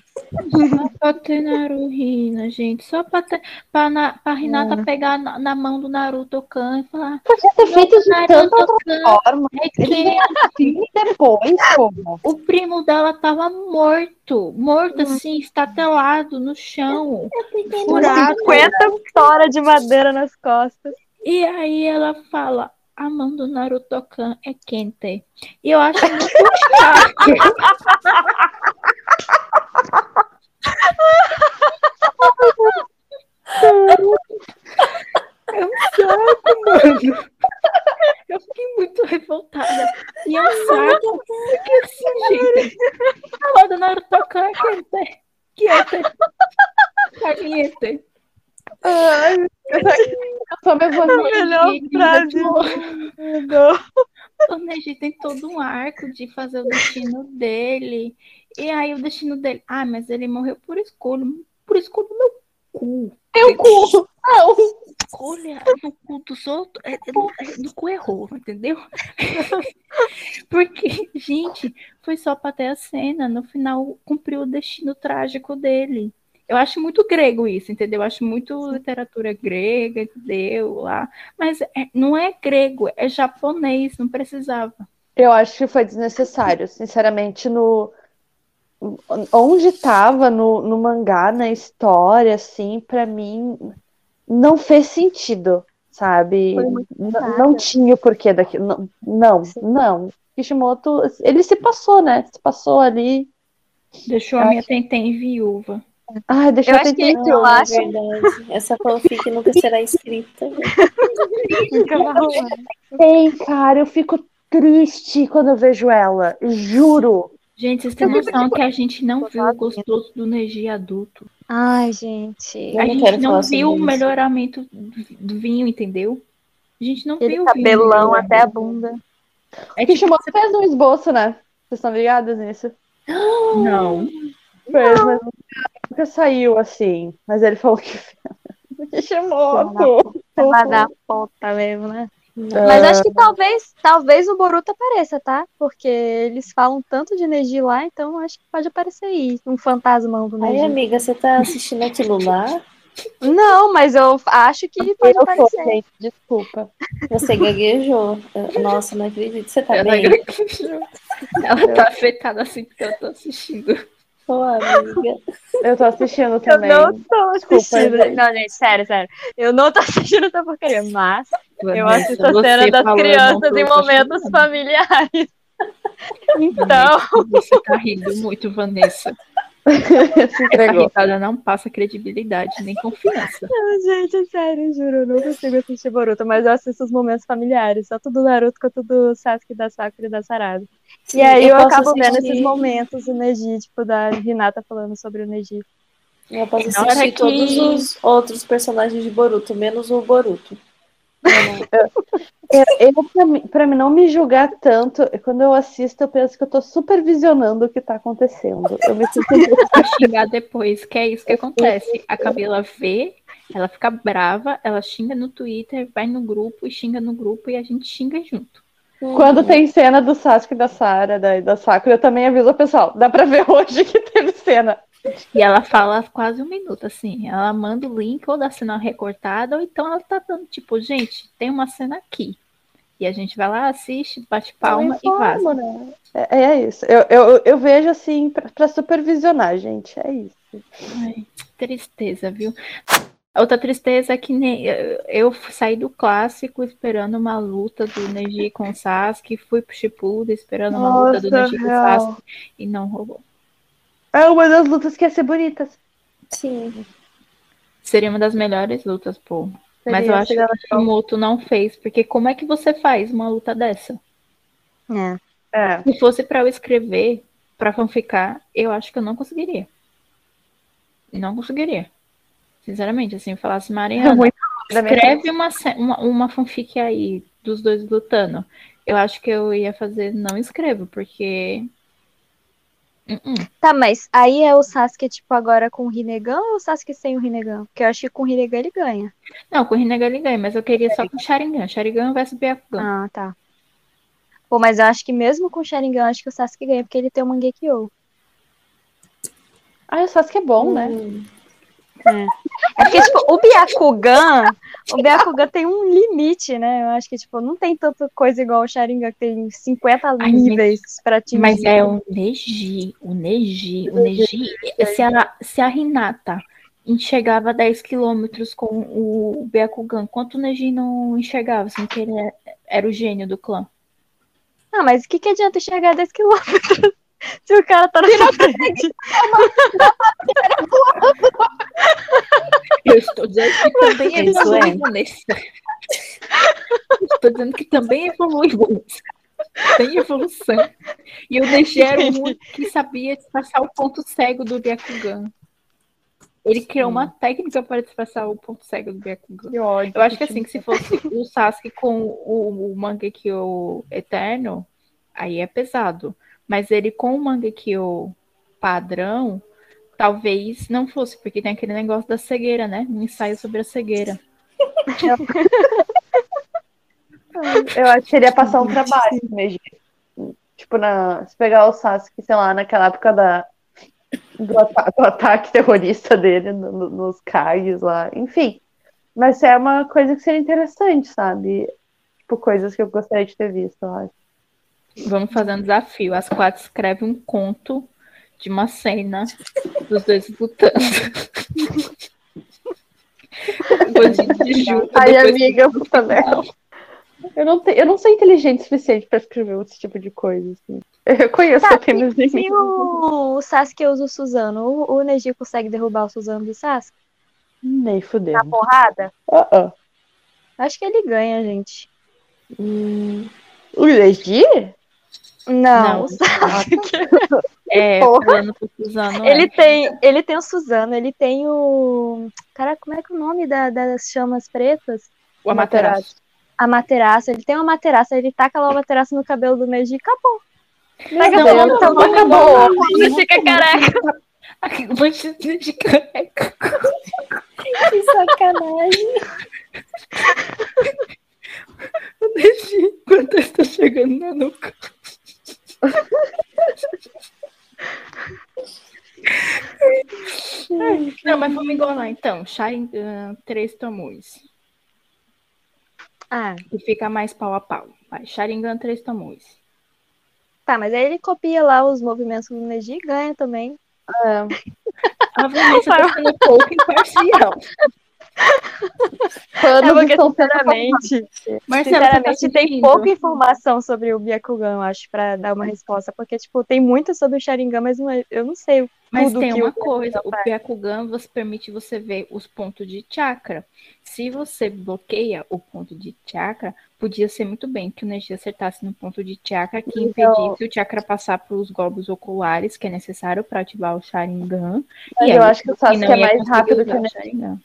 Só pra ter Naruhina, gente. Só pra, ter, pra, na, pra Renata pegar na, na mão do Naruto Kan e falar. Podia ter feito de tanta Naruto outra forma. é que veio assim depois, como? o primo dela tava morto. Morto assim, estatelado no chão. Furado. 50 horas de madeira nas costas. E aí ela fala. A mão do Naruto Kan é quente. E eu acho muito <laughs> chato. É um saco, mano. Eu fiquei muito revoltada. E é um saco. Porque assim, gente. A mão do Naruto Kan é quente. Quente. Ai, eu só me vou melhor frase. tipo, O Neji tem todo um arco de fazer o destino dele. E aí o destino dele. Ah, mas ele morreu por escolha. Por escolha do meu cu. Meu cu! Não! Escolha no cu dos outros. É, é, é, cu errou, entendeu? <laughs> Porque, gente, foi só pra ter a cena. No final, cumpriu o destino trágico dele. Eu acho muito grego isso, entendeu? Eu acho muito literatura grega, entendeu? Lá. Mas é- não é grego, é japonês, não precisava. Eu acho que foi desnecessário, sinceramente, no onde estava no, no mangá, na história, assim, pra mim não fez sentido, sabe? Foi muito N- nada. não tinha o porquê daquilo. Não, não, não. Kishimoto, ele se passou, né? Se passou ali. Deixou a minha Tentem viúva. Ai, deixa Eu eu acho que tentar. eu É acho verdade. Essa fanfic nunca será escrita. que. Tem, cara, eu fico triste quando eu vejo ela. Juro. Gente, vocês têm noção que a gente não viu o gostoso do Neji adulto. Ai, gente. A não gente não viu o isso. melhoramento do vinho, entendeu? A gente não viu o vinho cabelão até a bunda. É tipo, Kishimoto fez um esboço, né? Vocês estão ligados nisso? não. Fez, mas nunca saiu assim. Mas ele falou que. <laughs> Kishimoto. Vai dar ponta mesmo, né? Não. Mas acho que talvez, talvez o Boruto apareça, tá? Porque eles falam tanto de Neji lá, então acho que pode aparecer aí um fantasmão do Ai, Neji. amiga, você tá assistindo aquilo lá? Não, mas eu acho que pode Eu tô, aparecer. gente, desculpa. Você gaguejou. Eu- Nossa, não acredito. Você tá Ela, bem? ela tá afetada assim porque eu tô assistindo. Ô, amiga. Eu tô assistindo <laughs> Eu também. não tô Desculpa, assistindo. gente. Não, gente, sério, sério. Eu não tô <laughs> assistindo essa porcaria, mas eu Vanessa, assisto a cena das falou, eu não crianças em momentos familiares. <laughs> Então, Você tá rindo muito, Vanessa. Se entregou. não passa credibilidade nem confiança. gente, sério, juro, eu não consigo assistir Boruto, mas eu assisto os momentos familiares, tanto do Naruto quanto do Sasuke, da Sakura e da Sarada. Sim, E aí eu, posso acabo vendo assistir- esses momentos, o Neji, tipo, da Renata falando sobre o Neji. Eu posso assistir que- todos os outros personagens de Boruto, menos o Boruto. Eu, eu, pra, mim, pra mim não me julgar tanto, quando eu assisto, eu penso que eu tô supervisionando o que tá acontecendo. Eu me sinto <laughs> Pra xingar depois, que é isso que acontece. A Camila vê, ela fica brava, ela xinga no Twitter, vai no grupo e xinga no grupo e a gente xinga junto. Quando tem cena do Sasuke e da Sara, da, da Sakura, eu também aviso o pessoal. Dá pra ver <laughs> hoje que teve cena. E ela fala quase um minuto, assim. Ela manda o link ou da cena recortada, ou então ela tá dando, tipo, gente, tem uma cena aqui. E a gente vai lá, assiste, bate palma e vaza. informo, né? É, é isso. Eu, eu, eu vejo assim pra, pra supervisionar, gente. É isso. Ai, tristeza, viu? Outra tristeza é que nem eu, saí do clássico esperando uma luta do Neji com o Sasuke, fui pro Shippuden esperando uma luta do Nossa, Neji com o. Sasuke e não rolou. É uma das lutas que ia ser bonitas. Sim. Seria uma das melhores lutas, pô. Mas Seria, eu acho que o Kishimoto não fez, porque como é que você faz uma luta dessa? É. É. Se fosse pra eu escrever, pra fanficar, eu acho que eu não conseguiria. Não conseguiria. Sinceramente, assim, falasse, <laughs> Mariana, escreve uma, uma, uma fanfic aí dos dois lutando. Eu acho que eu ia fazer não escrevo, porque. Uh-uh. Tá, mas aí é o Sasuke, tipo, agora com o Rinnegan ou o Sasuke sem o Rinnegan? Porque eu acho que com o Rinnegan ele ganha. Não, com o Rinnegan ele ganha, mas eu queria só com o Sharingan. Sharingan versus Byakugan. Ah, tá. Pô, mas eu acho que mesmo com o Sharingan, eu acho que o Sasuke ganha, porque ele tem o Mangekyo. Ah, o Sasuke é bom, né? É porque, tipo, o Byakugan, o Byakugan tem um limite, né? Eu acho que, tipo, não tem tanta coisa igual o Sharingan, que tem 50 Ai, níveis pra atingir. Mas é o Neji, o Neji, o Neji. Se a, se a Hinata enxergava 10 quilômetros com o Byakugan, quanto o Neji não enxergava, assim, que ele é- era o gênio do clã? Ah, mas o que, que adianta enxergar 10 quilômetros se o cara tá na sua frente? Eu estou dizendo que também Isso evoluiu nesse. Estou dizendo que também evoluiu. Tem evolução. E o Neji era o único que sabia disfarçar o ponto cego do Byakugan. Ele criou uma técnica para disfarçar o ponto cego do Byakugan. Que ódio. Eu acho que assim, que se fosse o Sasuke com o, o Mangekyo Eterno, aí é pesado. Mas ele com o Mangekyo padrão, talvez não fosse, porque tem aquele negócio da cegueira, né? Um ensaio sobre a cegueira. <laughs> Eu acho que ele ia passar um trabalho mesmo. Tipo, na, se pegar o Sasuke, sei lá, naquela época da, do, ata- do ataque terrorista dele no- no- nos Kages lá. Enfim. Mas é uma coisa que seria interessante, sabe? Tipo, coisas que eu gostaria de ter visto, eu acho. Vamos fazer um desafio. As quatro escrevem um conto de uma cena dos dois lutando. <laughs> Ai, amiga, puta merda. Eu não, te, eu não sou inteligente o suficiente pra escrever esse tipo de coisa, assim. Eu conheço Tá, apenas Se o, o Sasuke usa o Suzano, o, o Neji consegue derrubar o Suzano do Sasuke Nem fudeu. na porrada? Ah, ah. Acho que ele ganha, gente. Hum, O Legi? Não, Não. o Sasuke. É, Porra. falando pro Suzano. é. Ele tem, ele tem o Suzano, ele tem o. Cara, como é que é o nome da- das chamas pretas? o Amaterasu. A materaça. Ele tem uma materaça, ele taca lá a materaça no cabelo do Neji e acabou. Pega Deus, fogo, tá bom, acabou. Ele fica careca. Bandido de careca. que sacanagem. Deixa quando está chegando na nuca. Não, mas vamos engolar então. Sharingan, três tomos. Ah, E fica mais pau a pau. Vai, Sharingan, três tomos. tá, mas aí ele copia lá os movimentos do Neji e ganha também. <laughs> Obviamente, você tá sendo pouco imparcial. Quando É porque, sendo sinceramente, Marcelo, tá sinceramente tem pouca informação sobre o Byakugan, eu acho, pra dar uma resposta. Porque, tipo, tem muito sobre o Sharingan, mas não é- eu não sei o Mas tudo tem que uma o coisa, o. Byakugan você permite você ver os pontos de chakra. Se você bloqueia o ponto de chakra, podia ser muito bem que o Neji acertasse no ponto de chakra que Então- impedisse o chakra passar para os globos oculares, que é necessário para ativar o Sharingan. Mas E eu aí, acho que o Sasuke é mais rápido que o o Neji.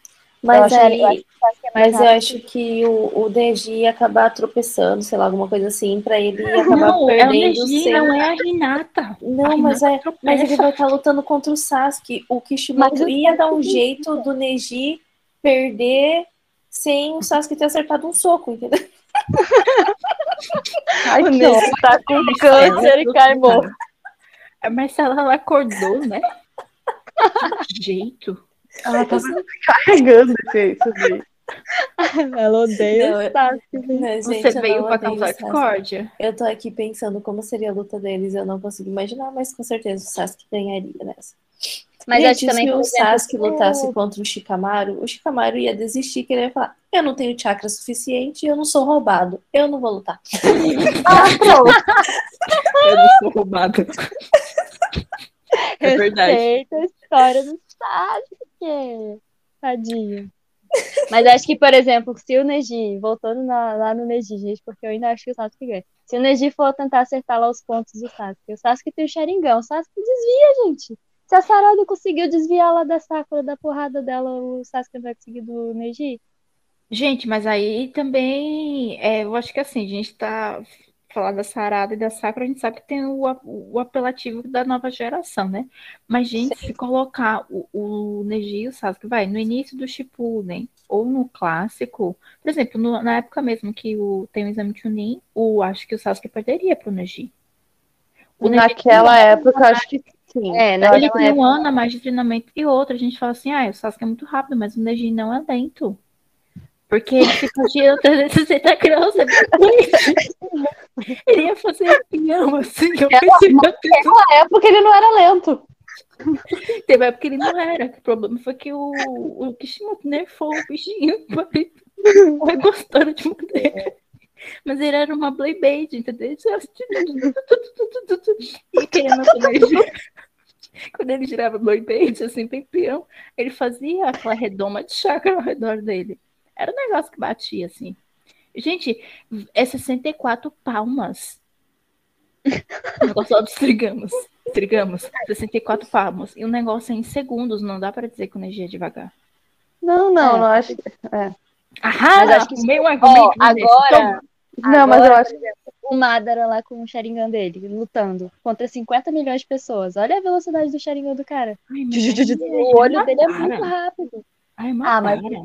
Sharingan. Mas Eu acho que- aí, eu acho é mas eu acho que o, o Deji ia acabar tropeçando, sei lá, alguma coisa assim, pra ele ia acabar Não, é o perdendo Neji, sem- não é a Hinata. Não, A mas, Hinata é, tropeça. mas ele vai estar lutando contra o Sasuke. O Kishimoto Mas o ia dar um jeito do Neji perder sem o Sasuke ter acertado um soco, entendeu? <laughs> Ai, O Neji tá com câncer e cai morto. A Marcela, ela acordou, né? <laughs> Que jeito. Ela tá carregando esse, daí. Ela odeia Não, o Você gente, eu veio não o causar discórdia? Eu tô aqui pensando como seria a luta deles, eu não consigo imaginar, mas com certeza o Sasuke ganharia nessa. Mas Gente, acho também, se o Sasuke lutasse contra o Shikamaru, o Shikamaru ia desistir, que ele ia falar: Eu não tenho chakra suficiente, eu não sou roubado, eu não vou lutar. <laughs> Ah, pronto. Eu não sou roubado. É verdade. Respeita a história do Sasuke. Tadinho. Mas acho que, por exemplo, se o Neji, voltando na- lá no Neji, gente, porque eu ainda acho que o Sasuke ganha. Se o Neji for tentar acertar lá os pontos do Sasuke, o Sasuke tem o Sharingan, o Sasuke desvia, gente. Se a Sarada conseguiu desviar lá da Sakura, da porrada dela, o Sasuke vai conseguir do Neji? Gente, mas aí também, é, eu acho que assim, a gente tá falando da Sarada e da Sakura, a gente sabe que tem o, o apelativo da nova geração, né? Mas, gente, se colocar o, o Neji e o Sasuke, vai, no início do Shippuden ou no clássico, por exemplo, no- na época mesmo que o, tem o exame Chunin, o, acho que o Sasuke perderia pro Neji. O Neji Naquela época, eu acho que sim. É, ele tem um época. ano a mais de treinamento e outra. A gente fala assim, ah, o Sasuke é muito rápido, mas o Neji não é lento. Porque ele fica girando 360 graus. é. Ele ia fazer pinhão, assim. Eu pensei, meu Deus. Naquela época ele não era lento. Teve época que ele não era. O problema foi que o, o Kishimoto nerfou o bichinho. Foi gostando de mulher. Mas ele era uma Beyblade, entendeu? E querendo quando ele, girava- Beyblade, assim, bem peão, ele fazia aquela redoma de chakra ao redor dele. Era um negócio que batia, assim. Gente, é 64 palmas. O negócio lá dos trigamos. Trigamos. 64 palmas. E o negócio é em segundos, não dá pra dizer que o Neji é devagar. Não, não, É. não acho. É. Ah, Mas acho que meu argumento desse. agora, Não, mas eu Agora, acho o Madara lá com o Sharingan dele, lutando contra 50 milhões de pessoas. Olha a velocidade do Sharingan do cara. Ai, O olho dele é muito rápido. Ai, Ah, mas Madara.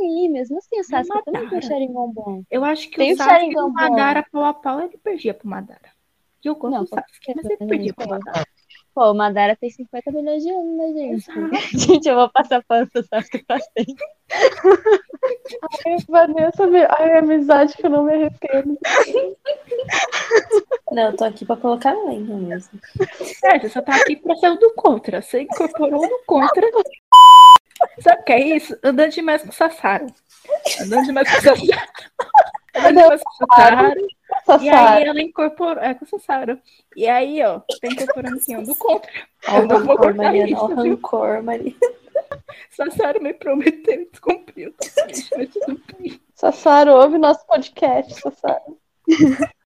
Assim, mesmo assim, o Sasuke também tem um Madara. Sharingan bom. Eu acho que Tem o o Sasuke o bom. Madara pau a pau, ele perdia pro Madara. E eu gosto Não, do Sasuke, mas ele perdia não pro. Madara. Pô, o Madara tem 50 milhões de anos, né, gente? Exato. <laughs> Gente, eu vou passar pano pro Sasuke pra sempre. Ai, Vanessa, ai, amizade que eu não me arrependo. <laughs> Não, eu tô aqui pra colocar lenha mesmo. É, você só tá aqui pra ser o do contra. Você incorporou no contra. Sabe o que é isso? Andando demais com o Sassaro. Andando demais com o Sassaro. <laughs> Andando demais com o Sassaro. E aí ela incorporou. É com o Sassaro. E aí, ó, tá incorporando assim, ó, do contra. Ó, o Eu não vou rancor, Mariana. Ó, o rancor, Mariana. Sassaro me prometeu e descumpriu. <laughs> Sassaro, ouve nosso podcast, Sassaro. <laughs>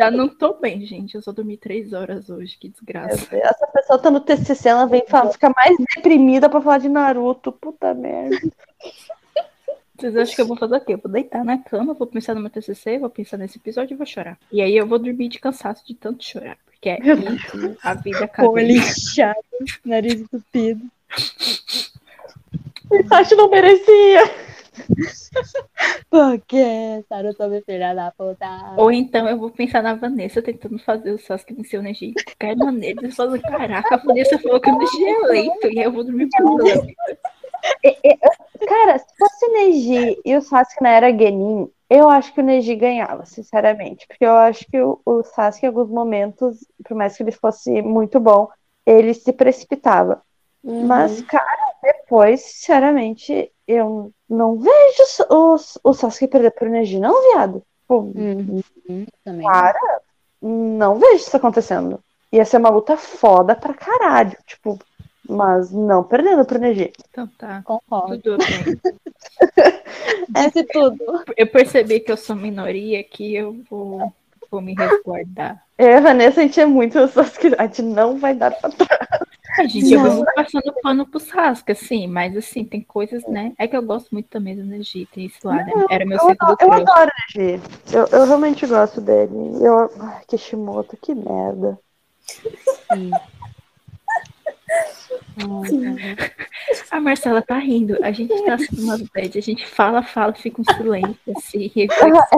Já não tô bem, gente. Eu só dormi três horas hoje. Que desgraça. Essa pessoa tá no TCC, ela vem falar, fica mais deprimida pra falar de Naruto. Puta merda. Vocês acham que eu vou fazer o quê? Eu vou deitar na cama, vou pensar no meu TCC, vou pensar nesse episódio e vou chorar. E aí eu vou dormir de cansaço de tanto chorar. Porque é isso, a vida ele acadêmica. inchado, nariz entupido. <laughs> Itachi não merecia. <laughs> Porque Naruto me filha da puta. Ou então eu vou pensar na Vanessa tentando fazer o Sasuke vencer o Neji. De qualquer maneira, eles falam, caraca, a Vanessa falou que o Neji é lento. E aí eu vou dormir por ela. Cara, se fosse o Neji e o Sasuke na era Genin, eu acho que o Neji ganhava, sinceramente. Porque eu acho que o, o Sasuke, em alguns momentos, por mais que ele fosse muito bom, ele se precipitava. Uhum. Mas, cara, depois, sinceramente, eu não vejo o, o Sasuke perder pro Neji, não, viado. Pô, Uhum, também. Cara, não vejo isso acontecendo. Ia ser uma luta foda pra caralho, tipo, mas não perdendo pro Neji. Então tá, Concordo. tudo. <laughs> Disse tudo. Eu percebi que eu sou minoria, que eu vou, vou me resguardar. A Vanessa, a gente é muito Sasuke, a gente não vai dar pra trás. A gente, eu Não. vou passando pano pro Sasuke, assim, mas assim, tem coisas, né? É que eu gosto muito também do Neji, tem esse lado. né? Era meu Eu, eu adoro o Neji. Eu, eu realmente gosto dele. Eu, ai, Kishimoto, que merda. Sim. A Marcela tá rindo. A gente tá assistindo umas bad, a gente fala, fala, fica um silêncio, assim, É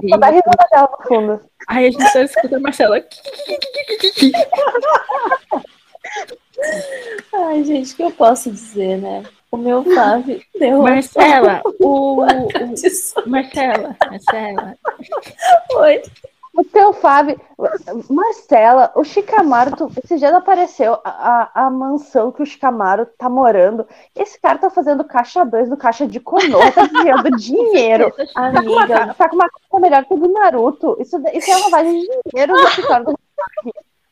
só dar risada dela no fundo. Aí a gente só escuta a Marcela. <laughs> Ai, gente, o que eu posso dizer, né? O meu Fábio <laughs> deu Marcela, o, o-. Marcela, Marcela. Oi. O teu Fábio, Marcela, o Shikamaru, tu, esse dia apareceu a, a, a mansão que o Shikamaru tá morando. Esse cara tá fazendo caixa 2 do caixa de Konoha, tá desviando <laughs> dinheiro. Tá com, uma, Amiga, tá com uma conta melhor que o do Naruto. Isso, isso é lavagem de dinheiro no do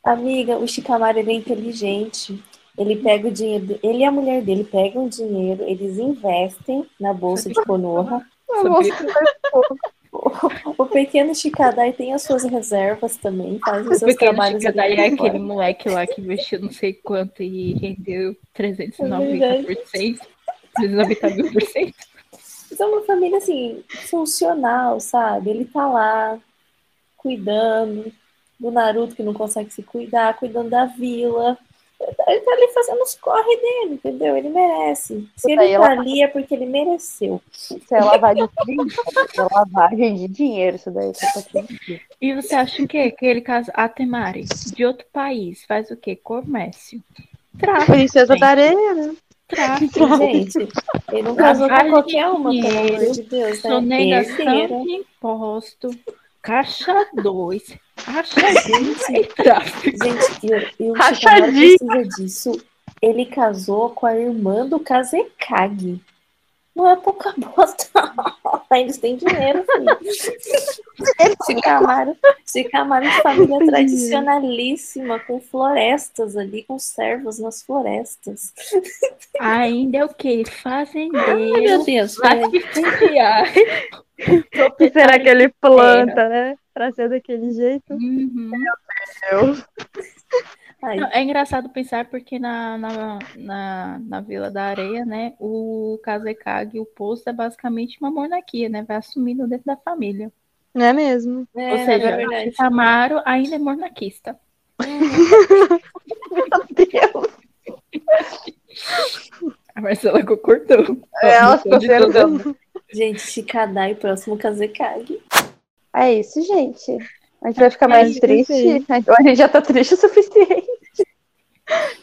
amiga, o Shikamaru ele é inteligente. Ele pega o dinheiro, ele e a mulher dele pegam o dinheiro, eles investem na bolsa de Konoha. <laughs> O pequeno Shikadai tem as suas reservas também, faz os O seus pequeno trabalhos ali Chicadai é aquele moleque lá que investiu não sei quanto e rendeu É 390%. 390 mil por cento. Mas é uma família, assim, funcional, sabe? Ele tá lá, cuidando do Naruto, que não consegue se cuidar, cuidando da vila. Ele tá ali fazendo os corre dele, entendeu? Ele merece. Se ele tá ali é porque ele mereceu. Isso é lavagem de dinheiro. Isso é lavagem de dinheiro, isso daí. Isso é E você acha o quê? Que ele casa a Temari de outro país faz o quê? Comércio. Tráfico. Princesa gente. da areia, né? Tráfico. Gente, ele não casou com qualquer uma, pelo amor dinheiro, de Deus. Né? Sonegação de imposto. Caixa 2. Rachadinha <laughs> e tráfico. Gente, e, e o Rachadinho. Precisa disso. Ele casou com a irmã do Kazekage. Não é pouca <laughs> bosta. Eles têm dinheiro, filho. Shikamaru, Shikamaru de família tradicionalíssima, com florestas ali, com servos nas florestas. Ainda é o quê? Ai, meu Fazendeiro. Deus. O que será que ele planta, né? Pra ser daquele jeito. Uhum. Ai, Não, É engraçado pensar porque na, na, na, na Vila da Areia, né, o Kazekage, o posto é basicamente uma monarquia, né? Vai assumindo dentro da família. Não é mesmo? é, Ou seja, é verdade. Tamaro ainda é monarquista. <laughs> Deus. <laughs> A Marcela concordou. Ela Não ficou. Gente, Shikadai, próximo Kazekage. É isso, gente. A gente vai ficar mais Ai, triste. A gente já tá triste o suficiente.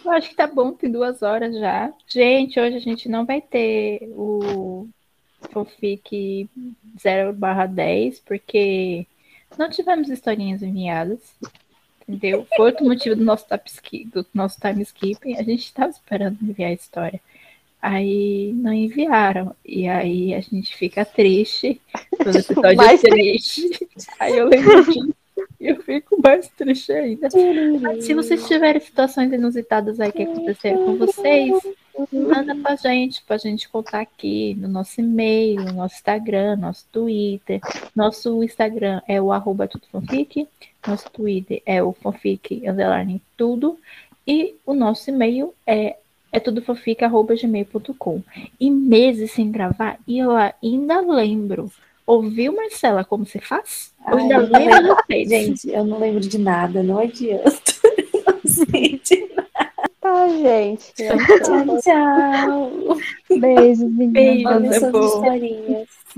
Eu acho que tá bom, tem duas horas já. Gente, hoje a gente não vai ter o Fofic 0 10, porque não tivemos historinhas enviadas. Entendeu? Foi outro motivo do nosso, do nosso time skipping. A gente estava esperando enviar a história. Aí não enviaram. E aí a gente fica triste. Quando o <laughs> episódio Mais é triste. Aí eu lembro disso. Eu fico mais triste ainda. Mas se vocês tiverem situações inusitadas aí que aconteceram com vocês, manda pra gente, pra gente contar aqui no nosso e-mail, no nosso Instagram, nosso Twitter. Nosso Instagram é o arroba tudofanfic, nosso Twitter é o fanfic underline tudo, e o nosso e-mail é é tudofanfic.gmail.com. E meses sem gravar, e eu ainda lembro. Ouviu, Marcela, como se faz? Eu ainda Ai, lembro vocês. Gente, eu não lembro de nada, não adianta. <laughs> Não sei de Tá, gente. Tchau, tchau. Beijos, meninas. Beijos.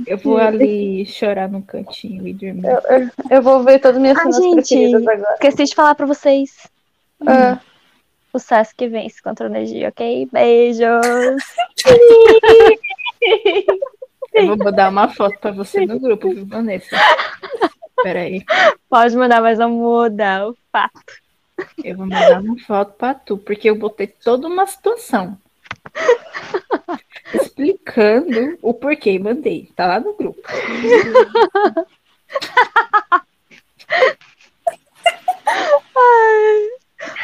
Eu vou-. Eu ali chorar no cantinho e dormir. Eu, eu- eu vou ver todas as minhas Ah, cenas gente. preferidas agora. Esqueci de falar pra vocês. Ah, O Sasuke vence contra o Neji, ok? Beijos. <laughs> Eu vou mandar uma foto pra você no grupo, viu, Vanessa? Peraí. Pode mandar, mas não muda o fato. Eu vou mandar uma foto pra tu, porque eu botei toda uma situação. <laughs> Explicando o porquê e mandei. Tá lá no grupo.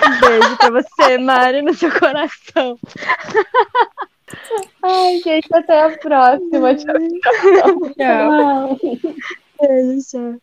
Um beijo pra você, Mari, no seu coração. Ai, gente, até a próxima. Tchau. Tchau. Tchau. Beijo, tchau.